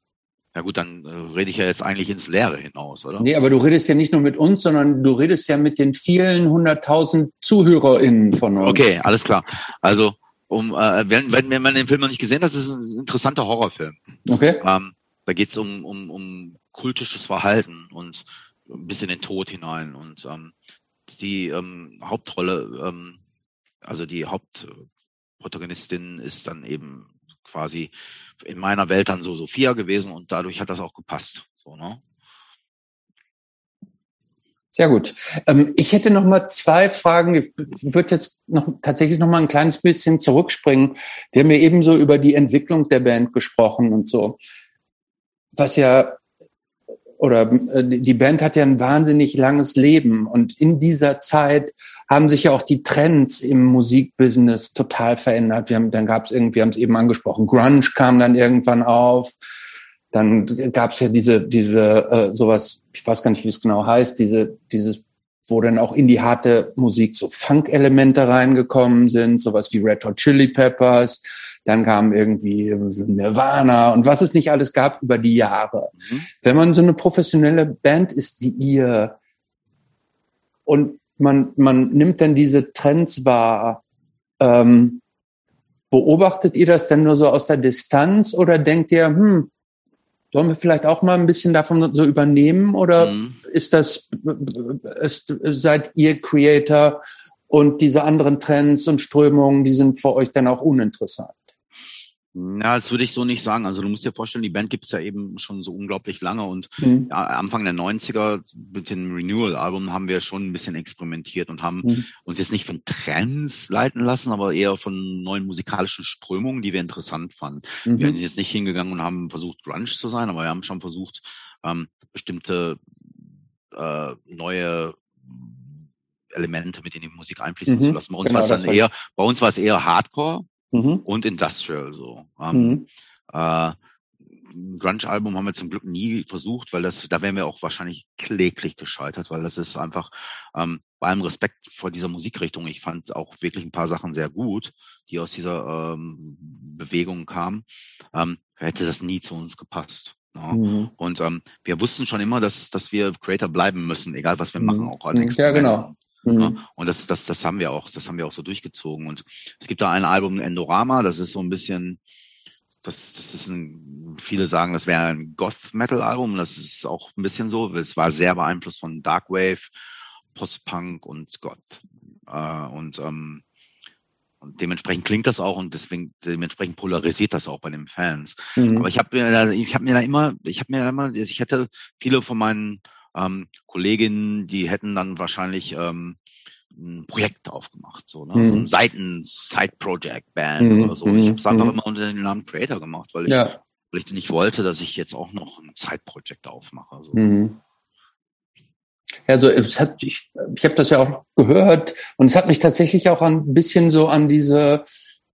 Ja gut, dann äh, rede ich ja jetzt eigentlich ins Leere hinaus, oder? Nee, aber du redest ja nicht nur mit uns, sondern du redest ja mit den vielen hunderttausend ZuhörerInnen von uns. Okay, alles klar. Also, um, äh, wenn, wenn, wenn man den Film noch nicht gesehen hat, das ist ein interessanter Horrorfilm. Okay. Ähm, da geht es um, um, um kultisches Verhalten und ein bisschen den Tod hinein. Und ähm, die ähm, Hauptrolle ähm, also die Hauptprotagonistin ist dann eben quasi in meiner Welt dann so Sophia gewesen und dadurch hat das auch gepasst. So, ne? Sehr gut. Ähm, ich hätte noch mal zwei Fragen. Ich würde jetzt noch tatsächlich noch mal ein kleines bisschen zurückspringen. Wir haben ja eben so über die Entwicklung der Band gesprochen und so. Was ja oder äh, die Band hat ja ein wahnsinnig langes Leben und in dieser Zeit haben sich ja auch die Trends im Musikbusiness total verändert. Wir haben, dann gab es irgendwie, wir haben es eben angesprochen, Grunge kam dann irgendwann auf. Dann gab es ja diese, diese äh, sowas, ich weiß gar nicht, wie es genau heißt, diese, dieses, wo dann auch in die harte Musik so Funk-Elemente reingekommen sind, sowas wie Red Hot Chili Peppers. Dann kam irgendwie Nirvana und was es nicht alles gab über die Jahre. Mhm. Wenn man so eine professionelle Band ist wie ihr und man, man nimmt dann diese Trends wahr. Ähm, beobachtet ihr das denn nur so aus der Distanz oder denkt ihr, hm, sollen wir vielleicht auch mal ein bisschen davon so übernehmen oder mhm. ist das, ist, seid ihr Creator und diese anderen Trends und Strömungen, die sind für euch dann auch uninteressant? Ja, das würde ich so nicht sagen. Also du musst dir vorstellen, die Band gibt's ja eben schon so unglaublich lange und mhm. Anfang der 90er mit dem Renewal-Album haben wir schon ein bisschen experimentiert und haben mhm. uns jetzt nicht von Trends leiten lassen, aber eher von neuen musikalischen Strömungen, die wir interessant fanden. Mhm. Wir sind jetzt nicht hingegangen und haben versucht, Grunge zu sein, aber wir haben schon versucht, ähm, bestimmte äh, neue Elemente mit in die Musik einfließen zu mhm. lassen. Bei uns genau, war es dann eher, bei uns war es eher Hardcore mhm. und Industrial so. Ähm, mhm. äh, Grunge-Album haben wir zum Glück nie versucht, weil das, da wären wir auch wahrscheinlich kläglich gescheitert, weil das ist einfach, ähm, bei allem Respekt vor dieser Musikrichtung, ich fand auch wirklich ein paar Sachen sehr gut, die aus dieser ähm, Bewegung kamen, ähm, hätte das nie zu uns gepasst. Ja. Ne? Mhm. Und ähm, wir wussten schon immer, dass, dass wir Creator bleiben müssen, egal was wir mhm. machen, auch als Ja, genau. Ne? Mhm. Und das, das, das haben wir auch, das haben wir auch so durchgezogen. Und es gibt da ein Album Endorama, das ist so ein bisschen, das, das ist ein, viele sagen, das wäre ein Goth-Metal-Album. Das ist auch ein bisschen so. Es war sehr beeinflusst von Darkwave, Post-Punk und Goth. Äh, und, ähm, und dementsprechend klingt das auch und deswegen dementsprechend polarisiert das auch bei den Fans. Mhm. Aber ich habe mir da, ich habe mir da immer, ich habe mir da immer, ich hätte viele von meinen ähm, Kolleginnen, die hätten dann wahrscheinlich ähm, ein Projekt aufgemacht, so, ne? Mhm. ein Seiten Side Project Band mhm. oder so. Ich habe es einfach mhm. immer unter dem Namen Creator gemacht, weil ich, ja. weil ich nicht wollte, dass ich jetzt auch noch ein Side Project aufmache. So. Mhm. Also es hat, ich, ich habe das ja auch gehört und es hat mich tatsächlich auch ein bisschen so an diese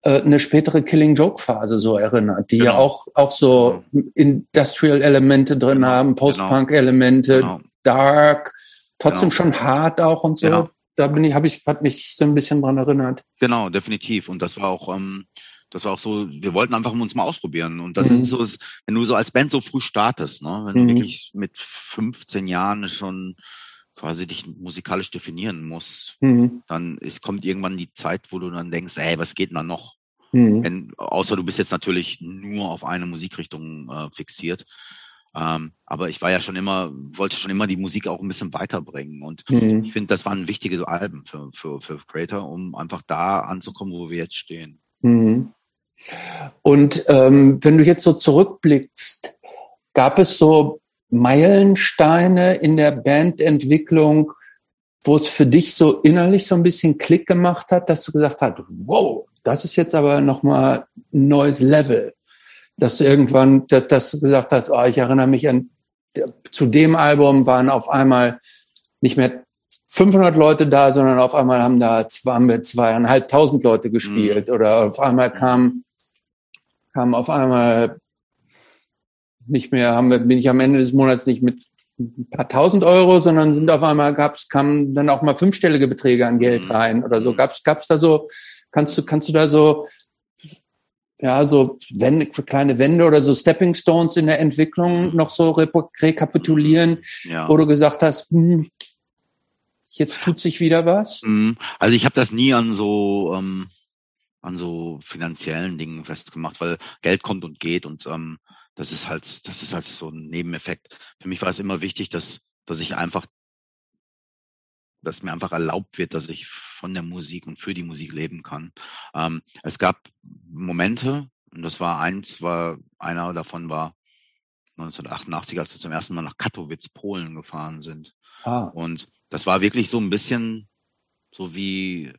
äh, eine spätere Killing Joke Phase so erinnert, die genau. ja auch auch so genau. Industrial Elemente drin genau. haben, Post Punk Elemente, genau. Dark, trotzdem genau. schon hart auch und so. Ja. Da bin ich, habe ich, hat mich so ein bisschen dran erinnert. Genau, definitiv. Und das war auch, ähm, das war auch so, wir wollten einfach uns mal ausprobieren. Und das mhm. ist so, wenn du so als Band so früh startest, ne? wenn mhm. du wirklich mit 15 Jahren schon quasi dich musikalisch definieren musst, mhm. dann ist, kommt irgendwann die Zeit, wo du dann denkst, ey, was geht denn da noch? Mhm. Wenn, außer du bist jetzt natürlich nur auf eine Musikrichtung äh, fixiert. Ähm, aber ich war ja schon immer, wollte schon immer die Musik auch ein bisschen weiterbringen. Und mhm. ich finde, das waren wichtige Alben für, für, für Creator, um einfach da anzukommen, wo wir jetzt stehen. Mhm. Und ähm, wenn du jetzt so zurückblickst, gab es so Meilensteine in der Bandentwicklung, wo es für dich so innerlich so ein bisschen Klick gemacht hat, dass du gesagt hast, wow, das ist jetzt aber nochmal ein neues Level. Dass du irgendwann, dass, dass du gesagt hast, oh, ich erinnere mich an, zu dem Album waren auf einmal nicht mehr 500 Leute da, sondern auf einmal haben da haben wir zweieinhalbtausend Leute gespielt mhm. oder auf einmal kam, kam auf einmal nicht mehr, haben wir, bin ich am Ende des Monats nicht mit ein paar tausend Euro, sondern sind auf einmal gab's, kamen dann auch mal fünfstellige Beträge an Geld mhm. rein oder so. Mhm. Gab's, gab's da so, kannst du, kannst du da so, ja, so Wände, kleine Wände oder so Stepping Stones in der Entwicklung mhm. noch so re rekapitulieren, ja. wo du gesagt hast, hm, jetzt tut sich wieder was? Also ich habe das nie an so ähm, an so finanziellen Dingen festgemacht, weil Geld kommt und geht und ähm, das ist halt, das ist halt so ein Nebeneffekt. Für mich war es immer wichtig, dass, dass ich einfach, dass mir einfach erlaubt wird, dass ich von der Musik und für die Musik leben kann. Ähm, es gab Momente, und das war eins, war, einer davon war 1988, als wir zum ersten Mal nach Katowice, Polen gefahren sind. Ah. Und das war wirklich so ein bisschen so wie,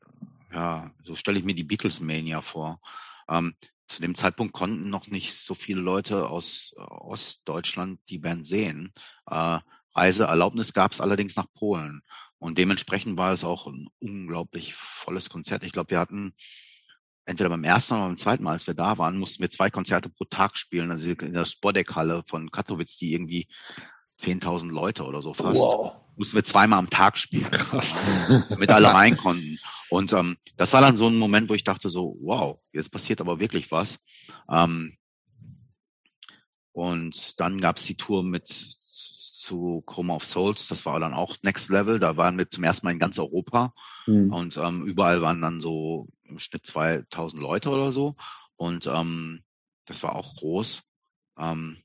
ja, so stelle ich mir die Beatles Mania vor. Ähm, zu dem Zeitpunkt konnten noch nicht so viele Leute aus äh, Ostdeutschland die Band sehen. Äh, Reiseerlaubnis gab es allerdings nach Polen. Und dementsprechend war es auch ein unglaublich volles Konzert. Ich glaube, wir hatten entweder beim ersten oder beim zweiten Mal, als wir da waren, mussten wir zwei Konzerte pro Tag spielen. Also in der Spodek-Halle von Katowice, die irgendwie 10.000 Leute oder so fast. Wow. Mussten wir zweimal am Tag spielen, Krass. damit alle rein konnten. Und ähm, das war dann so ein Moment, wo ich dachte so, wow, jetzt passiert aber wirklich was. Ähm, und dann gab's die Tour mit zu Chroma of Souls, das war dann auch Next Level, da waren wir zum ersten Mal in ganz Europa mhm. und ähm, überall waren dann so im Schnitt 2000 Leute oder so und ähm, das war auch groß. Ähm,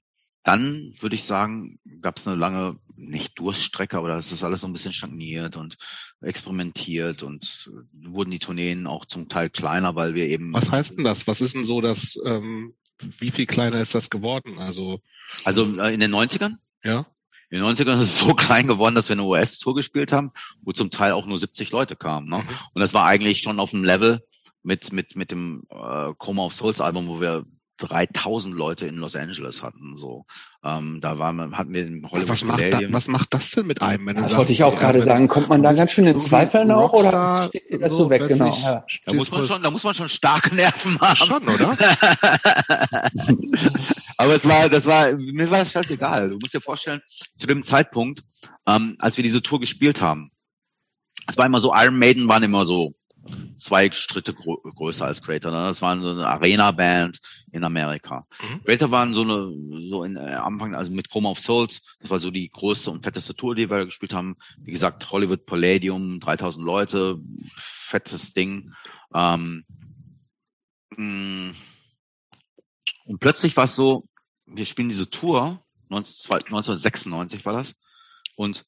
dann würde ich sagen, gab es eine lange, nicht Durststrecke, aber das ist alles so ein bisschen stagniert und experimentiert und äh, wurden die Tourneen auch zum Teil kleiner, weil wir eben. Was heißt denn das? Was ist denn so das, ähm, wie viel kleiner ist das geworden? Also, also äh, in den 90ern? Ja. In den 90ern ist es so klein geworden, dass wir eine US-Tour gespielt haben, wo zum Teil auch nur 70 Leute kamen. Ne? Mhm. Und das war eigentlich schon auf dem Level mit, mit, mit dem äh, Chroma of Souls Album, wo wir 3000 Leute in Los Angeles hatten. So, ähm, da waren, hatten wir in Hollywood. Was macht, da, was macht das denn mit einem? Wenn das wollte ich auch gerade sagen. Kommt man da ganz schön in Zweifeln auch oder steht das so, so weg? Genau. Ja. Da muss man schon, da muss man schon starke Nerven haben. Schon, oder? Aber es war, das war, mir war das scheißegal. Du musst dir vorstellen, zu dem Zeitpunkt, ähm, als wir diese Tour gespielt haben, es war immer so, Iron Maiden waren immer so zwei Schritte grö größer als Creator. Ne? Das waren so eine Arena-Band in Amerika. Mhm. Creator waren so eine, so in äh, Anfang, also mit Chroma of Souls, das war so die größte und fetteste Tour, die wir gespielt haben. Wie gesagt, Hollywood Palladium, 3000 Leute, fettes Ding. Ähm, mm. Und plötzlich war es so, wir spielen diese Tour, 1996 war das, und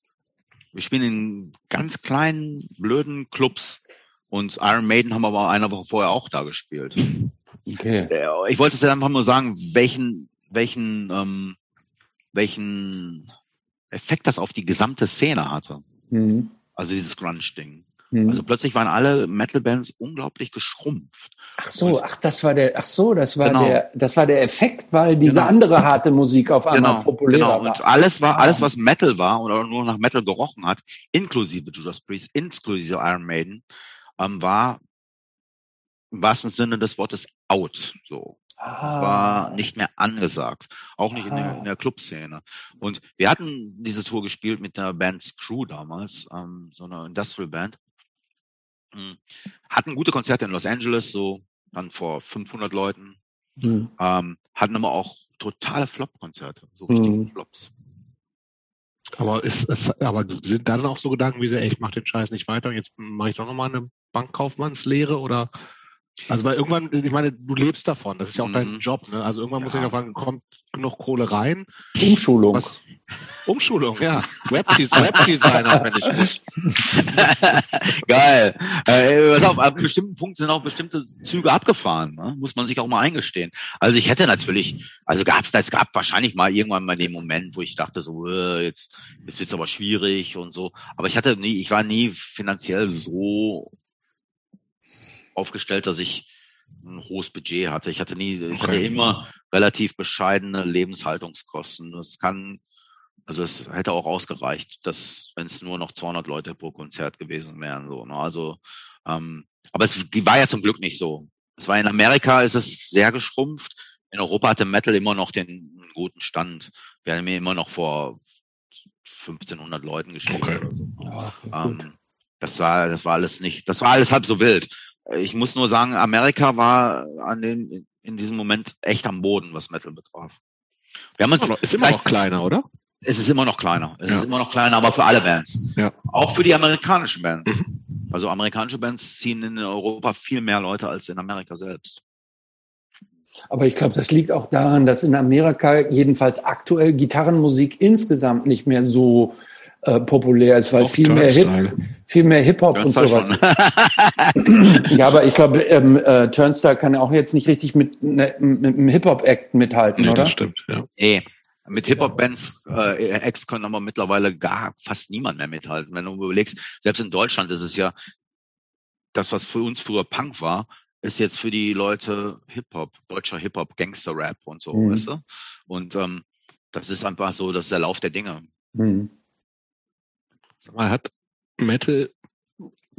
wir spielen in ganz kleinen, blöden Clubs und Iron Maiden haben aber eine Woche vorher auch da gespielt. Okay. Ich wollte es einfach nur sagen, welchen, welchen, ähm, welchen Effekt das auf die gesamte Szene hatte. Mhm. Also dieses Grunge-Ding. Mhm. Also plötzlich waren alle Metal-Bands unglaublich geschrumpft. Ach so, ach das war der, ach so, das war genau. der, das war der Effekt, weil diese genau. andere harte Musik auf einmal genau, populärer genau. war. Und alles war, alles was Metal war oder nur nach Metal gerochen hat, inklusive Judas Priest, inklusive Iron Maiden, ähm, war im wahrsten Sinne des Wortes out. So. Ah. War nicht mehr angesagt. Auch nicht in der, in der Clubszene. Und wir hatten diese Tour gespielt mit der Band Screw damals, ähm, so einer Industrial Band. Hm. Hatten gute Konzerte in Los Angeles, so dann vor 500 Leuten. Mhm. Ähm, hatten aber auch totale Flop-Konzerte, so richtige mhm. Flops. Aber ist es, aber sind dann auch so Gedanken wie, ey, ich mach den Scheiß nicht weiter, jetzt mache ich doch nochmal eine Bankkaufmannslehre oder also weil irgendwann, ich meine, du lebst davon, das ist ja auch mhm. dein Job, ne? Also irgendwann ja. muss ich noch fragen, kommt genug Kohle rein? Umschulung. Was? Umschulung, ja. Webdesigner finde ich gut. Geil. Äh, was auf, ab bestimmten Punkten sind auch bestimmte Züge abgefahren, ne? muss man sich auch mal eingestehen. Also ich hätte natürlich, also gab's, es gab wahrscheinlich mal irgendwann mal den Moment, wo ich dachte so, äh, jetzt, jetzt wird's aber schwierig und so. Aber ich hatte nie, ich war nie finanziell so aufgestellt, dass ich ein hohes Budget hatte. Ich hatte nie, ich hatte immer relativ bescheidene Lebenshaltungskosten. Das kann, also es hätte auch ausgereicht, dass wenn es nur noch 200 Leute pro Konzert gewesen wären, so. Ne? Also, ähm, aber es war ja zum Glück nicht so. Es war in Amerika ist es sehr geschrumpft. In Europa hatte Metal immer noch den guten Stand. Wir haben mir immer noch vor 1500 Leuten gespielt okay. oder so. Ja, okay, ähm, das war, das war alles nicht, das war alles halb so wild. Ich muss nur sagen, Amerika war an dem, in diesem Moment echt am Boden, was Metal betraf. Wir haben uns ist immer noch kleiner, oder? Es ist immer noch kleiner. Es ja. ist immer noch kleiner, aber für alle Bands. Ja. Auch für die amerikanischen Bands. Mhm. Also amerikanische Bands ziehen in Europa viel mehr Leute als in Amerika selbst. Aber ich glaube, das liegt auch daran, dass in Amerika jedenfalls aktuell Gitarrenmusik insgesamt nicht mehr so äh, populär ist, weil viel mehr, Hip, viel mehr Hip-Hop und sowas. ja, aber ich glaube, ähm, äh, Turnstyle kann auch jetzt nicht richtig mit, ne, mit einem Hip-Hop-Act mithalten, nee, oder? Das stimmt, ja. Nee. Mit Hip-Hop-Bands, äh, Acts können aber mittlerweile gar fast niemand mehr mithalten. Wenn du überlegst, selbst in Deutschland ist es ja, das, was für uns früher Punk war, ist jetzt für die Leute Hip-Hop, deutscher Hip-Hop, Gangster-Rap und so, mhm. weißt du? Und ähm, das ist einfach so, das ist der Lauf der Dinge. Mhm. Sag mal, hat Metal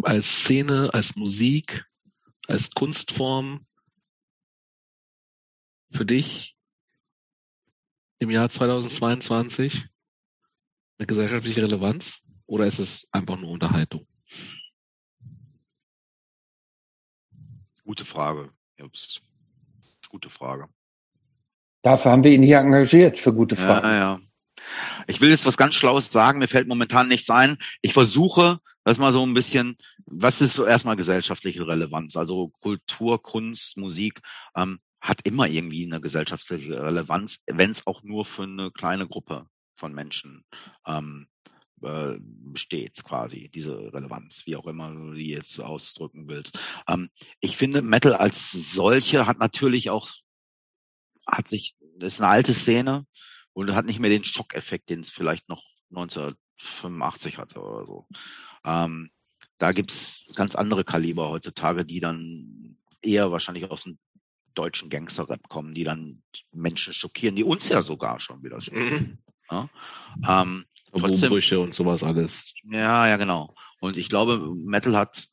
als Szene, als Musik, als Kunstform für dich im Jahr 2022 eine gesellschaftliche Relevanz oder ist es einfach nur Unterhaltung? Gute Frage. Gute Frage. Dafür haben wir ihn hier engagiert für gute Fragen. Ja, ja. Ich will jetzt was ganz Schlaues sagen, mir fällt momentan nichts ein. Ich versuche, das mal so ein bisschen, was ist so erstmal gesellschaftliche Relevanz? Also Kultur, Kunst, Musik ähm, hat immer irgendwie eine gesellschaftliche Relevanz, wenn es auch nur für eine kleine Gruppe von Menschen ähm, äh, besteht quasi, diese Relevanz, wie auch immer du die jetzt ausdrücken willst. Ähm, ich finde, Metal als solche hat natürlich auch, hat sich, ist eine alte Szene, und hat nicht mehr den Schockeffekt, den es vielleicht noch 1985 hatte oder so. Ähm, da gibt's ganz andere Kaliber heutzutage, die dann eher wahrscheinlich aus dem deutschen Gangster-Rap kommen, die dann Menschen schockieren, die uns ja sogar schon wieder schockieren. Mhm. Ja? Ähm, Umbrüche und sowas alles. Ja, ja, genau. Und ich glaube, Metal hat,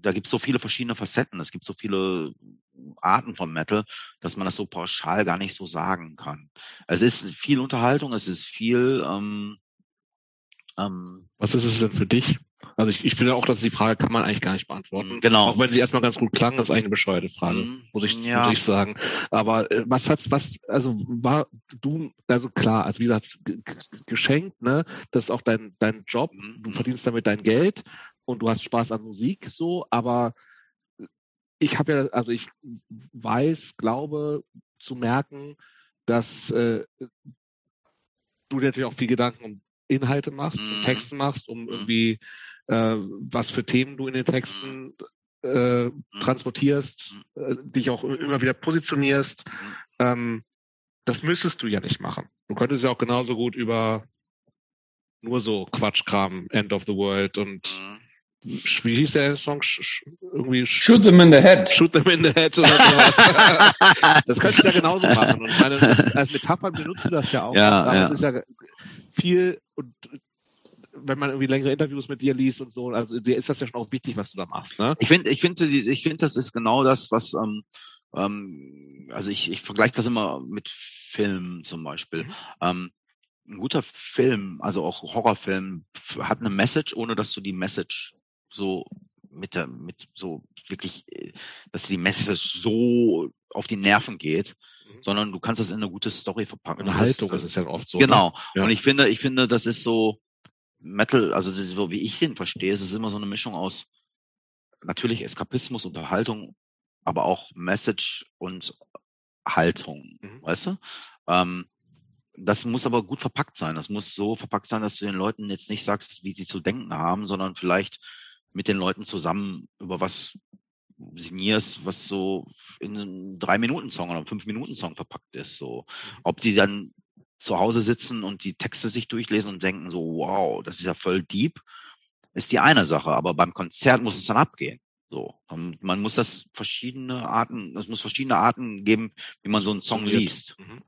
da gibt es so viele verschiedene Facetten, es gibt so viele Arten von Metal, dass man das so pauschal gar nicht so sagen kann. Es ist viel Unterhaltung, es ist viel. Ähm, ähm, Was ist es denn für dich? Also ich, ich finde auch, dass die Frage kann man eigentlich gar nicht beantworten. Genau. Auch wenn sie erstmal ganz gut klang, ist eigentlich eine bescheuerte Frage, mhm. muss ich, ja. muss ich sagen. Aber äh, was hat's, was, also war du, also klar, also wie gesagt, geschenkt, ne? Das ist auch dein, dein Job, mhm. du verdienst damit dein Geld und du hast Spaß an Musik so, aber ich habe ja, also ich weiß, glaube zu merken, dass äh, du dir natürlich auch viel Gedanken um Inhalte machst, um mhm. Texten machst, um mhm. irgendwie äh, was für Themen du in den Texten äh, mhm. transportierst, äh, dich auch immer wieder positionierst. Ähm, das müsstest du ja nicht machen. Du könntest ja auch genauso gut über nur so Quatschkram, End of the World und wie hieß der Song? Sch irgendwie Shoot them in the head. Shoot them in the head oder sowas. das könntest du ja genauso machen. Und meine, als Metapher benutzt du das ja auch. Ja, ja. Das ist ja viel und wenn man irgendwie längere Interviews mit dir liest und so, also dir ist das ja schon auch wichtig, was du da machst, ne? Ich finde, ich finde, ich finde, das ist genau das, was, ähm, ähm, also ich, ich vergleiche das immer mit Filmen zum Beispiel. Mhm. Ähm, ein guter Film, also auch Horrorfilm, hat eine Message, ohne dass du die Message so mit der, mit so wirklich, äh, dass die Message so auf die Nerven geht, mhm. sondern du kannst das in eine gute Story verpacken. Eine Haltung das, ist ja oft so. Ne? Genau. Ne? Ja. Und ich finde, ich finde, das ist so Metal, also so wie ich den verstehe, ist es immer so eine Mischung aus natürlich Eskapismus, Unterhaltung, aber auch Message und Haltung, mhm. weißt du? Ähm, das muss aber gut verpackt sein. Das muss so verpackt sein, dass du den Leuten jetzt nicht sagst, wie sie zu denken haben, sondern vielleicht mit den Leuten zusammen über was signierst, was so in einem Drei-Minuten-Song oder einem Fünf-Minuten-Song verpackt ist. So, mhm. ob die dann zu Hause sitzen und die Texte sich durchlesen und denken so, wow, das ist ja voll deep, ist die eine Sache. Aber beim Konzert muss es dann abgehen. So, man muss das verschiedene Arten, es muss verschiedene Arten geben, wie man so einen Song liest. Mhm.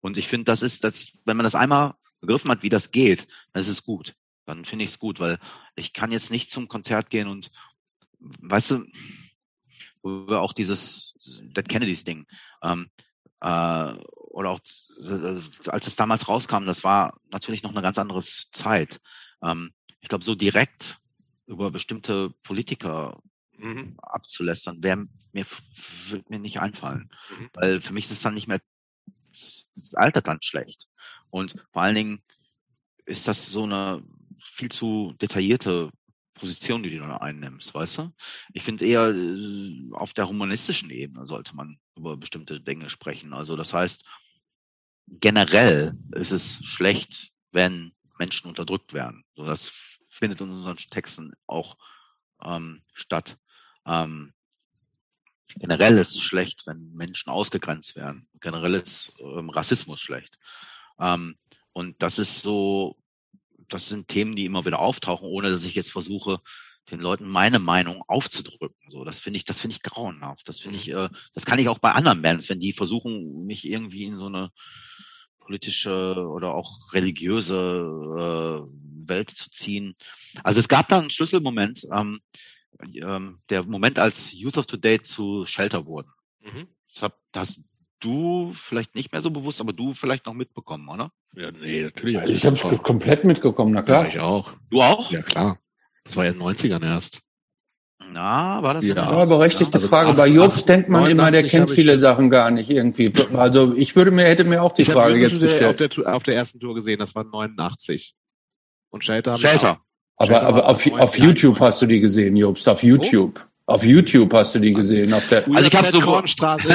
Und ich finde, das ist, das, wenn man das einmal begriffen hat, wie das geht, dann ist es gut. Dann finde ich es gut, weil ich kann jetzt nicht zum Konzert gehen und, weißt du, wo wir auch dieses Dead Kennedys Ding, ähm, äh, oder auch, äh, als es damals rauskam, das war natürlich noch eine ganz andere Zeit. Ähm, ich glaube, so direkt über bestimmte Politiker mhm. abzulästern, wäre mir, würde mir nicht einfallen. Mhm. Weil für mich ist es dann nicht mehr das altert dann schlecht. Und vor allen Dingen ist das so eine viel zu detaillierte Position, die du dann einnimmst, weißt du? Ich finde eher äh, auf der humanistischen Ebene sollte man über bestimmte Dinge sprechen. Also das heißt, generell ist es schlecht, wenn Menschen unterdrückt werden. So, das findet in unseren Texten auch ähm, statt. Ähm, Generell ist es schlecht, wenn Menschen ausgegrenzt werden. Generell ist ähm, Rassismus schlecht. Ähm, und das ist so, das sind Themen, die immer wieder auftauchen, ohne dass ich jetzt versuche, den Leuten meine Meinung aufzudrücken. So, das finde ich, das finde ich grauenhaft. Das finde ich, mhm. äh, das kann ich auch bei anderen Bands, wenn die versuchen, mich irgendwie in so eine politische oder auch religiöse äh, Welt zu ziehen. Also es gab da einen Schlüsselmoment. Ähm, ähm, der Moment, als Youth of Today zu Shelter wurden. Mhm. Das hab, hast du vielleicht nicht mehr so bewusst, aber du vielleicht noch mitbekommen, oder? Ja, nee, natürlich. Also ich habe es komplett mitbekommen, na klar. Ja, ich auch. Du auch? Ja, klar. Das war ja in den 90ern erst. Na, war das ja, ja berechtigte ja, also Frage. Bei Jobs denkt man immer, der kennt viele Sachen gar nicht irgendwie. Also ich würde mir, hätte mir auch die Frage jetzt gestellt. Auf der, auf der ersten Tour gesehen, das war 89. Und Shelter Shelter. Aber, aber auf, auf YouTube hast du die gesehen, Jobst, auf YouTube. Auf YouTube hast du die gesehen. Auf der also ich habe so Kornstraße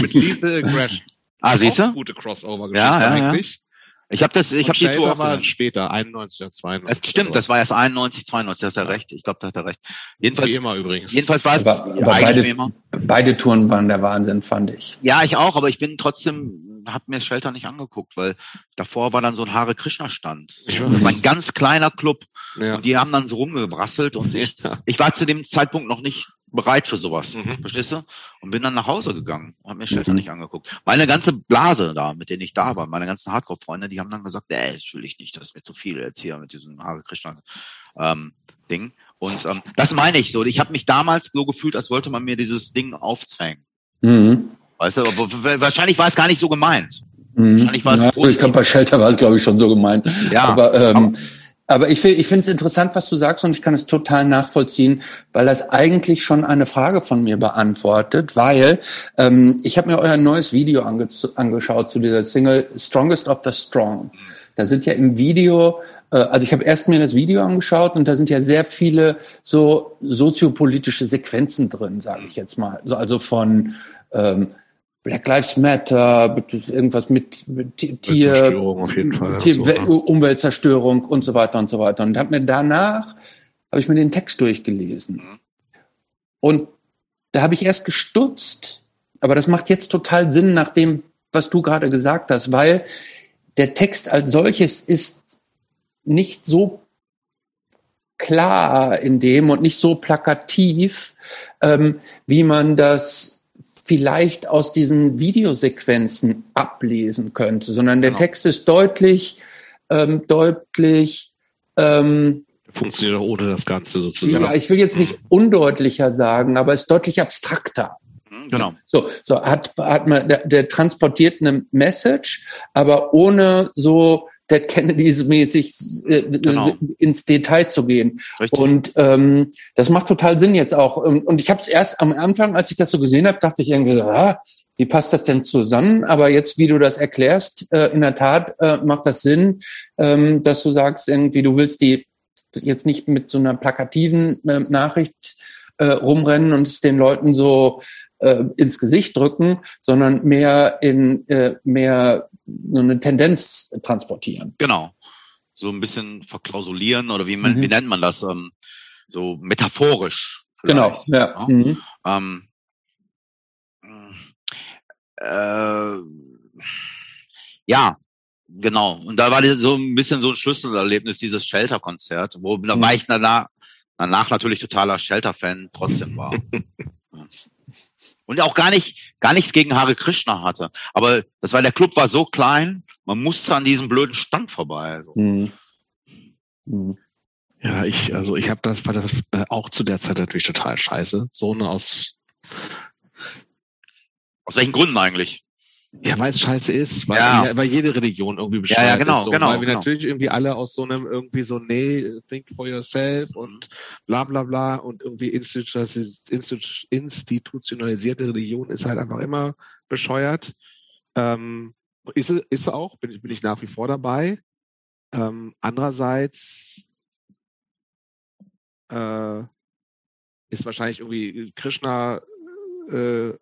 mit Lethal Aggression. Ah, siehst du? Gute Crossover ja, ja, eigentlich. Ja. Ich habe das, ich habe die Tour mal später 91 oder 92. Es stimmt, das war erst 91, 92, das hat er recht. Ich glaube, da hat er recht. Jedenfalls wie immer übrigens. Jedenfalls war es aber, aber beide, beide Touren waren der Wahnsinn, fand ich. Ja, ich auch, aber ich bin trotzdem habe mir Shelter nicht angeguckt, weil davor war dann so ein Hare Krishna Stand. Ich das war ein ganz kleiner Club ja. und die haben dann so rumgebrasselt und ich, ich war zu dem Zeitpunkt noch nicht bereit für sowas, mhm. verstehst du? Und bin dann nach Hause gegangen und habe mir Shelter mhm. nicht angeguckt. Meine ganze Blase da, mit denen ich da war, meine ganzen Hardcore-Freunde, die haben dann gesagt, nee, das will ich nicht, das ist mir zu viel jetzt hier mit diesem Hare Krishna ähm, Ding. Und ähm, das meine ich so. Ich habe mich damals so gefühlt, als wollte man mir dieses Ding aufzwängen. Mhm. Weißt du, aber wahrscheinlich war es gar nicht so gemeint. Mhm. Wahrscheinlich war es ja, ich glaube, bei Shelter war es, glaube ich, schon so gemeint. Ja. Aber, ähm, aber ich, ich finde es interessant, was du sagst, und ich kann es total nachvollziehen, weil das eigentlich schon eine Frage von mir beantwortet, weil ähm, ich habe mir euer neues Video ange angeschaut zu dieser Single Strongest of the Strong. Da sind ja im Video, äh, also ich habe erst mir das Video angeschaut und da sind ja sehr viele so soziopolitische Sequenzen drin, sage ich jetzt mal. So, also von ähm, Black Lives Matter, irgendwas mit, mit Tier, auf jeden Fall Tier, so, ne? Umweltzerstörung und so weiter und so weiter. Und hab mir danach habe ich mir den Text durchgelesen. Mhm. Und da habe ich erst gestutzt, aber das macht jetzt total Sinn nach dem, was du gerade gesagt hast, weil der Text als solches ist nicht so klar in dem und nicht so plakativ, ähm, wie man das vielleicht aus diesen Videosequenzen ablesen könnte, sondern der genau. Text ist deutlich, ähm, deutlich ähm, Funktioniert auch ohne das Ganze sozusagen. ja, ich will jetzt nicht undeutlicher sagen, aber ist deutlich abstrakter. Hm, Genau. So, so hat, hat man, der, der transportiert eine Message, aber ohne so der Kennedys-mäßig äh, Genau. ins Detail zu gehen. Richtig. Und ähm, das macht total Sinn jetzt auch. Und, ich habe es erst am Anfang, als ich das so gesehen habe, dachte ich irgendwie, ah, wie passt das denn zusammen? Aber jetzt, wie du das erklärst, äh, in der Tat äh, macht das Sinn, ähm, dass du sagst, irgendwie, du willst die jetzt nicht mit so einer plakativen äh, Nachricht äh, rumrennen und es den Leuten so äh, ins Gesicht drücken, sondern mehr in äh, mehr eine Tendenz transportieren. Genau. So ein bisschen verklausulieren oder wie, man, Mhm. wie nennt man das? Ähm, so metaphorisch. Genau, ja. ja? Mhm. Ähm, äh, ja, genau. Und da war so ein bisschen so ein Schlüsselerlebnis, dieses Shelter-Konzert, wo da Mhm. war ich danach, danach natürlich totaler Shelter-Fan trotzdem war. Und auch gar nicht, gar nichts gegen Hare Krishna hatte. Aber das war, der Club war so klein, man musste an diesem blöden Stand vorbei. Also. Mhm. Mhm. Ja, ich, also ich habe das, fand das äh, auch zu der Zeit natürlich total scheiße. So eine aus, Aus welchen Gründen eigentlich? Ja, weil es scheiße ist, weil, Ja. weil jede Religion irgendwie bescheuert Ja, ja, genau, ist. So, genau, Weil wir genau. natürlich irgendwie alle aus so einem irgendwie so, nee, think for yourself und bla bla bla und irgendwie institutionalis- institu- institutionalisierte Religion ist halt einfach immer bescheuert. Ähm, ist, ist auch, bin ich, bin ich nach wie vor dabei. Ähm, andererseits äh, ist wahrscheinlich irgendwie Krishna äh,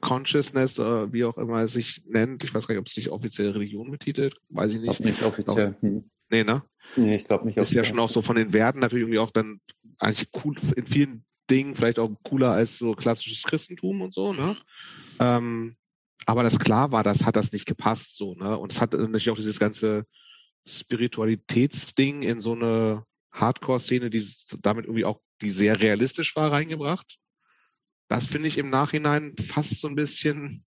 Consciousness oder wie auch immer es sich nennt. Ich weiß gar nicht, ob es sich offiziell Religion betitelt. Weiß ich Ich nicht. glaube nicht offiziell. Hm. Nee, ne? Nee, ich glaube nicht Ist ja schon auch so von den Werten natürlich irgendwie auch dann eigentlich cool, in vielen Dingen vielleicht auch cooler als so klassisches Christentum und so, ne? Ähm, aber das klar war, das hat das nicht gepasst, so, ne? Und es hat natürlich auch dieses ganze Spiritualitätsding in so eine Hardcore-Szene, die damit irgendwie auch, die sehr realistisch war, reingebracht. Das finde ich im Nachhinein fast so ein bisschen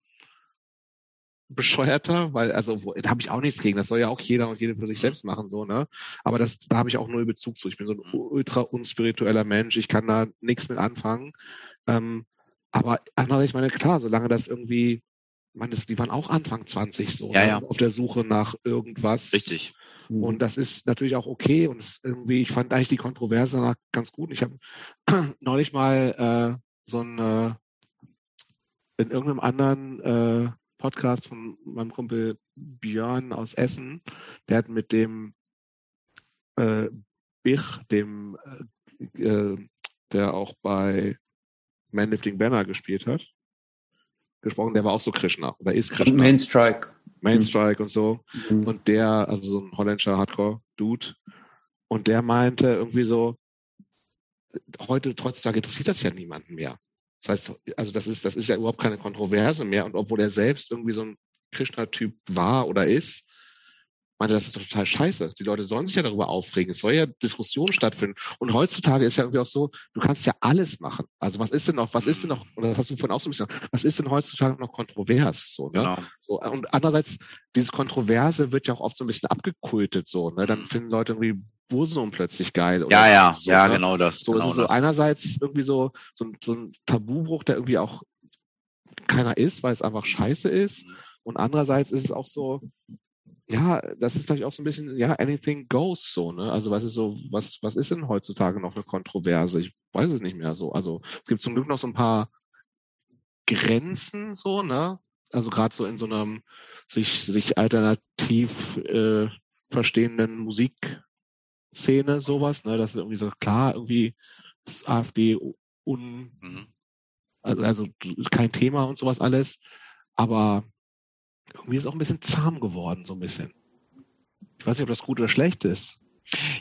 bescheuerter, weil, also, wo, da habe ich auch nichts gegen. Das soll ja auch jeder und jede für sich selbst machen, so, ne? Aber das, da habe ich auch null Bezug zu. Ich bin so ein ultra unspiritueller Mensch. Ich kann da nichts mit anfangen. Ähm, aber andererseits, ich meine, klar, solange das irgendwie, meine, das, die waren auch Anfang 20 so, Ja, ne? ja. auf der Suche nach irgendwas. Richtig. Hm. Und das ist natürlich auch okay. Und irgendwie, ich fand eigentlich die Kontroverse danach ganz gut. Ich habe neulich mal äh, so ein äh, in irgendeinem anderen äh, Podcast von meinem Kumpel Björn aus Essen, der hat mit dem äh, Bich, dem äh, äh, der auch bei Manlifting Banner gespielt hat, gesprochen. Der war auch so Krishna oder ist Krishna. Mainstrike. Mainstrike und so. Mhm. Und der, also so ein holländischer Hardcore-Dude, und der meinte irgendwie so, heute, heutzutage interessiert das ja niemanden mehr. Das heißt, also das ist, das ist ja überhaupt keine Kontroverse mehr. Und obwohl er selbst irgendwie so ein Krishna-Typ war oder ist, meinte, das ist total scheiße. Die Leute sollen sich ja darüber aufregen. Es soll ja Diskussionen stattfinden. Und heutzutage ist ja irgendwie auch so, du kannst ja alles machen. Also was ist denn noch, was ist denn noch, oder das hast du vorhin auch so ein bisschen, was ist denn heutzutage noch kontrovers? So, ne? Genau. So, und andererseits, dieses Kontroverse wird ja auch oft so ein bisschen abgekultet, so, ne? Dann finden Leute irgendwie Bursum plötzlich geil. Oder Ja, ja, so, ja, ne? genau das. So, genau es ist so das. einerseits irgendwie so, so, ein- so ein Tabubruch, der irgendwie auch keiner ist, weil es einfach scheiße ist. Und andererseits ist es auch so, ja, das ist natürlich auch so ein bisschen, ja, anything goes so, ne? Also was ist so, was, was ist denn heutzutage noch eine Kontroverse? Ich weiß es nicht mehr so. Also es gibt zum Glück noch so ein paar Grenzen so, ne? Also gerade so in so einem sich, sich alternativ äh, verstehenden Musikszene, sowas, ne? Das ist irgendwie so klar, irgendwie ist AfD un, Mhm. also, also kein Thema und sowas alles. Aber irgendwie ist es auch ein bisschen zahm geworden, so ein bisschen. Ich weiß nicht, ob das gut oder schlecht ist.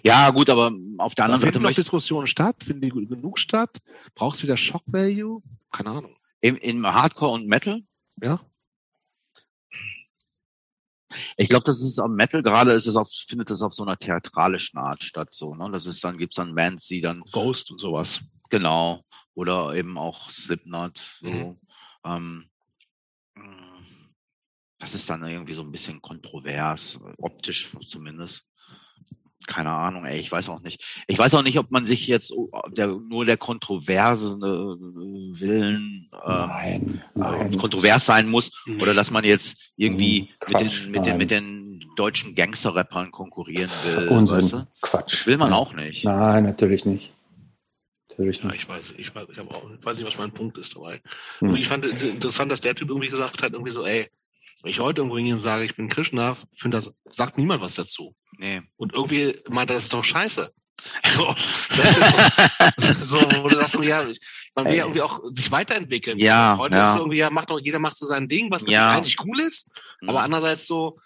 Ja, gut, aber auf der anderen Seite finden noch Diskussionen statt, finden die genug statt? Brauchst du wieder Shock Value? Keine Ahnung. im, im Hardcore und Metal. Ja? Ich glaube, das ist am Metal gerade ist es auf, findet es auf so einer theatralischen Art statt, so, ne? Das ist dann, gibt's dann Bands, die dann, Ghost und sowas. genau, oder eben auch Slipknot, so, Mhm. ähm, das ist dann irgendwie so ein bisschen kontrovers, optisch zumindest. keine Ahnung, ey, ich weiß auch nicht. Ich weiß auch nicht, ob man sich jetzt der, nur der Kontroverse äh, Willen ähm, Nein, nein. kontrovers sein muss Nee. oder dass man jetzt irgendwie Hm, Quatsch, mit, den, mit, den, nein. mit den deutschen Gangster-Rappern konkurrieren will. Unsinn. Weißt du? Quatsch. Will man Ja. auch nicht. Nein, natürlich nicht. Natürlich Ja, nicht. ich weiß, ich weiß, ich, auch, ich weiß nicht, was mein Punkt ist dabei. Hm. Ich fand es interessant, dass der Typ irgendwie gesagt hat, irgendwie so, ey, wenn ich heute irgendwo hingehe und sage, ich bin Krishna, finde das, sagt niemand was dazu. Nee. Und irgendwie meint er, das ist doch scheiße. So, das ist so, wo du sagst, ja, man will ja irgendwie auch sich weiterentwickeln. Ja, Heute ja. ist irgendwie, ja, macht doch, jeder macht so sein Ding, was Ja. eigentlich cool ist, aber andererseits so,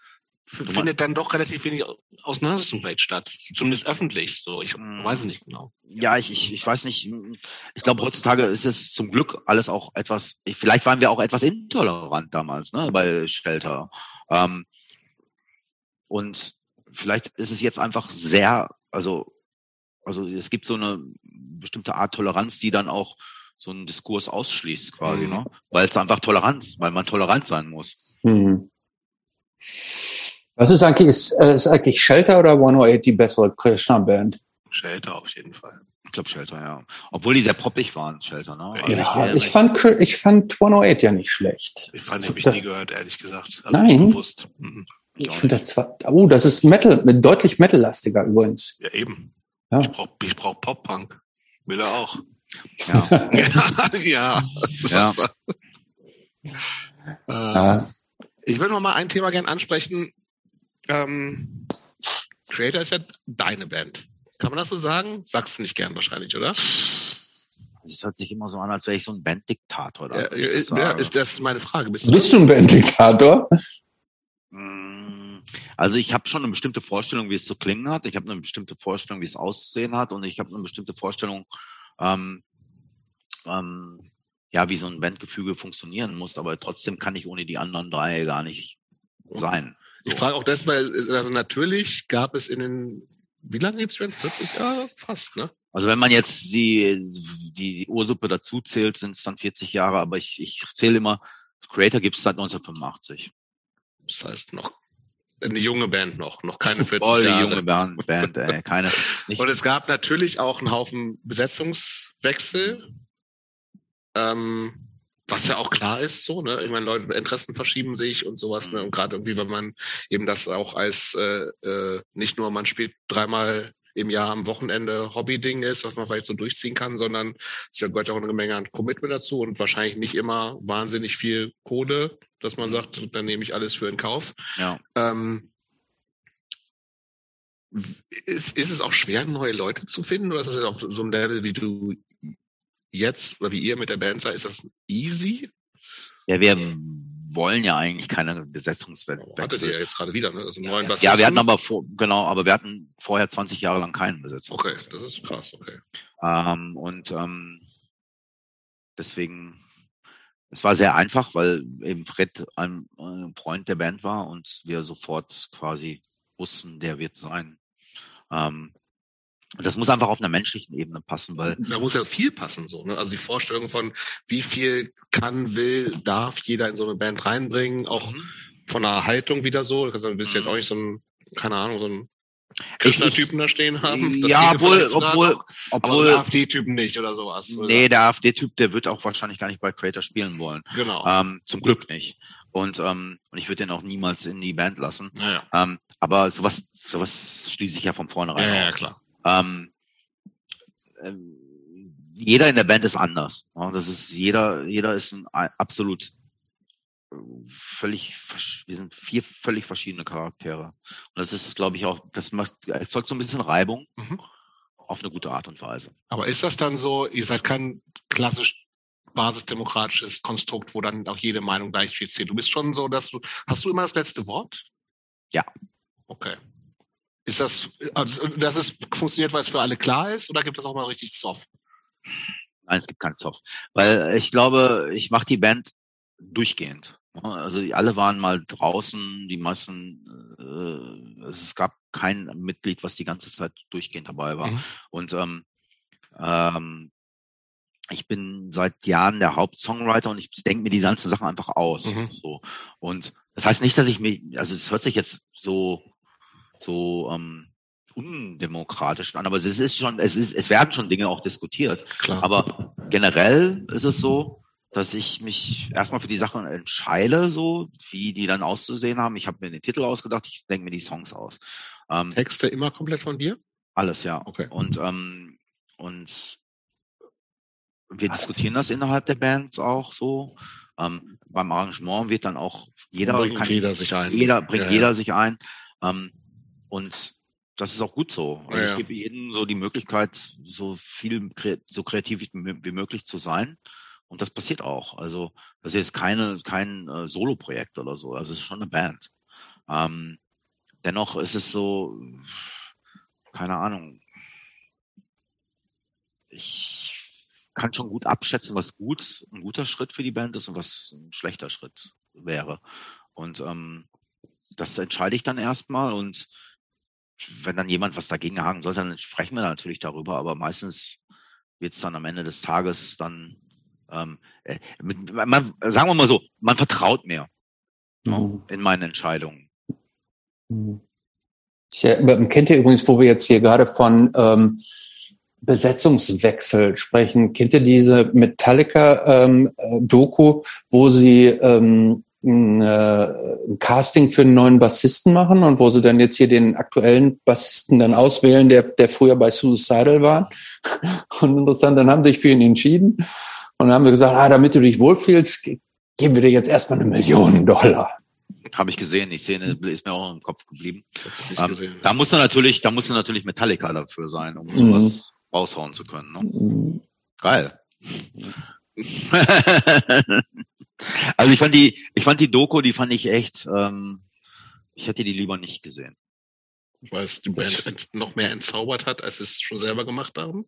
findet dann doch relativ wenig Auseinandersetzung vielleicht statt. Zumindest öffentlich. So, ich Mhm. weiß es nicht genau. Ja, ich, ich, ich weiß nicht. Ich glaube, heutzutage ist es zum Glück alles auch etwas, vielleicht waren wir auch etwas intolerant damals, ne, bei Shelter. Ähm, und vielleicht ist es jetzt einfach sehr, also, also es gibt so eine bestimmte Art Toleranz, die dann auch so einen Diskurs ausschließt quasi, Mhm. ne? Weil es einfach Toleranz, weil man tolerant sein muss. Hm. Was ist eigentlich, ist, äh, ist eigentlich Shelter oder 108 die bessere Krishna-Band? Shelter auf jeden Fall. Ich glaube Shelter, ja. Obwohl die sehr poppig waren, Shelter, ne? Also Ja, äh, ich fand, ich fand 108 ja nicht schlecht. Ich fand, habe ich das- nie gehört, ehrlich gesagt. Nein. nicht bewusst. Mhm. Ich finde das zwar, oh, das ist Metal, mit deutlich Metallastiger übrigens. Ja, eben. Ja. Ich brauch, ich brauch Pop-Punk. Will er auch. Ja. ja. Ja. Äh, Ja, Ich würde noch mal ein Thema gern ansprechen. Ähm, Creator ist ja deine Band. Kann man das so sagen? Sagst du nicht gern wahrscheinlich, oder? Also Es hört sich immer so an, als wäre ich so ein Banddiktator. Ja, ist, ja, sage. ist das meine Frage. Bist du bist du ein Banddiktator? Mm, Also ich habe schon eine bestimmte Vorstellung, wie es zu klingen hat. Ich habe eine bestimmte Vorstellung, wie es auszusehen hat. Und ich habe eine bestimmte Vorstellung, ähm, ähm, ja, wie so ein Bandgefüge funktionieren muss. Aber trotzdem kann ich ohne die anderen drei gar nicht sein. Ich frage auch das, weil also natürlich gab es in den wie lange gibt's schon? 40 Jahre? Fast, ne? Also wenn man jetzt die, die, die Ursuppe dazu zählt, sind es dann 40 Jahre. Aber ich, ich zähle immer, Creator gibt es seit 1985. Das heißt noch eine junge Band noch, noch keine 40 Voll Jahre. junge Band, Band ey, keine. Nicht, Und es gab natürlich auch einen Haufen Besetzungswechsel, ähm, was ja auch klar ist, so, ne? Ich meine, Leute, Interessen verschieben sich und sowas, ne? Und gerade irgendwie, wenn man eben das auch als äh, äh, nicht nur man spielt dreimal im Jahr am Wochenende Hobby-Ding ist, was man vielleicht so durchziehen kann, sondern es gehört auch eine Menge an Commitment dazu und wahrscheinlich nicht immer wahnsinnig viel Kohle, dass man sagt, dann nehme ich alles für in Kauf. ja. Ähm, ist, ist es auch schwer, neue Leute zu finden? Oder ist das auf so einem Level, wie du jetzt oder wie ihr mit der Band seid, ist das easy? ja, wir wollen ja eigentlich keine Hattet ihr Besetzungswechsel. ja jetzt gerade wieder, ne? Also neuen Ja, wir hatten aber vor, genau, aber wir hatten vorher 20 Jahre lang keinen Besetzung. Okay, das ist krass, okay. Ähm, und ähm, deswegen, es war sehr einfach, weil eben Fred ein, ein Freund der Band war und wir sofort quasi wussten, der wird sein. Ähm, und das muss einfach auf einer menschlichen Ebene passen, weil Da muss ja viel passen, so, ne? Also die Vorstellung von, wie viel kann, will, darf jeder in so eine Band reinbringen, auch von der Haltung wieder so. Du du willst jetzt auch nicht so ein, keine Ahnung, so ein Krishna-Typen da stehen haben. Ja, obwohl, obwohl, noch, aber obwohl, einen AfD-Typen nicht oder sowas. oder? nee, der AfD-Typ, der wird auch wahrscheinlich gar nicht bei Creator spielen wollen. Genau. Ähm, zum Glück nicht. Und, ähm, und ich würde den auch niemals in die Band lassen. Naja. Ähm, aber sowas, sowas schließe ich ja von vornherein Ja, ja, klar. Ähm, ähm, jeder in der Band ist anders. Das ist jeder, jeder ist ein absolut äh, völlig, wir sind vier völlig verschiedene Charaktere. Und das ist, glaube ich, auch, das macht, erzeugt so ein bisschen Reibung Mhm. auf eine gute Art und Weise. Aber ist das dann so, ihr seid kein klassisch basisdemokratisches Konstrukt, wo dann auch jede Meinung gleich zählt? Du bist schon so, dass du, hast du immer das letzte Wort? Ja. Okay. Ist das, also das ist, funktioniert, weil es für alle klar ist, oder gibt es auch mal richtig Soft? Nein, es gibt keinen Zoff. Weil ich glaube, ich mache die Band durchgehend. Also die alle waren mal draußen, die meisten, äh, es gab kein Mitglied, was die ganze Zeit durchgehend dabei war. Mhm. Und ähm, ähm, ich bin seit Jahren der Hauptsongwriter und ich denke mir die ganzen Sachen einfach aus. Mhm. So. Und das heißt nicht, dass ich mir, also es hört sich jetzt so, so, ähm, undemokratisch an, aber es ist schon, es ist, es werden schon Dinge auch diskutiert. Klar. Aber generell ist es so, dass ich mich erstmal für die Sachen entscheide, so wie die dann auszusehen haben. Ich habe mir den Titel ausgedacht, ich denke mir die Songs aus. Ähm, Texte immer komplett von dir? Alles, ja. Okay. Und ähm, und wir Was? diskutieren das innerhalb der Bands auch so. Ähm, beim Arrangement wird dann auch jeder, bringt kann, jeder sich ein. Jeder bringt ja, jeder sich ein. Ähm, und das ist auch gut so. Also ja, ich gebe jedem so die Möglichkeit, so viel so kreativ wie möglich zu sein. Und das passiert auch. Also das ist jetzt keine, kein äh, Solo-Projekt oder so. Also es ist schon eine Band. Ähm, dennoch ist es so, keine Ahnung. Ich kann schon gut abschätzen, was gut, ein guter Schritt für die Band ist und was ein schlechter Schritt wäre. Und ähm, das entscheide ich dann erstmal und wenn dann jemand was dagegen haben sollte, dann sprechen wir natürlich darüber, aber meistens wird es dann am Ende des Tages dann, ähm, äh, mit, man, sagen wir mal so, man vertraut mir ne, mhm. in meinen Entscheidungen. Mhm. Ja, kennt ihr übrigens, wo wir jetzt hier gerade von ähm, Besetzungswechsel sprechen, kennt ihr diese Metallica-Doku, ähm, wo sie ähm, ein, äh, ein Casting für einen neuen Bassisten machen und wo sie dann jetzt hier den aktuellen Bassisten dann auswählen, der, der früher bei Suicidal war. Und interessant, dann haben sie sich für ihn entschieden und dann haben wir gesagt, ah, damit du dich wohlfühlst, geben wir dir jetzt erstmal eine Million Dollar. Habe ich gesehen, die Szene ist mir auch im Kopf geblieben. Ähm, da muss er natürlich, da muss er natürlich Metallica dafür sein, um sowas mhm. raushauen zu können. Ne? Mhm. Geil. Also ich fand die, ich fand die Doku, die fand ich echt, ähm, ich hätte die lieber nicht gesehen. Weil es die Band noch mehr entzaubert hat, als sie es schon selber gemacht haben?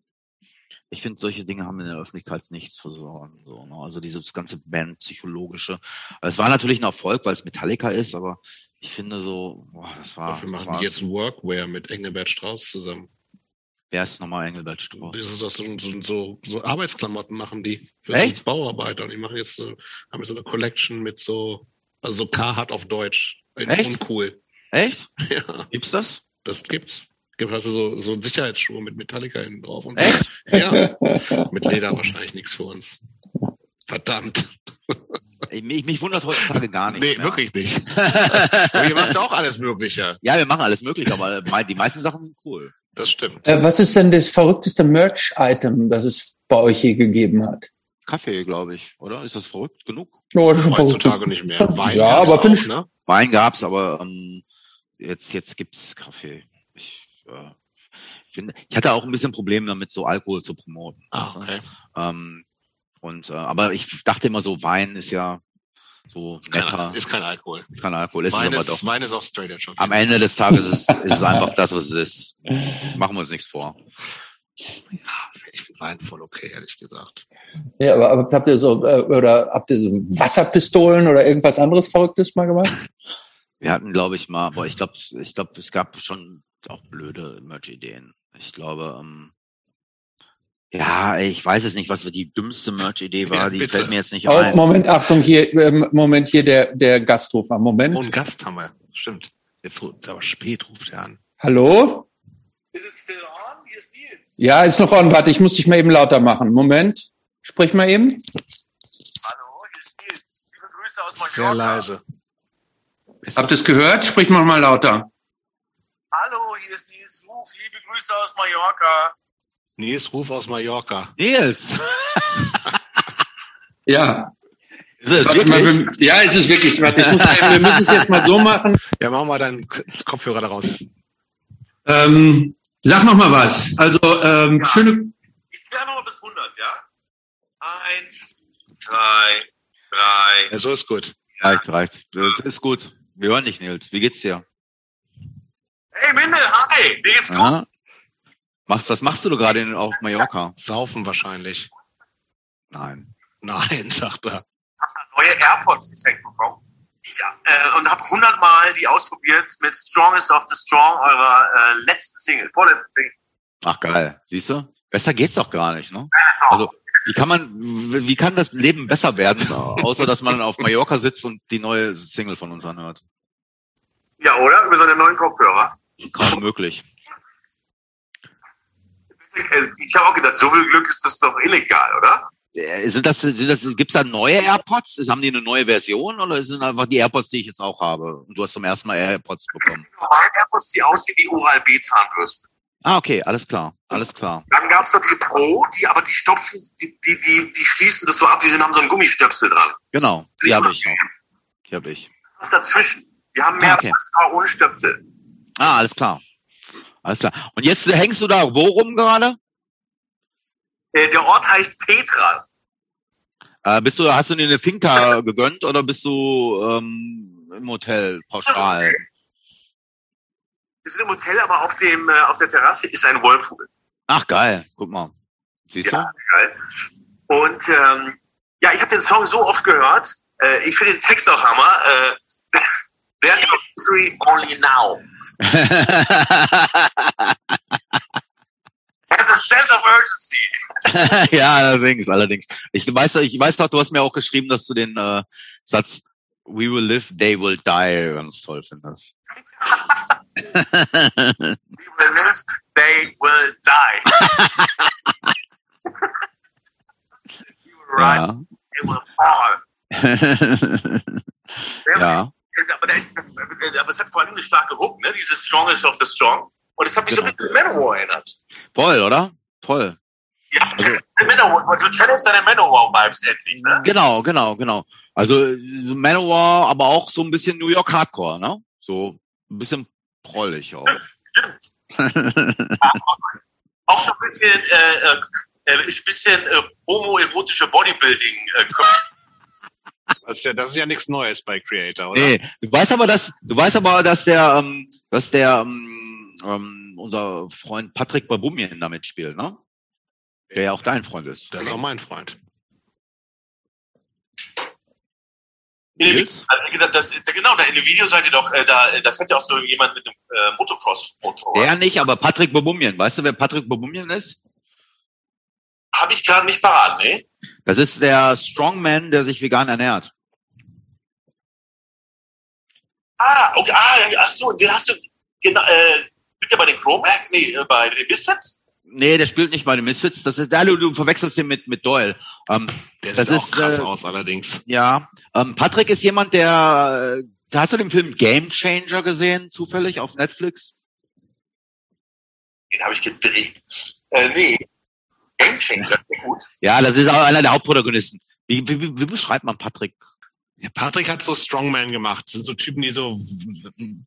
Ich finde, solche Dinge haben in der Öffentlichkeit nichts versorgen. So, ne? Also dieses ganze Band-psychologische. Es war natürlich ein Erfolg, weil es Metallica ist, aber ich finde so, boah, das war. Dafür machen war, die jetzt Workwear mit Engelbert Strauß zusammen. Wer ist nochmal Engelbert Strauß? Das ist das so, so, so, so Arbeitsklamotten machen die für Echt? Bauarbeiter. Und die machen jetzt so, haben jetzt so eine Collection mit so, also so Carhartt auf Deutsch. Echt? Uncool. Echt? Ja. Gibt's das? Das gibt's. Gibt also so, so Sicherheitsschuhe mit Metallica hinten drauf und so. Echt? Ja. mit Leder wahrscheinlich nichts für uns. Verdammt. Mich, mich wundert heutzutage gar nicht. Nee, mehr. wirklich nicht. ihr macht auch alles Mögliche. Ja, wir machen alles Mögliche, aber die meisten Sachen sind cool. Das stimmt. Äh, was ist denn das verrückteste Merch-Item, das es bei euch je gegeben hat? Kaffee, glaube ich, oder? Ist das verrückt genug? Oh, das ist Heutzutage nicht mehr. Wein ja, aber finde ich. Ne? Wein gab's, aber ähm, jetzt jetzt gibt's Kaffee. Ich, äh, finde, ich hatte auch ein bisschen Probleme damit, so Alkohol zu promoten. Ah, okay. Ähm, und äh, aber ich dachte immer so, Wein ist ja so ist netter. Kein, ist kein Alkohol. Ist kein Alkohol. Ist Wein, ist, ist, doch, Wein ist auch straight edge. Am Ende des Tages ist, ist es einfach das, was es ist. Machen wir uns nichts vor. Ja, ich finde Wein voll okay, ehrlich gesagt. Ja, aber, aber habt ihr so, äh, oder habt ihr so Wasserpistolen oder irgendwas anderes Verrücktes mal gemacht? Wir hatten, glaube ich, mal, aber ich glaube, ich glaube, es gab schon auch blöde Merch-Ideen. Ich glaube, ähm, ja, ich weiß es nicht, was die dümmste Merch-Idee war. Ja, die fällt mir jetzt nicht oh, ein. Moment, Achtung, hier, ähm, Moment, hier der, der Gastrufer. Moment. Oh, einen Gast haben wir. Stimmt. Jetzt ist aber spät, ruft er an. Hallo? Ist es still on? Hier ist Nils. Ja, ist noch on. Warte, ich muss dich mal eben lauter machen. Moment. Sprich mal eben. Hallo, hier ist Nils. Liebe Grüße aus Mallorca. Sehr leise. Habt ihr es gehört? Sprich mal mal lauter. Hallo, hier ist Nils Ruf. Liebe Grüße aus Mallorca. Nils Ruf aus Mallorca. Nils! ja. Ist es Warte mal, wir, ja, ist es wirklich. Warte, ich muss, wir müssen es jetzt mal so machen. Ja, mach mal deinen Kopfhörer daraus. Ähm, sag noch mal was. Also, ähm, ja. schöne... Ich zähle mal bis 100, ja? Eins, zwei, drei... Ja, so ist gut. Reicht, reicht. Das ist gut. Wir hören dich, Nils. Wie geht's dir? Hey, Minde, hi! Wie geht's gut? Machst, was machst du gerade auf Mallorca? Saufen wahrscheinlich. Nein. Nein, sagt er. Neue AirPods geschenkt bekommen. Ja, äh, und habe hundertmal die ausprobiert mit Strongest of the Strong, eurer äh, letzten Single, vorletzten Single. Ach geil, siehst du? Besser geht's doch gar nicht, ne? Also wie kann man, wie kann das Leben besser werden, außer dass man auf Mallorca sitzt und die neue Single von uns anhört? Ja, oder? Über seine neuen Kopfhörer. Kaum möglich. Ich habe auch gedacht, so viel Glück ist das doch illegal, oder? Äh, Sind das, sind das, gibt's da neue AirPods? Haben die eine neue Version oder sind einfach die AirPods, die ich jetzt auch habe? Und du hast zum ersten Mal AirPods bekommen. Normale AirPods, die aussehen wie Oral-B-Zahnbürste. Ah, okay, alles klar, alles klar. Dann gab's noch die Pro, die aber die stopfen, die, die, die, die schließen das so ab, die haben so einen Gummistöpsel dran. Genau, die habe ich noch. Die habe ich. Was dazwischen? Die haben mehr Ah, okay. Plastik ohne Stöpsel. Ah, alles klar. Alles klar. Und jetzt äh, hängst du da wo rum gerade? Äh, der Ort heißt Petra. Äh, bist du, hast du dir eine Finca gegönnt oder bist du ähm, im Hotel pauschal? Wir sind im Hotel, aber auf dem äh, auf der Terrasse ist ein Whirlpool. Ach geil, guck mal. Siehst Ja, geil. Und ähm, ja, ich habe den Song so oft gehört. Äh, ich finde den Text auch Hammer. Äh, There's no victory only now. Du? There's a sense of urgency. ja, allerdings, allerdings. Ich weiß, ich weiß doch, du hast mir auch geschrieben, dass du den äh, Satz We will live, they will die ganz toll findest. We will live, they will die. will rise, ja. they will fall. ja. Aber, da ist, aber es hat vor allem eine starke Hook, ne? Dieses Strongest of the Strong. Und es hat mich so ein bisschen an Manowar erinnert. Voll, oder? Voll. Ja, Also- Manowar, du channelst deine Manowar-Vibes endlich, ne? Genau, genau, genau. Also äh, Manowar, aber auch so ein bisschen New York Hardcore, ne? So ein bisschen prollig auch. Auch so ein bisschen, äh, äh, äh, bisschen äh, homoerotische Bodybuilding. Äh, Das ist ja, das ist ja nichts Neues bei Creator, oder? Nee, du weißt aber, dass du weißt aber, dass der, ähm, dass der ähm, ähm, unser Freund Patrick Babumien damit spielt, ne? Der ja auch dein Freund ist. Das ist auch mein Freund. Nils? Also, das, das, genau, da in dem Video seid ihr doch, äh, da, da fährt ja auch so jemand mit einem äh, Motocross-Motor. Der nicht, aber Patrick Babumien. Weißt du, wer Patrick Babumien ist? Habe ich gerade nicht parat, ne? Das ist der Strongman, der sich vegan ernährt. Ah, okay, ah, ach so, den hast du, genau, äh, spielt der bei den Chromax? Nee, äh, bei den Misfits? Nee, der spielt nicht bei den Misfits. Das ist, ja, du, du verwechselst ihn mit, mit Doyle. Ähm, Der Das sieht auch ist, krass äh, aus, allerdings. ja, ähm, Patrick ist jemand, der, äh, hast du den Film Game Changer gesehen, zufällig auf Netflix? Den habe ich gedreht. Äh, nee. Sehr gut. Ja, das ist auch einer der Hauptprotagonisten. Wie, wie, wie, wie beschreibt man Patrick? Ja, Patrick hat so Strongman gemacht. Das sind so Typen, die so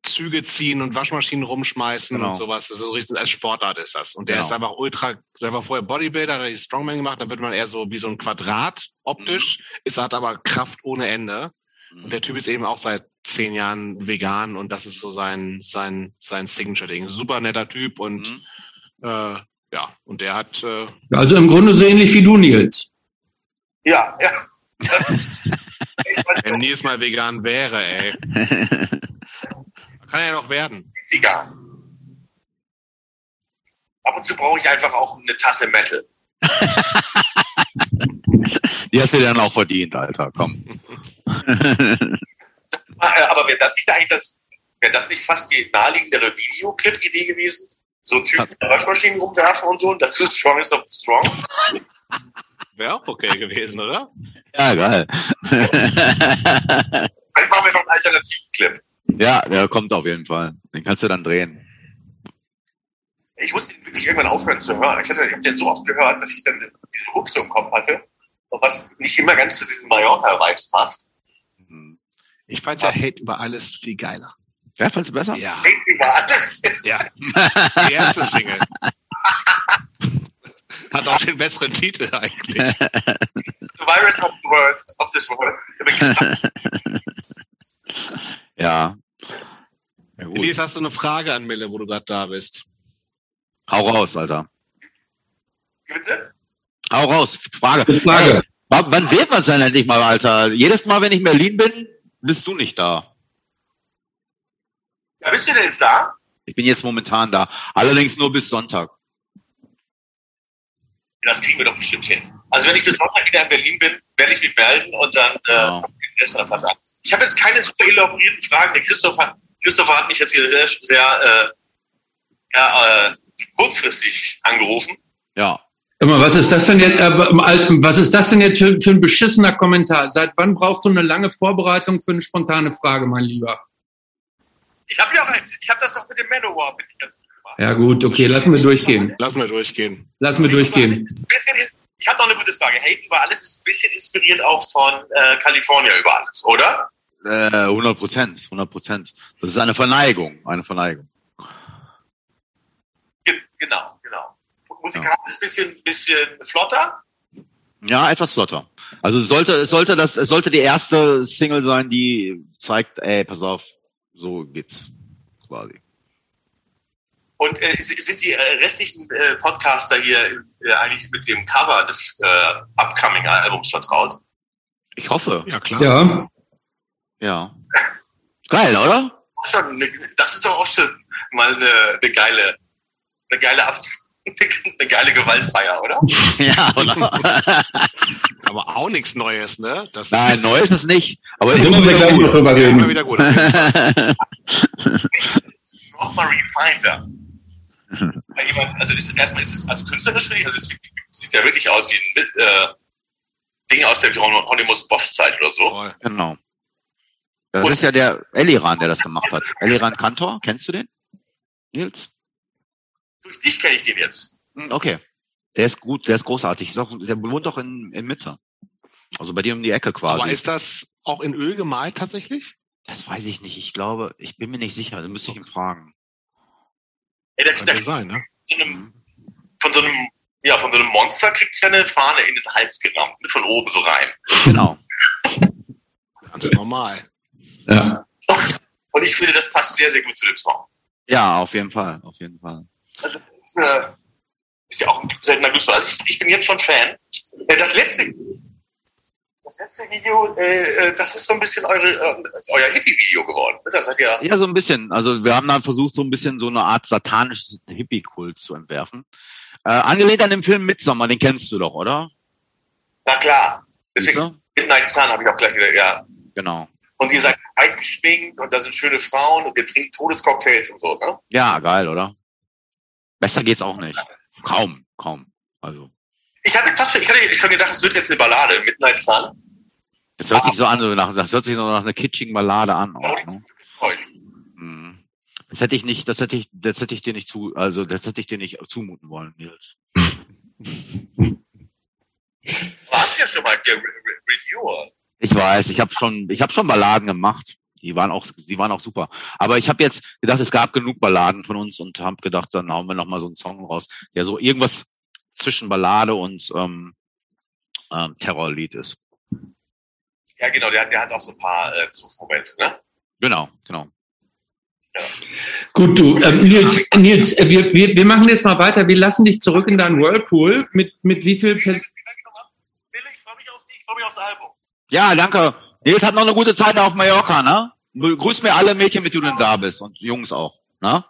Züge ziehen und Waschmaschinen rumschmeißen Genau. und sowas. Das ist so richtig, als Sportart ist das. Und der Genau. ist einfach ultra, der war vorher Bodybuilder, hat er die Strongman gemacht, dann wird man eher so wie so ein Quadrat optisch, ist hat aber Kraft ohne Ende. Und der Typ ist eben auch seit zehn Jahren vegan und das ist so sein, sein, sein Signature-Ding. Super netter Typ und Mhm. äh, ja, und der hat äh, Also im Grunde so ähnlich wie du, Nils. Ja, ja. wenn Nils mal vegan wäre, ey. Kann er ja noch werden. Zigarren. Ab und zu brauche ich einfach auch eine Tasse Metal. Die hast du dann auch verdient, Alter. Komm. Aber wäre das nicht eigentlich das, wäre das nicht fast die naheliegendere Videoclip-Idee gewesen? So Typen in Waschmaschinen rumwerfen und so und dazu Strongest of the Strong? Wäre auch okay gewesen, oder? ja, geil. Vielleicht machen wir noch einen alternativen Clip. ja, der kommt auf jeden Fall. Den kannst du dann drehen. Ich musste ihn wirklich irgendwann aufhören zu hören. Ich, hatte, ich habe den so oft gehört, dass ich dann diesen Hook so im Kopf hatte, und was nicht immer ganz zu diesen Mallorca-Vibes passt. Ich fand ja Hate über alles viel geiler. Ja, fandst du besser? Ja, ja. Die erste Single. Hat auch den besseren Titel eigentlich. The virus of the world, of this world. Ja. ja gut. Lies, hast du eine Frage an Mille, wo du gerade da bist? Hau raus, Alter. Bitte? Hau raus. Frage. Frage. Hey, w- wann sehen wir uns denn endlich mal, Alter? Jedes Mal, wenn ich in Berlin bin, bist du nicht da. Ja, bist du denn jetzt da? Ich bin jetzt momentan da. Allerdings nur bis Sonntag. Das kriegen wir doch bestimmt hin. Also wenn ich bis Sonntag wieder in Berlin bin, werde ich mich melden und dann äh, Ja. erstmal was an. Ich habe jetzt keine super elaborierten Fragen. Der Christoph hat, Christopher hat mich jetzt hier sehr, sehr äh, ja, äh, kurzfristig angerufen. Ja. Immer, was ist das denn jetzt, äh, was ist das denn jetzt für, für ein beschissener Kommentar? Seit wann brauchst du eine lange Vorbereitung für eine spontane Frage, mein Lieber? Ich habe ja auch ein, ich habe das doch mit dem Manowar mit ganz gut gemacht. Ja gut, okay, lassen wir durchgehen. Lassen wir durchgehen. Lassen wir durchgehen. Ich habe noch eine gute Frage. Hate über alles ist ein bisschen inspiriert auch von äh, California über alles, oder? Äh, 100 Prozent, 100 Prozent. Das ist eine Verneigung, eine Verneigung. Ge genau, genau. Musikalisch ja. ein bisschen, bisschen flotter? Ja, etwas flotter. Also sollte, sollte das, es sollte die erste Single sein, die zeigt, ey, pass auf, so geht's quasi. Und äh, sind die äh, restlichen äh, Podcaster hier äh, eigentlich mit dem Cover des äh, upcoming Albums vertraut? Ich hoffe. Ja, klar. Ja. Ja. Geil, oder? Das ist doch auch schon mal eine, eine geile, eine geile Ab eine geile Gewaltfeier, oder? ja, oder? aber auch nichts Neues, ne? Das Nein, neu ist es nicht. Aber immer wieder gut. Drüber reden. Immer wieder gut. Nochmal refineder. Jemand, also ist, erstmal ist es also künstlerisch finde ich, also es sieht, sieht ja wirklich aus wie ein äh, Ding aus der Hieronymus Bosch Zeit oder so. Genau. Das Und, ist ja der Eliran, der das gemacht hat. Eliran Kantor, kennst du den? Nils? Durch dich kenne ich den jetzt. Hm, okay. Der ist gut, der ist großartig. Ist auch, der wohnt doch in, in Mitte. Also bei dir um die Ecke quasi. Aber ist das auch in Öl gemalt tatsächlich? Das weiß ich nicht. Ich glaube, ich bin mir nicht sicher. Da müsste ich ihn fragen. Ey, der, der, sein, ne? So einem, von so einem, ja, von so einem Monster kriegt er eine Fahne in den Hals genommen, von oben so rein. Genau. Ganz normal. Ja. Und ich finde, das passt sehr, sehr gut zu dem Song. Ja, auf jeden Fall, auf jeden Fall. Also, das ist, äh, ist ja auch ein seltener Glücksfall. Also ich, ich bin jetzt schon Fan. Äh, das letzte, das letzte Video, äh, äh, das ist so ein bisschen eure, äh, euer Hippie-Video geworden. Ne? Das ja. Ja, so ein bisschen. Also wir haben dann versucht, so ein bisschen so eine Art satanisches Hippie-Kult zu entwerfen. Äh, angelehnt an dem Film Midsommar, den kennst du doch, oder? Na klar. Deswegen Midnight Sun habe ich auch gleich wieder, ja. Genau. Und ihr seid heiß geschminkt und da sind schöne Frauen und ihr trinkt Todescocktails und so, ne? Ja, geil, oder? Besser geht's auch nicht. Kaum, kaum. Also. Ich hatte fast ich hatte schon gedacht, es wird jetzt eine Ballade, Midnight Sun. Das hört sich so an, so nach, das hört sich so nach einer kitschigen Ballade an. Auch, ne? Hm. Das hätte ich nicht, das hätte ich, das hätte ich dir nicht zu, also das hätte ich dir nicht zumuten wollen, Nils. Warst ja schon mal der Reviewer. Ich weiß, ich habe schon, ich habe schon Balladen gemacht. Die waren auch, die waren auch super. Aber ich habe jetzt gedacht, es gab genug Balladen von uns und habe gedacht, dann hauen wir noch mal so einen Song raus, der so irgendwas zwischen Ballade und ähm, ähm, Terrorlied ist. Ja, genau, der, der hat auch so ein paar äh, Zugmomente, ne? Genau, genau. Ja. Gut, du, äh, Nils, Nils äh, wir, wir, wir machen jetzt mal weiter. Wir lassen dich zurück in deinen Whirlpool. Mit, mit wie viel? Pers ich freue mich auf dich, ich freue mich aufs Album. Ja, danke. Nils hat noch eine gute Zeit auf Mallorca, ne? Grüß mir alle Mädchen, mit denen du denn da bist und Jungs auch, ne?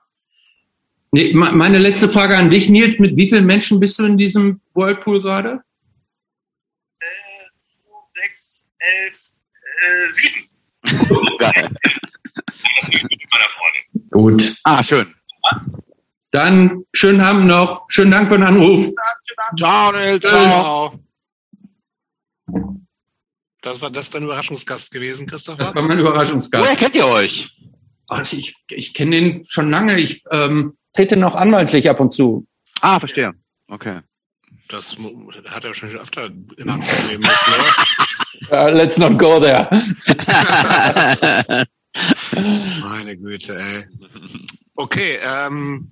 Nee, meine letzte Frage an dich, Nils. Mit wie vielen Menschen bist du in diesem Whirlpool gerade? Äh, sechs, elf, äh, sieben. Geil. Gut. Ah, schön. Dann schönen Abend noch. Schönen Dank für den Anruf. Ciao, Nils. Ciao. Das war das dein Überraschungsgast gewesen, Christopher? Das war mein Überraschungsgast. Woher kennt ihr euch? Ach, ich ich kenne den schon lange. Ich ähm, trete noch anwaltlich ab und zu. Ah, verstehe. Okay. Das hat er schon öfter in Anspruch nehmen müssen, uh, let's not go there. Meine Güte, ey. Okay, ähm,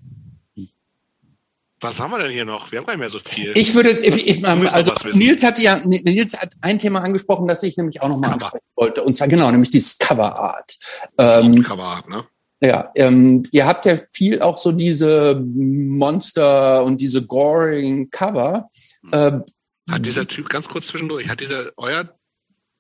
was haben wir denn hier noch? Wir haben gar nicht mehr so viel. Ich würde, ich, ich, also Nils hat ja, Nils hat ein Thema angesprochen, das ich nämlich auch nochmal ansprechen wollte. Und zwar genau, nämlich dieses Cover Art. Ähm, Cover Art, ne? Ja, ähm, ihr habt ja viel auch so diese Monster und diese goring Cover. Hm. Ähm, hat dieser Typ, ganz kurz zwischendurch, hat dieser, euer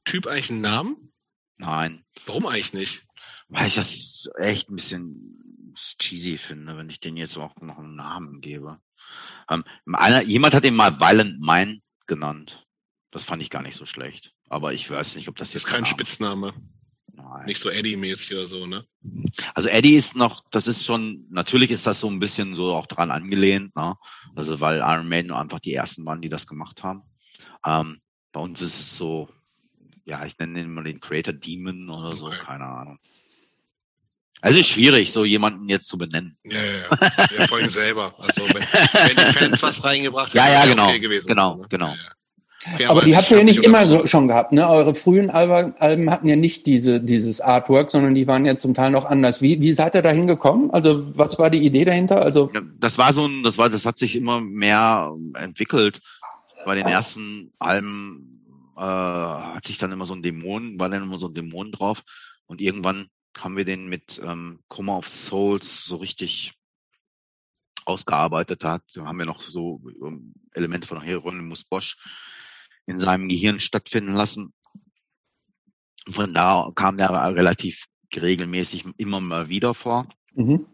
Typ eigentlich einen Namen? Nein. Warum eigentlich nicht? Weil ich das echt ein bisschen cheesy finde, wenn ich den jetzt auch noch einen Namen gebe. Ähm, einer, jemand hat ihn mal Violent Mind genannt. Das fand ich gar nicht so schlecht. Aber ich weiß nicht, ob das jetzt. Das ist kein Spitzname. Nein. Nicht so Eddie-mäßig oder so, ne? Also Eddie ist noch, das ist schon, natürlich ist das so ein bisschen so auch dran angelehnt, ne? Also weil Iron Maiden einfach die ersten waren, die das gemacht haben. Ähm, bei uns ist es so, ja, ich nenne ihn mal den Creator Demon oder okay. so, keine Ahnung. Also ist schwierig, so jemanden jetzt zu benennen. Ja, ja, ja. ja vor allem selber. Also wenn, wenn die Fans was reingebracht haben, ja, ja, genau, okay gewesen. Genau, ne? genau. Ja, ja. Aber die habt ihr ja nicht immer so schon gehabt, ne? Eure frühen Alben hatten ja nicht diese, dieses Artwork, sondern die waren ja zum Teil noch anders. Wie, wie seid ihr da hingekommen? Also, was war die Idee dahinter? Also. Ja, das war so ein, das war, das hat sich immer mehr entwickelt. Bei den ersten Alben, äh, hat sich dann immer so ein Dämon, war dann immer so ein Dämon drauf. Und irgendwann haben wir den mit ähm, Coma of Souls so richtig ausgearbeitet hat. Da haben wir noch so ähm, Elemente von Hieronymus Bosch in seinem Gehirn stattfinden lassen. Und von da kam der relativ regelmäßig immer mal wieder vor. Mhm.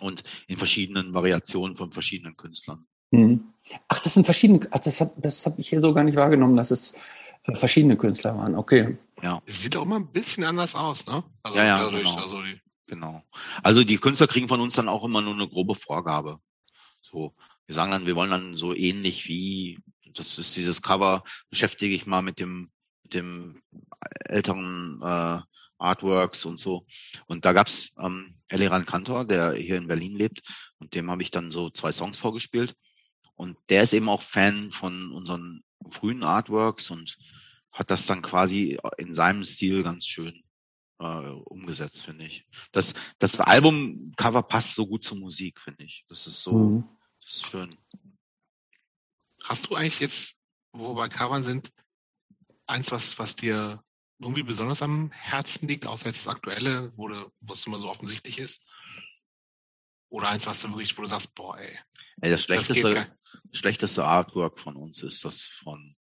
Und in verschiedenen Variationen von verschiedenen Künstlern. Mhm. Ach, das sind verschiedene, ach, das habe das hab ich hier so gar nicht wahrgenommen, dass es verschiedene Künstler waren. Okay. Ja. Sieht auch immer ein bisschen anders aus, ne? Also ja, ja, dadurch, genau. Also die genau. Also die Künstler kriegen von uns dann auch immer nur eine grobe Vorgabe. So, wir sagen dann, wir wollen dann so ähnlich wie, das ist dieses Cover, beschäftige ich mal mit dem, mit dem älteren äh, Artworks und so. Und da gab's ähm, Eliran Kantor, der hier in Berlin lebt, und dem habe ich dann so zwei Songs vorgespielt. Und der ist eben auch Fan von unseren frühen Artworks und hat das dann quasi in seinem Stil ganz schön äh, umgesetzt, finde ich. Das, das Albumcover passt so gut zur Musik, finde ich. Das ist so, mhm. das ist schön. Hast du eigentlich jetzt, wo wir bei Covern sind, eins, was, was dir irgendwie besonders am Herzen liegt, außer jetzt das aktuelle, wo, du, wo es immer so offensichtlich ist? Oder eins, was du wirklich, wo du sagst, boah, ey. ey das schlechteste, das schlechteste Artwork von uns ist das von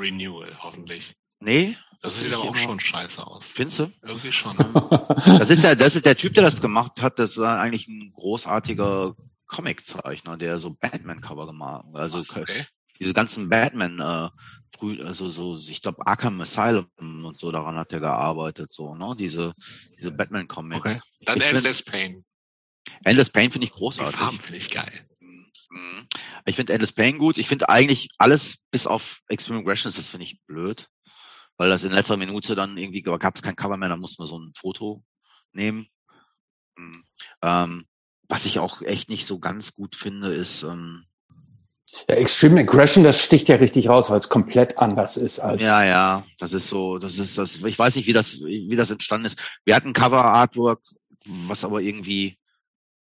Renewal, hoffentlich. Nee. Das sieht aber auch schon scheiße aus. Findest du? Irgendwie schon. das ist ja, das ist der Typ, der das gemacht hat. Das war eigentlich ein großartiger Comiczeichner, der so Batman-Cover gemacht hat. Also Was, okay. diese ganzen Batman, äh, früh, also so, ich glaube Arkham Asylum und so, daran hat er gearbeitet, so, ne? Diese, diese Batman-Comics. Okay. Dann Endless Pain. Endless Pain finde ich großartig. Die Farben finde ich geil. Mhm. Ich finde Alice Payne gut. Ich finde eigentlich alles bis auf Extreme Aggressions, das finde ich blöd. Weil das in letzter Minute dann irgendwie gab es kein Cover mehr, dann mussten wir so ein Foto nehmen. Mhm. Ähm, was ich auch echt nicht so ganz gut finde, ist. Ähm, ja, Extreme Aggression, das sticht ja richtig raus, weil es komplett anders ist als. Ja, ja, das ist so, das ist das. Ich weiß nicht, wie das, wie das entstanden ist. Wir hatten Cover Artwork, was aber irgendwie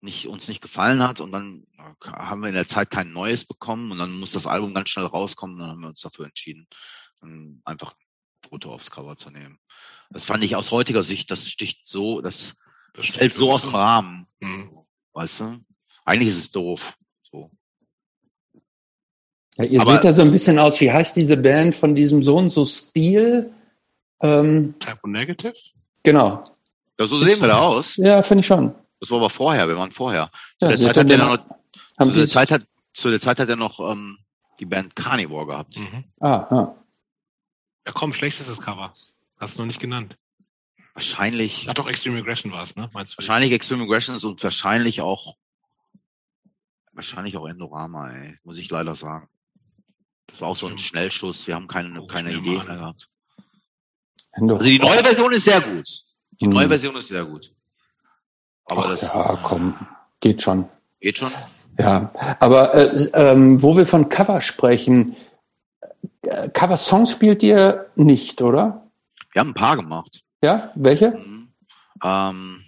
nicht, uns nicht gefallen hat und dann haben wir in der Zeit kein neues bekommen und dann muss das Album ganz schnell rauskommen und dann haben wir uns dafür entschieden, einfach ein Foto aufs Cover zu nehmen. Das fand ich aus heutiger Sicht, das sticht so, das, das fällt so aus dem Rahmen. Mhm. Weißt du? Eigentlich ist es doof. So. Ja, ihr Aber, seht da so ein bisschen aus, wie heißt diese Band von diesem Sohn, so Stil? Ähm, Type Negative? Genau. Ja, so sehen wir da aus. Ja, finde ich schon. Das war aber vorher, wir waren vorher. Zu, ja, der, Zeit hat, er noch, zu der Zeit hat zu der Zeit hat er noch ähm, die Band Carnivore gehabt. Mhm. Ah, ah. Ja komm, schlechtestes Cover. Hast du noch nicht genannt. Wahrscheinlich. Ach doch, Extreme Aggression war es, ne? Meinst du? Wahrscheinlich Extreme Aggression und wahrscheinlich auch wahrscheinlich auch Endorama, ey, muss ich leider sagen. Das war auch so ein Schnellschuss. Wir haben keine, keine Idee mehr gehabt. Endorama. Also die neue Version ist sehr gut. Die hm. neue Version ist sehr gut. Aber Ach, das, ja, komm, geht schon. Geht schon? Ja, aber äh, ähm, wo wir von Cover sprechen, äh, Cover-Songs spielt ihr nicht, oder? Wir haben ein paar gemacht. Ja, welche? Mhm. Ähm,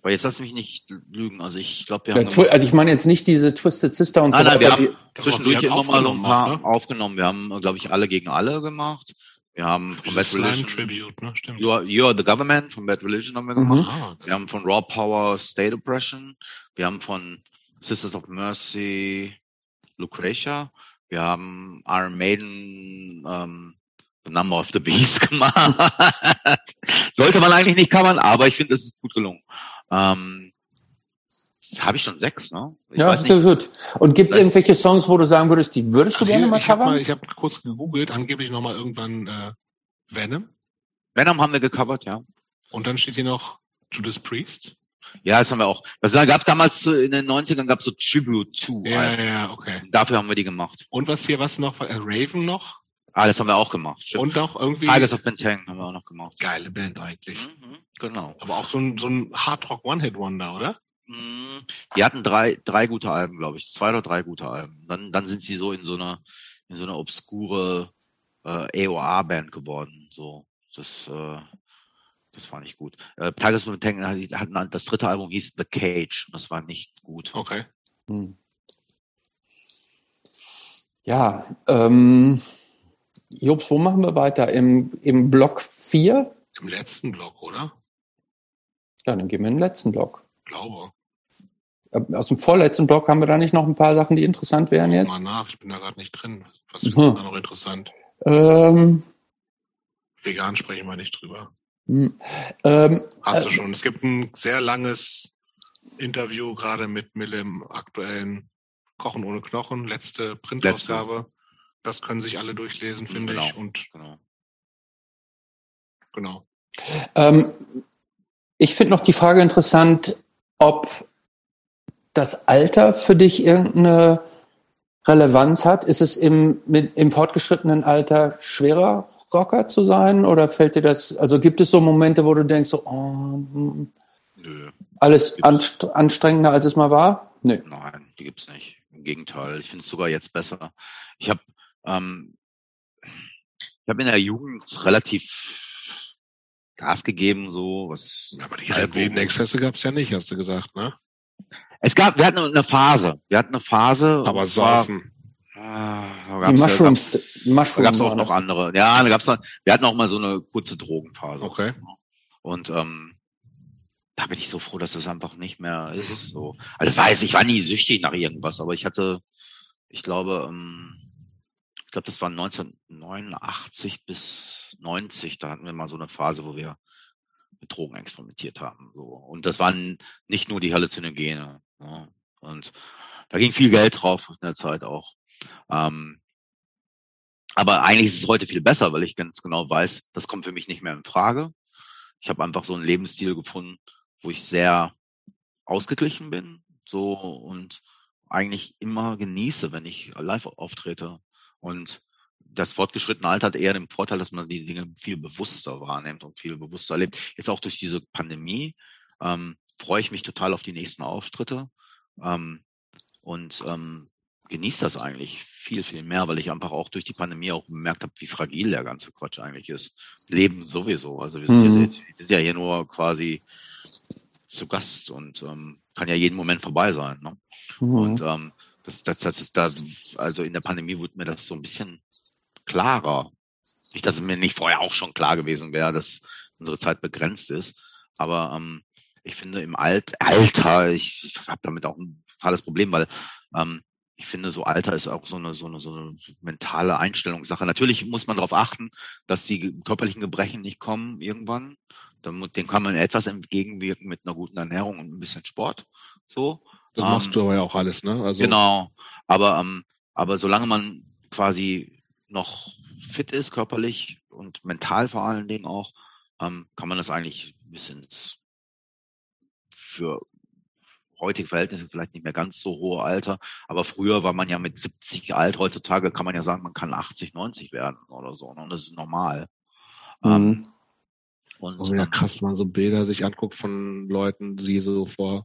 aber jetzt lass mich nicht lügen. Also ich glaube, wir haben. Ja, also ich meine jetzt nicht diese Twisted Sister und nein, so nein, weiter. Wir haben zwischendurch immer mal ein paar ne? aufgenommen. Wir haben, glaube ich, alle gegen alle gemacht. Wir haben von Bad Religion. Tribute, ne? Stimmt. You are, you are the Government von Bad Religion haben wir gemacht. Mhm. Ah, wir haben von Raw Power State Oppression. Wir haben von Sisters of Mercy Lucretia. Wir haben Iron Maiden ähm, The Number of the Beast gemacht. Sollte man eigentlich nicht covern, aber ich finde, es ist gut gelungen. Ähm, habe ich schon sechs, ne? Ich ja, ist gut. Und gibt es irgendwelche Songs, wo du sagen würdest, die würdest du Ach, gerne mal covern? Hab ich habe kurz gegoogelt, angeblich nochmal irgendwann äh, Venom. Venom haben wir gecovert, ja. Und dann steht hier noch Judas Priest. Ja, das haben wir auch. Das gab damals in den 90ern gab es so Tribute to. Ja, halt. ja, okay. Dafür haben wir die gemacht. Und was hier, was noch? Äh, Raven noch? Ah, das haben wir auch gemacht. Stimmt. Und noch irgendwie. Tigers of Bentang haben wir auch noch gemacht. Geile Band eigentlich. Mhm, genau. Aber auch so ein, so ein Hard Rock One-Hit-Wonder, oder? Mhm. Die hatten drei, drei gute Alben, glaube ich. Zwei oder drei gute Alben. Dann, dann sind sie so in so einer, in so einer obskure äh, AOA-Band geworden. So, das, äh, das war nicht gut. Äh, Tigers of Bentang hatten das dritte Album hieß The Cage. Das war nicht gut. Okay. Hm. Ja, ähm, Jobs, wo machen wir weiter? Im, im Block 4? Im letzten Block, oder? Ja, dann gehen wir in den letzten Block. Glaube. Äh, aus dem vorletzten Block haben wir da nicht noch ein paar Sachen, die interessant wären jetzt? Mal nach, ich bin da gerade nicht drin. Was findest hm. du da noch interessant? Ähm, Vegan sprechen wir nicht drüber. Hm, ähm, Hast du äh, schon. Es gibt ein sehr langes Interview gerade mit Mille im aktuellen Kochen ohne Knochen, letzte Printausgabe. Letzte. Das können sich alle durchlesen, finde genau. ich. Und genau. genau. Ähm, ich finde noch die Frage interessant, ob das Alter für dich irgendeine Relevanz hat. Ist es im, mit, im fortgeschrittenen Alter schwerer, Rocker zu sein? Oder fällt dir das, also gibt es so Momente, wo du denkst, so, oh, hm, Nö. alles anst anstrengender, als es mal war? Nö. Nein, die gibt's nicht. Im Gegenteil, ich finde es sogar jetzt besser. Ich habe ähm, ich habe in der Jugend relativ Gas gegeben, so was. Aber die Exzesse gab es ja nicht, hast du gesagt, ne? Es gab, wir hatten eine Phase. Wir hatten eine Phase. Aber saufen. Ah, die Mushrooms, ja, Mushrooms da gab's auch noch andere. Ja, da gab's noch, wir hatten auch mal so eine kurze Drogenphase. Okay. Und ähm, da bin ich so froh, dass das einfach nicht mehr ist. So. Also das weiß ich, war nie süchtig nach irgendwas, aber ich hatte, ich glaube, ähm, ich glaube, das war 1989 bis 90, da hatten wir mal so eine Phase, wo wir mit Drogen experimentiert haben. So. Und das waren nicht nur die Halluzinogene. Ja. Und da ging viel Geld drauf in der Zeit auch. Ähm, aber eigentlich ist es heute viel besser, weil ich ganz genau weiß, das kommt für mich nicht mehr in Frage. Ich habe einfach so einen Lebensstil gefunden, wo ich sehr ausgeglichen bin, so und eigentlich immer genieße, wenn ich live auftrete. Und das fortgeschrittene Alter hat eher den Vorteil, dass man die Dinge viel bewusster wahrnimmt und viel bewusster erlebt. Jetzt auch durch diese Pandemie ähm, freue ich mich total auf die nächsten Auftritte ähm, und ähm, genieße das eigentlich viel, viel mehr, weil ich einfach auch durch die Pandemie auch bemerkt habe, wie fragil der ganze Quatsch eigentlich ist. Leben sowieso. Also wir sind, mhm. hier, wir sind ja hier nur quasi zu Gast und ähm, kann ja jeden Moment vorbei sein. Ne? Mhm. Und ähm, das, das, das ist da, also in der Pandemie wurde mir das so ein bisschen klarer. Nicht, dass es mir nicht vorher auch schon klar gewesen wäre, dass unsere Zeit begrenzt ist. Aber ähm, ich finde im Alt Alter, ich, ich habe damit auch ein totales Problem, weil ähm, ich finde, so Alter ist auch so eine, so eine, so eine mentale Einstellungssache. Natürlich muss man darauf achten, dass die körperlichen Gebrechen nicht kommen irgendwann. Dem kann man etwas entgegenwirken mit einer guten Ernährung und ein bisschen Sport. So. Das ähm, machst du aber ja auch alles, ne? Also genau. Aber, ähm, aber solange man quasi noch fit ist, körperlich und mental vor allen Dingen auch, ähm, kann man das eigentlich bis ins für heutige Verhältnisse vielleicht nicht mehr ganz so hohe Alter, aber früher war man ja mit 70 alt, heutzutage kann man ja sagen, man kann 80, 90 werden oder so, ne? und das ist normal. Mhm. Ähm, und, wieder ähm, krass, man so Bilder sich anguckt von Leuten, die so vor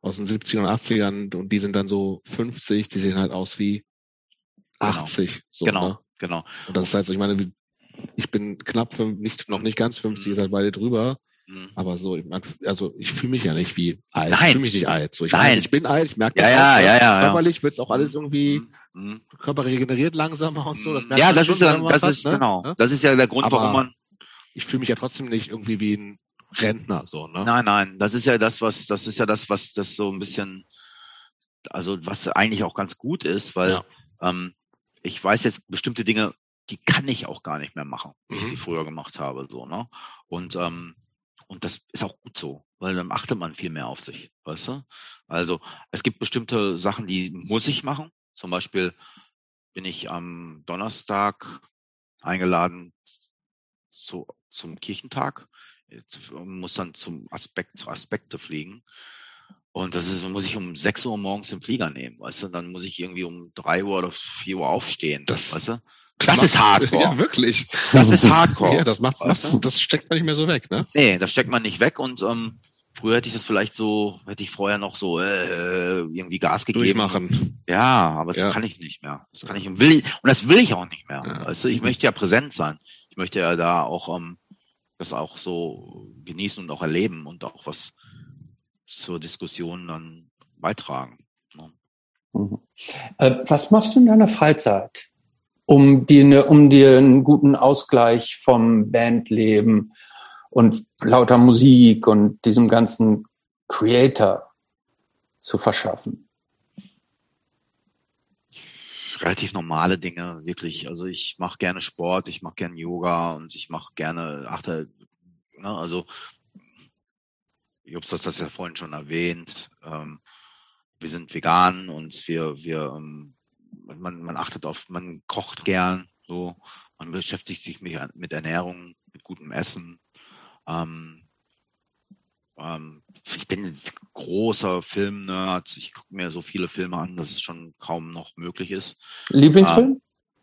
aus den 70ern und 80ern und die sind dann so 50, die sehen halt aus wie 80. Genau, so, genau. Ne? genau. Und das ist halt so, ich meine, ich bin knapp, fünf, nicht, noch nicht ganz 50, mhm. ihr seid beide drüber. Mhm. Aber so, also ich fühle mich ja nicht wie alt. Nein. Ich fühle mich nicht alt. So, ich, Nein. Weiß, ich bin alt, ich merke ja, ja, ja, ja, körperlich wird es auch alles irgendwie, mhm. mhm. Körper regeneriert langsamer und so. Das ja, das ist ja, das ist, ne? genau. Das ist ja der Grund, Aber warum man. Ich fühle mich ja trotzdem nicht irgendwie wie ein Rentner, so, ne? Nein, nein, das ist ja das, was, das ist ja das, was das so ein bisschen, also was eigentlich auch ganz gut ist, weil ja. ähm, ich weiß jetzt bestimmte Dinge, die kann ich auch gar nicht mehr machen, wie mhm. ich sie früher gemacht habe, so, ne? Und, ähm, und das ist auch gut so, weil dann achtet man viel mehr auf sich, weißt du? Also, es gibt bestimmte Sachen, die muss ich machen. Zum Beispiel bin ich am Donnerstag eingeladen zu, zum Kirchentag muss dann zum Aspekt, zu Aspekte fliegen. Und das ist, muss ich um 6 Uhr morgens den Flieger nehmen, weißt du? Dann muss ich irgendwie um 3 Uhr oder 4 Uhr aufstehen, Das- weißt du? Das, Das ist Hardcore. Ja, wirklich. Das ist Hardcore. Ja, das macht, du? das steckt man nicht mehr so weg, ne? Nee, das steckt man nicht weg und ähm, früher hätte ich das vielleicht so, hätte ich vorher noch so äh, irgendwie Gas gegeben. Durchmachen. Ja, aber das Ja. kann ich nicht mehr. Das kann ich und will ich, und das will ich auch nicht mehr. Ja. Du, ich möchte ja präsent sein. Ich möchte ja da auch ähm, das auch so genießen und auch erleben und auch was zur Diskussion dann beitragen. ne? Mhm. Äh, was machst du in deiner Freizeit, um dir, ne, um dir einen guten Ausgleich vom Bandleben und lauter Musik und diesem ganzen Creator zu verschaffen? relativ normale Dinge, wirklich. Also ich mache gerne Sport, ich mache gerne Yoga und ich mache gerne, achte, ne, also Jobs hat das ja vorhin schon erwähnt. Ähm, wir sind vegan und wir, wir, ähm, man, man achtet auf, man kocht gern, so, man beschäftigt sich mit, mit Ernährung, mit gutem Essen. Ähm, ähm, ich bin ein großer Filmnerd. Ich gucke mir so viele Filme an, dass es schon kaum noch möglich ist. Lieblingsfilm?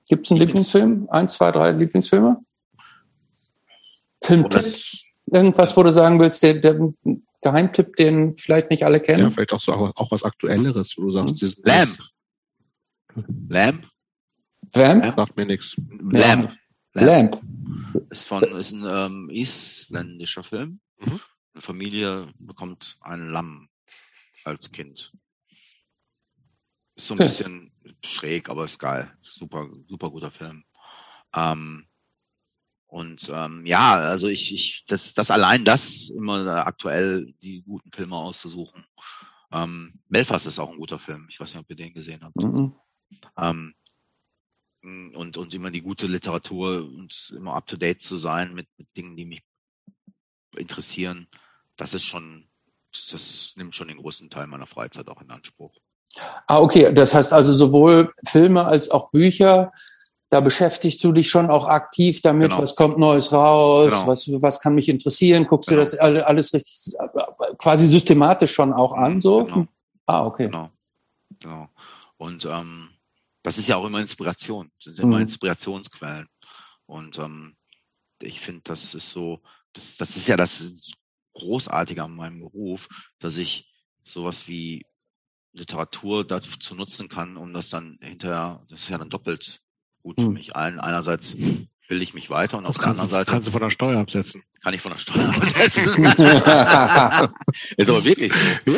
Gibt es einen Lieblings- Lieblingsfilm? Eins, zwei, drei Lieblingsfilme? Oh, Filmtipps? Irgendwas, wo du sagen willst, der, der Geheimtipp, den vielleicht nicht alle Ja, kennen? vielleicht auch so auch, auch was Aktuelleres, wo du sagst, diesen Lamp. Lamp? Vamp? das sagt mir nichts. Lamp. Lamp. Ist von, ist ein ähm, isländischer Film. Mhm. Eine Familie bekommt ein Lamm als Kind. Ist so ein Okay. bisschen schräg, aber ist geil. Super, super guter Film. Ähm, und ähm, ja, also ich, ich, das, das allein das immer aktuell die guten Filme auszusuchen. Ähm, Belfast ist auch ein guter Film. Ich weiß nicht, ob ihr den gesehen habt. Mhm. Ähm, mh, und, und immer die gute Literatur und immer up to date zu sein mit, mit Dingen, die mich interessieren, das ist schon, das nimmt schon den größten Teil meiner Freizeit auch in Anspruch. Ah, okay. Das heißt also sowohl Filme als auch Bücher, da beschäftigst du dich schon auch aktiv damit, Genau. was kommt Neues raus, Genau. was, was kann mich interessieren, guckst Genau. du das alle- alles richtig, quasi systematisch schon auch an, so? Genau. Ah, okay. Genau. Genau. Und ähm, das ist ja auch immer Inspiration, sind immer Mhm. Inspirationsquellen. Und ähm, ich finde, das ist so, das, das ist ja das Großartige an meinem Beruf, dass ich sowas wie Literatur dazu nutzen kann, um das dann hinterher, das ist ja dann doppelt gut für Mhm. mich. Ein, einerseits will ich mich weiter und auf Das der kannst, anderen du, Seite kannst du von der Steuer absetzen. kann ich von der Steuer absetzen. ist aber wirklich so.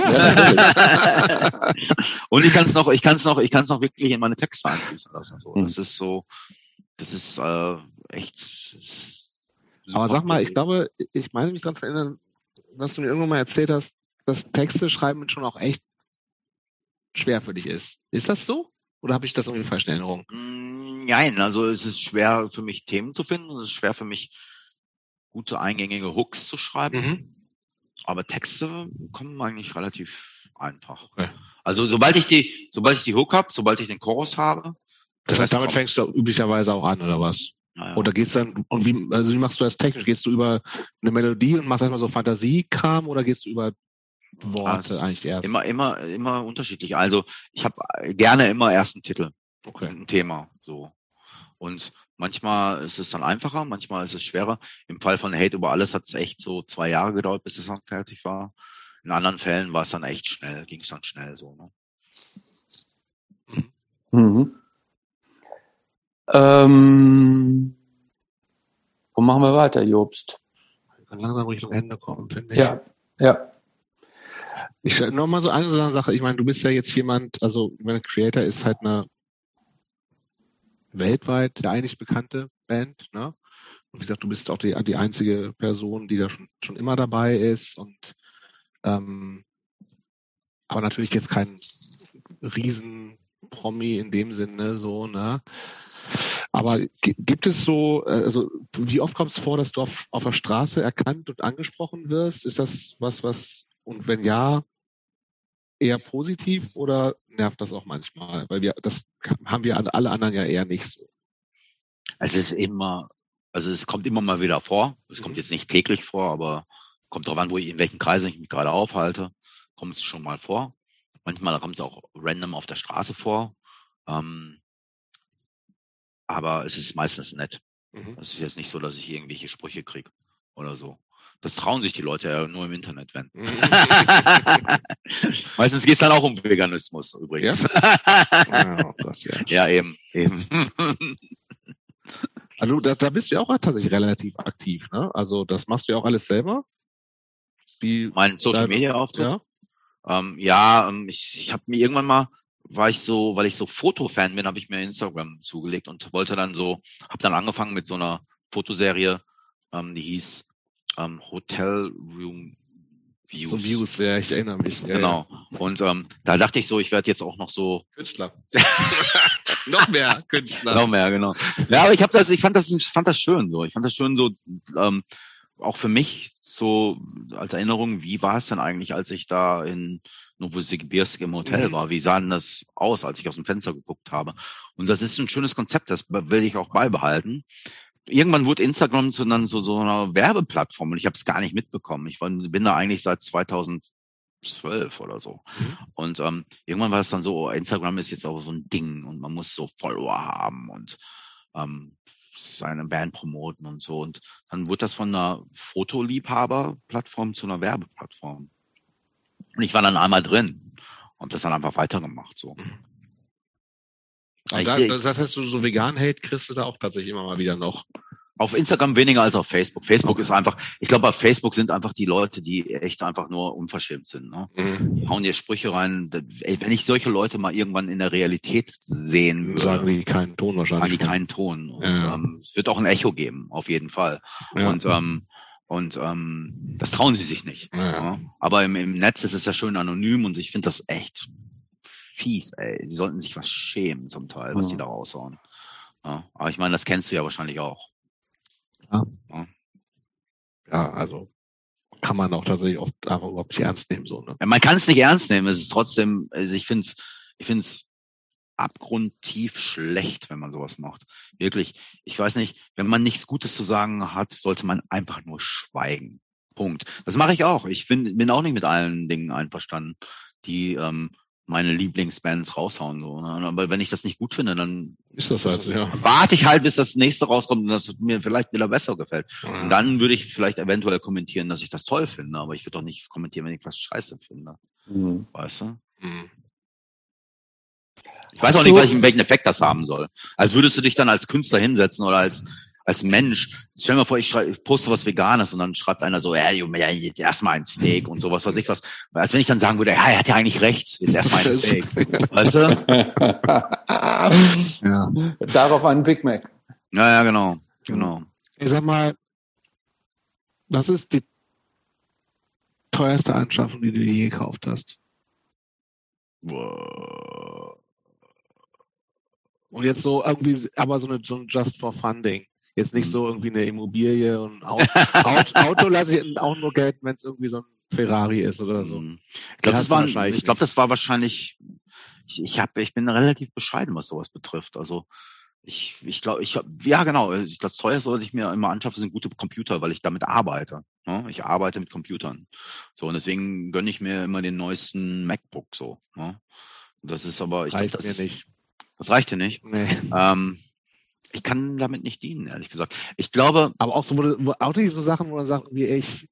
und ich kann es noch, ich kann es noch, ich kann es noch wirklich in meine Texte einfließen lassen. So. Mhm. Das ist so, das ist äh, echt. Aber sag mal, ich glaube, ich meine mich daran zu erinnern, dass du mir irgendwann mal erzählt hast, dass Texte schreiben schon auch echt schwer für dich ist. Ist das so? Oder habe ich das irgendwie falsch in Erinnerung? Mm, Nein, also es ist schwer für mich Themen zu finden, es ist schwer für mich gute eingängige Hooks zu schreiben, Mhm. aber Texte kommen eigentlich relativ einfach. Okay. Also sobald ich die, sobald ich die Hook habe, sobald ich den Chorus habe, Das heißt, damit fängst du üblicherweise auch an, oder was? Naja. Oder geht's dann, und wie, also wie machst du das technisch? Gehst du über eine Melodie und machst erstmal so Fantasiekram oder gehst du über Worte Das eigentlich erst? Immer, immer, immer unterschiedlich. Also ich habe gerne immer erst einen Titel, Okay. ein Thema. So. Und manchmal ist es dann einfacher, manchmal ist es schwerer. Im Fall von Hate über alles hat es echt so zwei Jahre gedauert, bis das dann fertig war. In anderen Fällen war es dann echt schnell, ging es dann schnell so. Ne? Mhm. Ähm, wo machen wir weiter, Jobst? Wir können langsam Richtung Ende kommen, finde ich. Ja, ja. Ich noch mal so eine so eine Sache. Ich meine, du bist ja jetzt jemand, also ich meine, Creator ist halt eine weltweit ja eigentlich bekannte Band, ne? Und wie gesagt, du bist auch die, die einzige Person, die da schon, schon immer dabei ist und ähm, aber natürlich jetzt kein riesen Promi in dem Sinne so, ne? Aber gi- gibt es so, äh, also wie oft kommt es vor, dass du auf, auf der Straße erkannt und angesprochen wirst? Ist das was, was, und wenn ja, eher positiv oder nervt das auch manchmal? Weil wir, das haben wir alle anderen ja eher nicht so. Es ist immer Also es kommt immer mal wieder vor. Es kommt Mhm. jetzt nicht täglich vor, aber kommt drauf an, wo ich, in welchen Kreisen ich mich gerade aufhalte. Kommt es schon mal vor. Manchmal kommt es auch random auf der Straße vor. Ähm, aber es ist meistens nett. Mhm. Es ist jetzt nicht so, dass ich irgendwelche Sprüche krieg oder so. Das trauen sich die Leute ja nur im Internet, wenn. Meistens geht es dann auch um Veganismus übrigens. Ah, oh Gott, ja. Ja, eben, eben. Also da, da bist du ja auch tatsächlich relativ aktiv, ne? Also das machst du ja auch alles selber. Die, mein Social Media Auftritt. ja. Ähm, ja, ähm, ich, ich habe mir irgendwann mal war ich so, weil ich so Fotofan bin, habe ich mir Instagram zugelegt und wollte dann so, habe dann angefangen mit so einer Fotoserie, ähm, die hieß ähm, Hotel Room Views. so Views, ja, ich erinnere mich. Ja, Genau. Und ähm, da dachte ich so, ich werde jetzt auch noch so Ja. Künstler. Noch mehr Künstler. Noch mehr, genau. Ja, aber ich habe das, ich fand das, ich fand das schön so. Ich fand das schön so, ähm, auch für mich so als Erinnerung, wie war es denn eigentlich, als ich da in Novosibirsk im Hotel Mhm. war? Wie sah denn das aus, als ich aus dem Fenster geguckt habe? Und das ist ein schönes Konzept, das will ich auch beibehalten. Irgendwann wurde Instagram zu, dann so, so einer Werbeplattform und ich habe es gar nicht mitbekommen. Ich war, bin da eigentlich seit 2012 oder so. Mhm. Und ähm, irgendwann war es dann so, oh, Instagram ist jetzt auch so ein Ding und man muss so Follower haben und ähm, seine Band promoten und so. Und dann wurde das von einer Fotoliebhaber-Plattform zu einer Werbeplattform. Und ich war dann einmal drin und das dann einfach weitergemacht. So. Und da, das heißt, du so vegan Hate kriegst du da auch tatsächlich immer mal wieder noch. Auf Instagram weniger als auf Facebook. Facebook ist einfach, ich glaube, auf Facebook sind einfach die Leute, die echt einfach nur unverschämt sind. Ne? Die hauen dir Sprüche rein. Ey, wenn ich solche Leute mal irgendwann in der Realität sehen würde, Sagen die keinen Ton wahrscheinlich. die keinen Ton. Und Ja. ähm, es wird auch ein Echo geben, auf jeden Fall. Ja. Und ähm, und ähm, das trauen sie sich nicht. Ja. Ja. Aber im, im Netz ist es ja schön anonym und ich finde das echt fies, ey. Die sollten sich was schämen zum Teil, was Ja. die da raushauen. Ja. Aber ich meine, das kennst du ja wahrscheinlich auch. ja, also kann man auch tatsächlich oft einfach überhaupt nicht ernst nehmen, so, ne? Ja, Man kann es nicht ernst nehmen. Es ist trotzdem, also ich finde es, ich finde es abgrundtief schlecht, wenn man sowas macht. Wirklich. Ich weiß nicht, wenn man nichts Gutes zu sagen hat, sollte man einfach nur schweigen. Punkt. Das mache ich auch. Ich bin, bin auch nicht mit allen Dingen einverstanden, die ähm, meine Lieblingsbands raushauen. So. ne? Aber wenn ich das nicht gut finde, dann Ist das halt so, ja. warte ich halt, bis das nächste rauskommt und das mir vielleicht wieder besser gefällt. Und dann würde ich vielleicht eventuell kommentieren, dass ich das toll finde, aber ich würde doch nicht kommentieren, wenn ich was scheiße finde. Mhm. Weißt du? Mhm. Ich weiß Hast auch nicht, welchen, welchen Effekt das haben soll. Als würdest du dich dann als Künstler hinsetzen oder als, als Mensch. Stell dir mal vor, ich, schrei, ich poste was Veganes und dann schreibt einer so, ja, jetzt erstmal ein Steak und sowas, weiß ich was. Als wenn ich dann sagen würde, ja, er hat ja eigentlich recht, jetzt erstmal ein Steak. weißt du? Ja. Darauf einen Big Mac. Ja, ja, genau. Genau. Ich sag mal, was ist die teuerste Anschaffung, die du dir je gekauft hast? Und jetzt so irgendwie, aber so, eine, so ein Just for Funding. Jetzt nicht so irgendwie eine Immobilie und Auto, Auto, Auto lasse ich auch nur Geld, wenn es irgendwie so ein Ferrari ist oder so. Mhm. Ich glaube, das, war, wahrscheinlich ich glaub, das war wahrscheinlich, ich, ich, hab, ich bin relativ bescheiden, was sowas betrifft. Also ich, ich glaube, ich hab, ja genau, ich glaube, teuer sollte ich mir immer anschaffen, sind gute Computer, weil ich damit arbeite. Ne? Ich arbeite mit Computern. So, und deswegen gönne ich mir immer den neuesten MacBook so. Ne? Das ist aber, ich glaube, Reicht das, das reicht dir nicht. Nee. Ähm, ich kann damit nicht dienen, ehrlich gesagt. Ich glaube, Aber auch so, wo, auch diese Sachen, wo man sagt, wie ich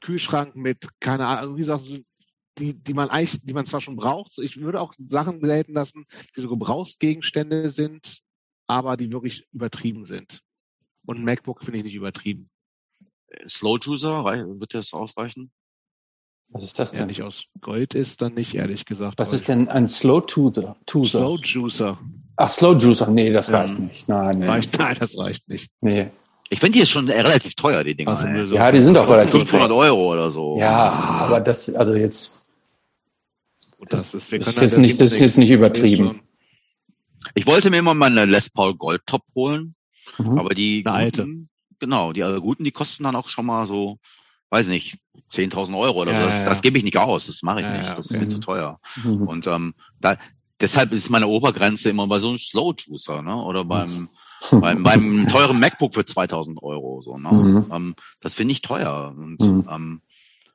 Kühlschrank mit, keine Ahnung, wie gesagt, so, die, die man eigentlich, die man zwar schon braucht, ich würde auch Sachen gelten lassen, die so Gebrauchsgegenstände sind, aber die wirklich übertrieben sind. Und ein MacBook finde ich nicht übertrieben. Slow Juicer, wird das ausreichen? Was ist das Wenn denn? nicht aus Gold ist, dann nicht, ehrlich gesagt. Was ist denn ein Slow? Tuser? Slow Juicer. Ach, Slow Juicer. Nee, das Ja. reicht nicht. Nein, nee. Reicht, nein, das reicht nicht. nee. Ich finde, die ist schon relativ teuer, die Dinger. Also, so- Ja, die sind auch relativ 500 teuer. Euro oder so. Ja, aber das, also jetzt, das ist, wir das ist können jetzt da- nicht, das ist jetzt nicht ist übertrieben. Ich wollte mir immer mal eine Les Paul Gold Top holen, Mhm. aber die Eine alte. guten, genau, die guten, die kosten dann auch schon mal so, weiß nicht, 10.000 Euro oder Ja, so. Das, ja, das gebe ich nicht aus, das mache ich Ja, nicht, das okay. ist mir zu teuer. Mhm. Und ähm, da, deshalb ist meine Obergrenze immer bei so einem Slow Juicer, ne? Oder beim beim, beim teuren MacBook für 2000 Euro. So, ne? Mhm. Ähm, das finde ich teuer. Und mhm. ähm,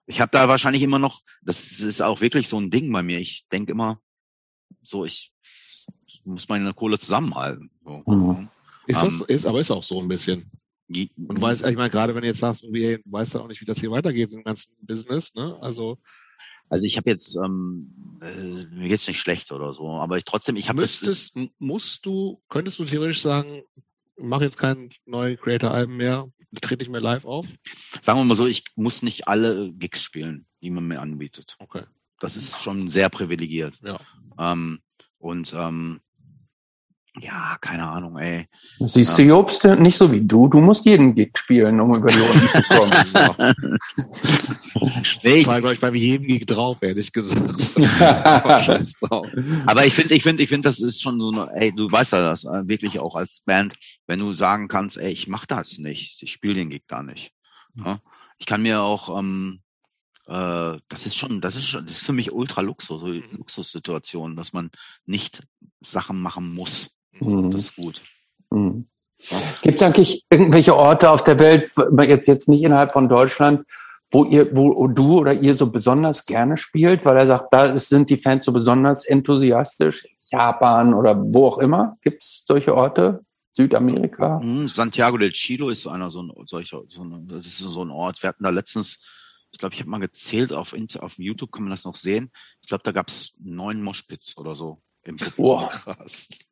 ich habe da wahrscheinlich immer noch, das ist auch wirklich so ein Ding bei mir. Ich denke immer, so ich muss meine Kohle zusammenhalten. So. Mhm. Ist das, ähm, ist, aber ist auch so ein bisschen. Und weiß, ich meine, gerade wenn du jetzt sagst, du weißt ja auch nicht, wie das hier weitergeht im ganzen Business, ne? Also also ich habe jetzt, ähm, äh, mir geht's nicht schlecht oder so, aber ich trotzdem, ich habe das. Musst du, könntest du theoretisch sagen, mach jetzt kein neue Creator-Alben mehr, trete ich mehr live auf? Sagen wir mal so, ich muss nicht alle Gigs spielen, die man mir anbietet. Okay. Das ist schon sehr privilegiert. Ja. Ähm, und ähm, ja, keine Ahnung, ey. Siehst ja. du, Jobst, nicht so wie du. Du musst jeden Gig spielen, um über die Runden zu kommen. nee, ich war, glaube ich, bei jedem Gig drauf, ehrlich gesagt. Aber ich finde, ich finde, ich finde, das ist schon so eine, ey, du weißt ja das, äh, wirklich auch als Band, wenn du sagen kannst, ey, ich mach das nicht, ich spiele den Gig da nicht. Ja? Ich kann mir auch, ähm, äh, das ist schon, das ist schon, das ist für mich ultra Luxus, so Luxussituation, dass man nicht Sachen machen muss. Mhm. Das ist gut. Mhm. Gibt es eigentlich irgendwelche Orte auf der Welt, jetzt, jetzt nicht innerhalb von Deutschland, wo ihr, wo du oder ihr so besonders gerne spielt, weil er sagt, da sind die Fans so besonders enthusiastisch, Japan oder wo auch immer? Gibt es solche Orte? Südamerika? Mhm, Santiago del Chilo ist so einer so ein solcher, so ein, das ist so ein Ort. Wir hatten da letztens, ich glaube, ich habe mal gezählt auf, auf YouTube kann man das noch sehen. Ich glaube, da gab es neun Moshpits oder so im Oh.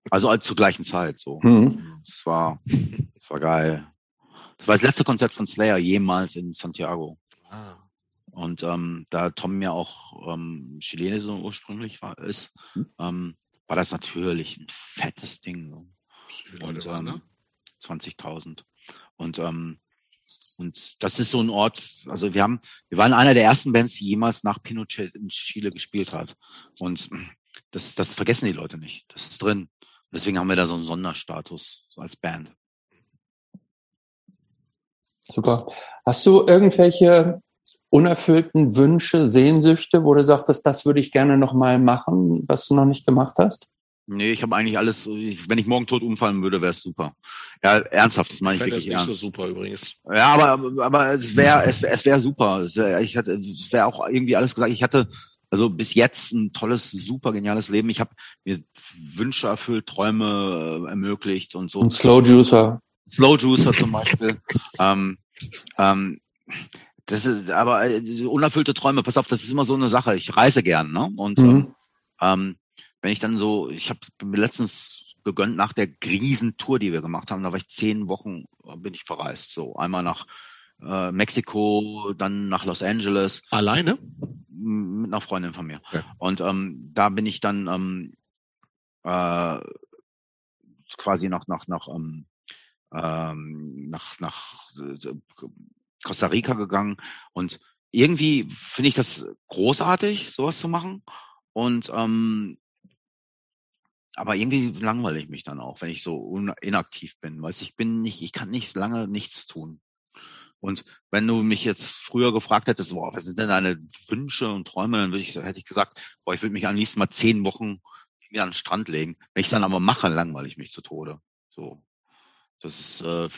Also zur gleichen Zeit so. Mhm. Das war, das war geil. Das war das letzte Konzert von Slayer jemals in Santiago. Ah. Und ähm, da Tom ja auch ähm, Chilene so ursprünglich war, ist, mhm. ähm, war das natürlich ein fettes Ding. So. Und, ähm, ne? 20.000. Und ähm, und das ist so ein Ort, also wir haben, wir waren einer der ersten Bands, die jemals nach Pinochet in Chile gespielt hat. Und das, das vergessen die Leute nicht. Das ist drin. Deswegen haben wir da so einen Sonderstatus so als Band. Super. Hast du irgendwelche unerfüllten Wünsche, Sehnsüchte, wo du sagtest, das würde ich gerne noch mal machen, was du noch nicht gemacht hast? Nee, ich habe eigentlich alles, wenn ich morgen tot umfallen würde, wäre es super. Ja, ernsthaft, das meine ich, ich wirklich ernst. Das so super übrigens. Ja, aber, aber es wäre es, es wäre super. Es wäre ich hatte, es wäre auch irgendwie alles gesagt. Ich hatte also bis jetzt ein tolles, super geniales Leben. Ich habe mir Wünsche erfüllt, Träume äh, ermöglicht und so. Ein Slow Juicer. Slow Juicer zum Beispiel. ähm, ähm, das ist aber äh, unerfüllte Träume. Pass auf, das ist immer so eine Sache. Ich reise gern, ne? Und mhm. ähm, wenn ich dann so, ich habe mir letztens gegönnt nach der Riesentour, die wir gemacht haben. Da war ich zehn Wochen, äh, bin ich verreist. So einmal nach äh, Mexiko, dann nach Los Angeles. Alleine? Mit einer Freundin von mir. Okay. Und ähm, da bin ich dann ähm, äh, quasi noch nach nach ähm, ähm, nach nach äh, Costa Rica gegangen und irgendwie finde ich das großartig, sowas zu machen. Und ähm, aber irgendwie langweile ich mich dann auch, wenn ich so inaktiv bin. Weiß ich bin nicht, ich kann nicht lange nichts tun. Und wenn du mich jetzt früher gefragt hättest, boah, was sind denn deine Wünsche und Träume, dann würde ich, hätte ich gesagt, boah, ich würde mich am liebsten mal zehn Wochen wieder an den Strand legen. Wenn ich es dann aber mache, langweile ich mich zu Tode. So. Das ist, äh,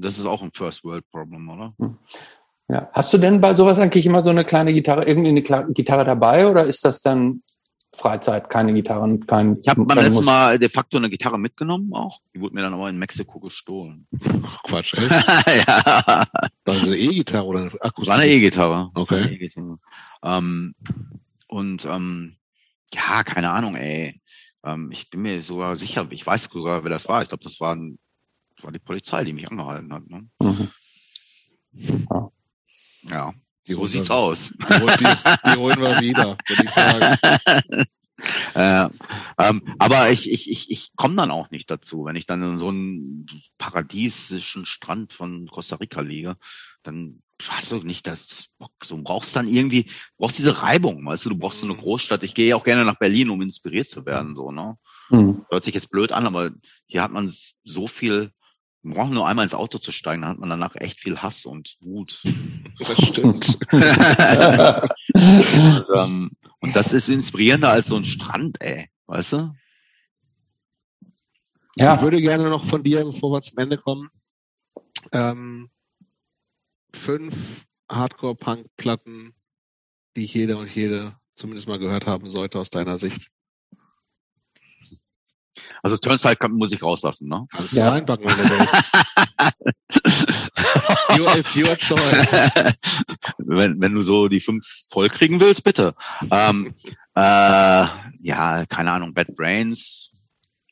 das ist auch ein First World Problem, oder? Hm. Ja. Hast du denn bei sowas eigentlich immer so eine kleine Gitarre, irgendwie eine Gitarre dabei oder ist das dann Freizeit, keine Gitarren, kein. Ich habe beim letzten Mal de facto eine Gitarre mitgenommen auch. Die wurde mir dann aber in Mexiko gestohlen. Ach, Quatsch, echt? ja. War das eine E-Gitarre oder eine Akustik? War eine E-Gitarre. Okay. E ähm, und ähm, ja, keine Ahnung, ey. Ähm, ich bin mir sogar sicher, ich weiß sogar, wer das war. Ich glaube, das war, das war die Polizei, die mich angehalten hat. Ne? Mhm. Ja. ja. So sieht's wir, aus. Die, die, holen wir wieder, würde ich sagen. Äh, ähm, aber ich, ich, ich, ich komme dann auch nicht dazu, wenn ich dann in so einem paradiesischen Strand von Costa Rica liege, dann hast du nicht das Bock. So brauchst dann irgendwie, brauchst diese Reibung, weißt du, du brauchst so eine mhm. Großstadt. Ich gehe auch gerne nach Berlin, um inspiriert zu werden, so, ne? Mhm. Hört sich jetzt blöd an, aber hier hat man so viel man braucht nur einmal ins Auto zu steigen, dann hat man danach echt viel Hass und Wut. Das stimmt. und, ähm, und das ist inspirierender als so ein Strand, ey. Weißt du? Ja. Ich würde gerne noch von dir, bevor wir zum Ende kommen, ähm, fünf Hardcore-Punk-Platten, die jeder und jede zumindest mal gehört haben sollte aus deiner Sicht. Also Turnstile kann, muss ich rauslassen, ne? Kannst ja. du reinpacken, wenn du willst. it's your choice. wenn, wenn du so die fünf voll kriegen willst, bitte. Ähm, äh, ja, keine Ahnung, Bad Brains.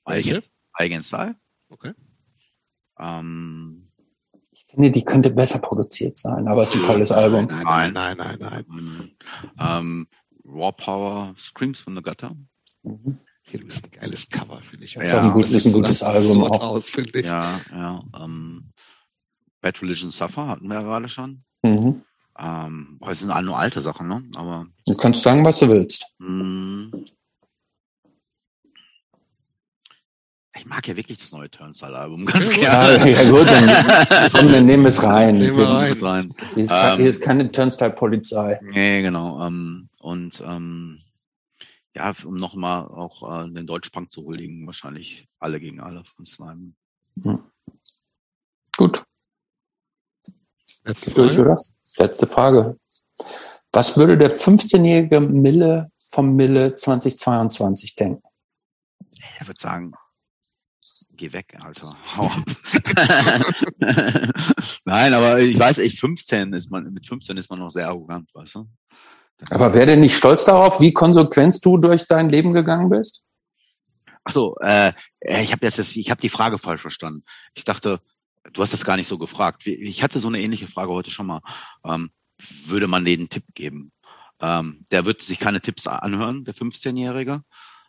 Welche? Eigen Style. Okay. Ähm, ich finde, die könnte besser produziert sein, aber es ist ein tolles Album. Nein, nein, nein, nein. nein. Ähm, Raw Power, Screams from the Gutter. Mhm. Hier, du bist ein geiles Cover, finde ich. Das ja, ist, ein, gut, ist ein gutes Album auch. Aus, ich. Ja, ja. Ähm, Bad Religion Suffer hatten wir ja gerade schon. Mhm. Ähm, das sind nur alte Sachen, ne? Aber. Du kannst sagen, was du willst. Mh, ich mag ja wirklich das neue Turnstile-Album ganz gerne. Ja, ja gut, dann komm, wir nehmen es rein. Nehmen wir rein. rein. Hier, ist, ähm, hier ist keine Turnstile-Polizei. Nee, genau. Ähm, und ähm, ja, um nochmal auch äh, den Deutschpunk zu huldigen, wahrscheinlich alle gegen alle von Slime. Hm. Gut. Letzte Frage. Durch, oder? Letzte Frage. Was würde der 15-jährige Mille vom Mille 2022 denken? Er würde sagen, geh weg, Alter. Hau ab. Nein, aber ich weiß, ich 15 ist man, mit 15 ist man noch sehr arrogant, weißt du? Aber wäre denn nicht stolz darauf, wie konsequent du durch dein Leben gegangen bist? Ach so, äh, ich habe jetzt, ich habe die Frage falsch verstanden. Ich dachte, du hast das gar nicht so gefragt. Ich hatte so eine ähnliche Frage heute schon mal. Ähm, würde man denen Tipp geben? Ähm, der wird sich keine Tipps anhören, der 15-Jährige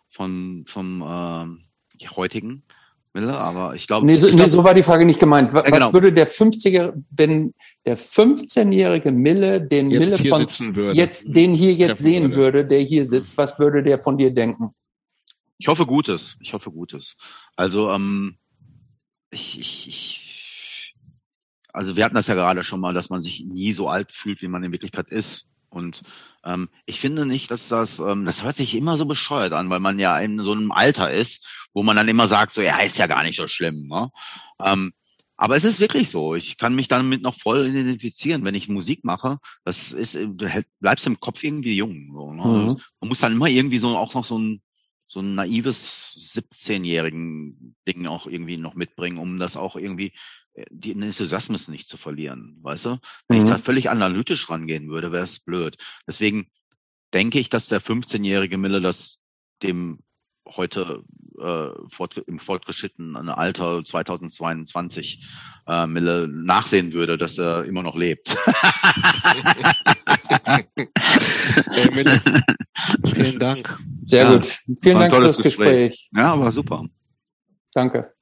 von vom äh, heutigen. Mille, aber ich glaube. Nee, so, nee, so war die Frage nicht gemeint. Was, ja, genau. würde der 50er, wenn der 15-jährige Mille den jetzt Mille von jetzt, den hier jetzt sehen würde. würde, der hier sitzt, was würde der von dir denken? Ich hoffe Gutes. Ich hoffe Gutes. Also, ähm, ich, ich, ich, also wir hatten das ja gerade schon mal, dass man sich nie so alt fühlt, wie man in Wirklichkeit ist. Und ähm, ich finde nicht, dass das, ähm, das hört sich immer so bescheuert an, weil man ja in so einem Alter ist, wo man dann immer sagt, so, ja, ist ja gar nicht so schlimm. Ne? Ähm, aber es ist wirklich so. Ich kann mich damit noch voll identifizieren, wenn ich Musik mache. Das ist, du bleibst im Kopf irgendwie jung. So, ne? mhm. Man muss dann immer irgendwie so auch noch so ein so ein naives 17-jährigen Ding auch irgendwie noch mitbringen, um das auch irgendwie äh, den Enthusiasmus nicht zu verlieren, weißt du? Wenn mhm. ich da völlig analytisch rangehen würde, wäre es blöd. Deswegen denke ich, dass der 15-jährige Mille das dem heute äh, fort, im fortgeschrittenen Alter 2022 äh, Mille nachsehen würde, dass er immer noch lebt. hey, Mille, vielen Dank. Sehr ja, gut. Vielen Dank für das Gespräch. Gespräch. Ja, war super. Danke.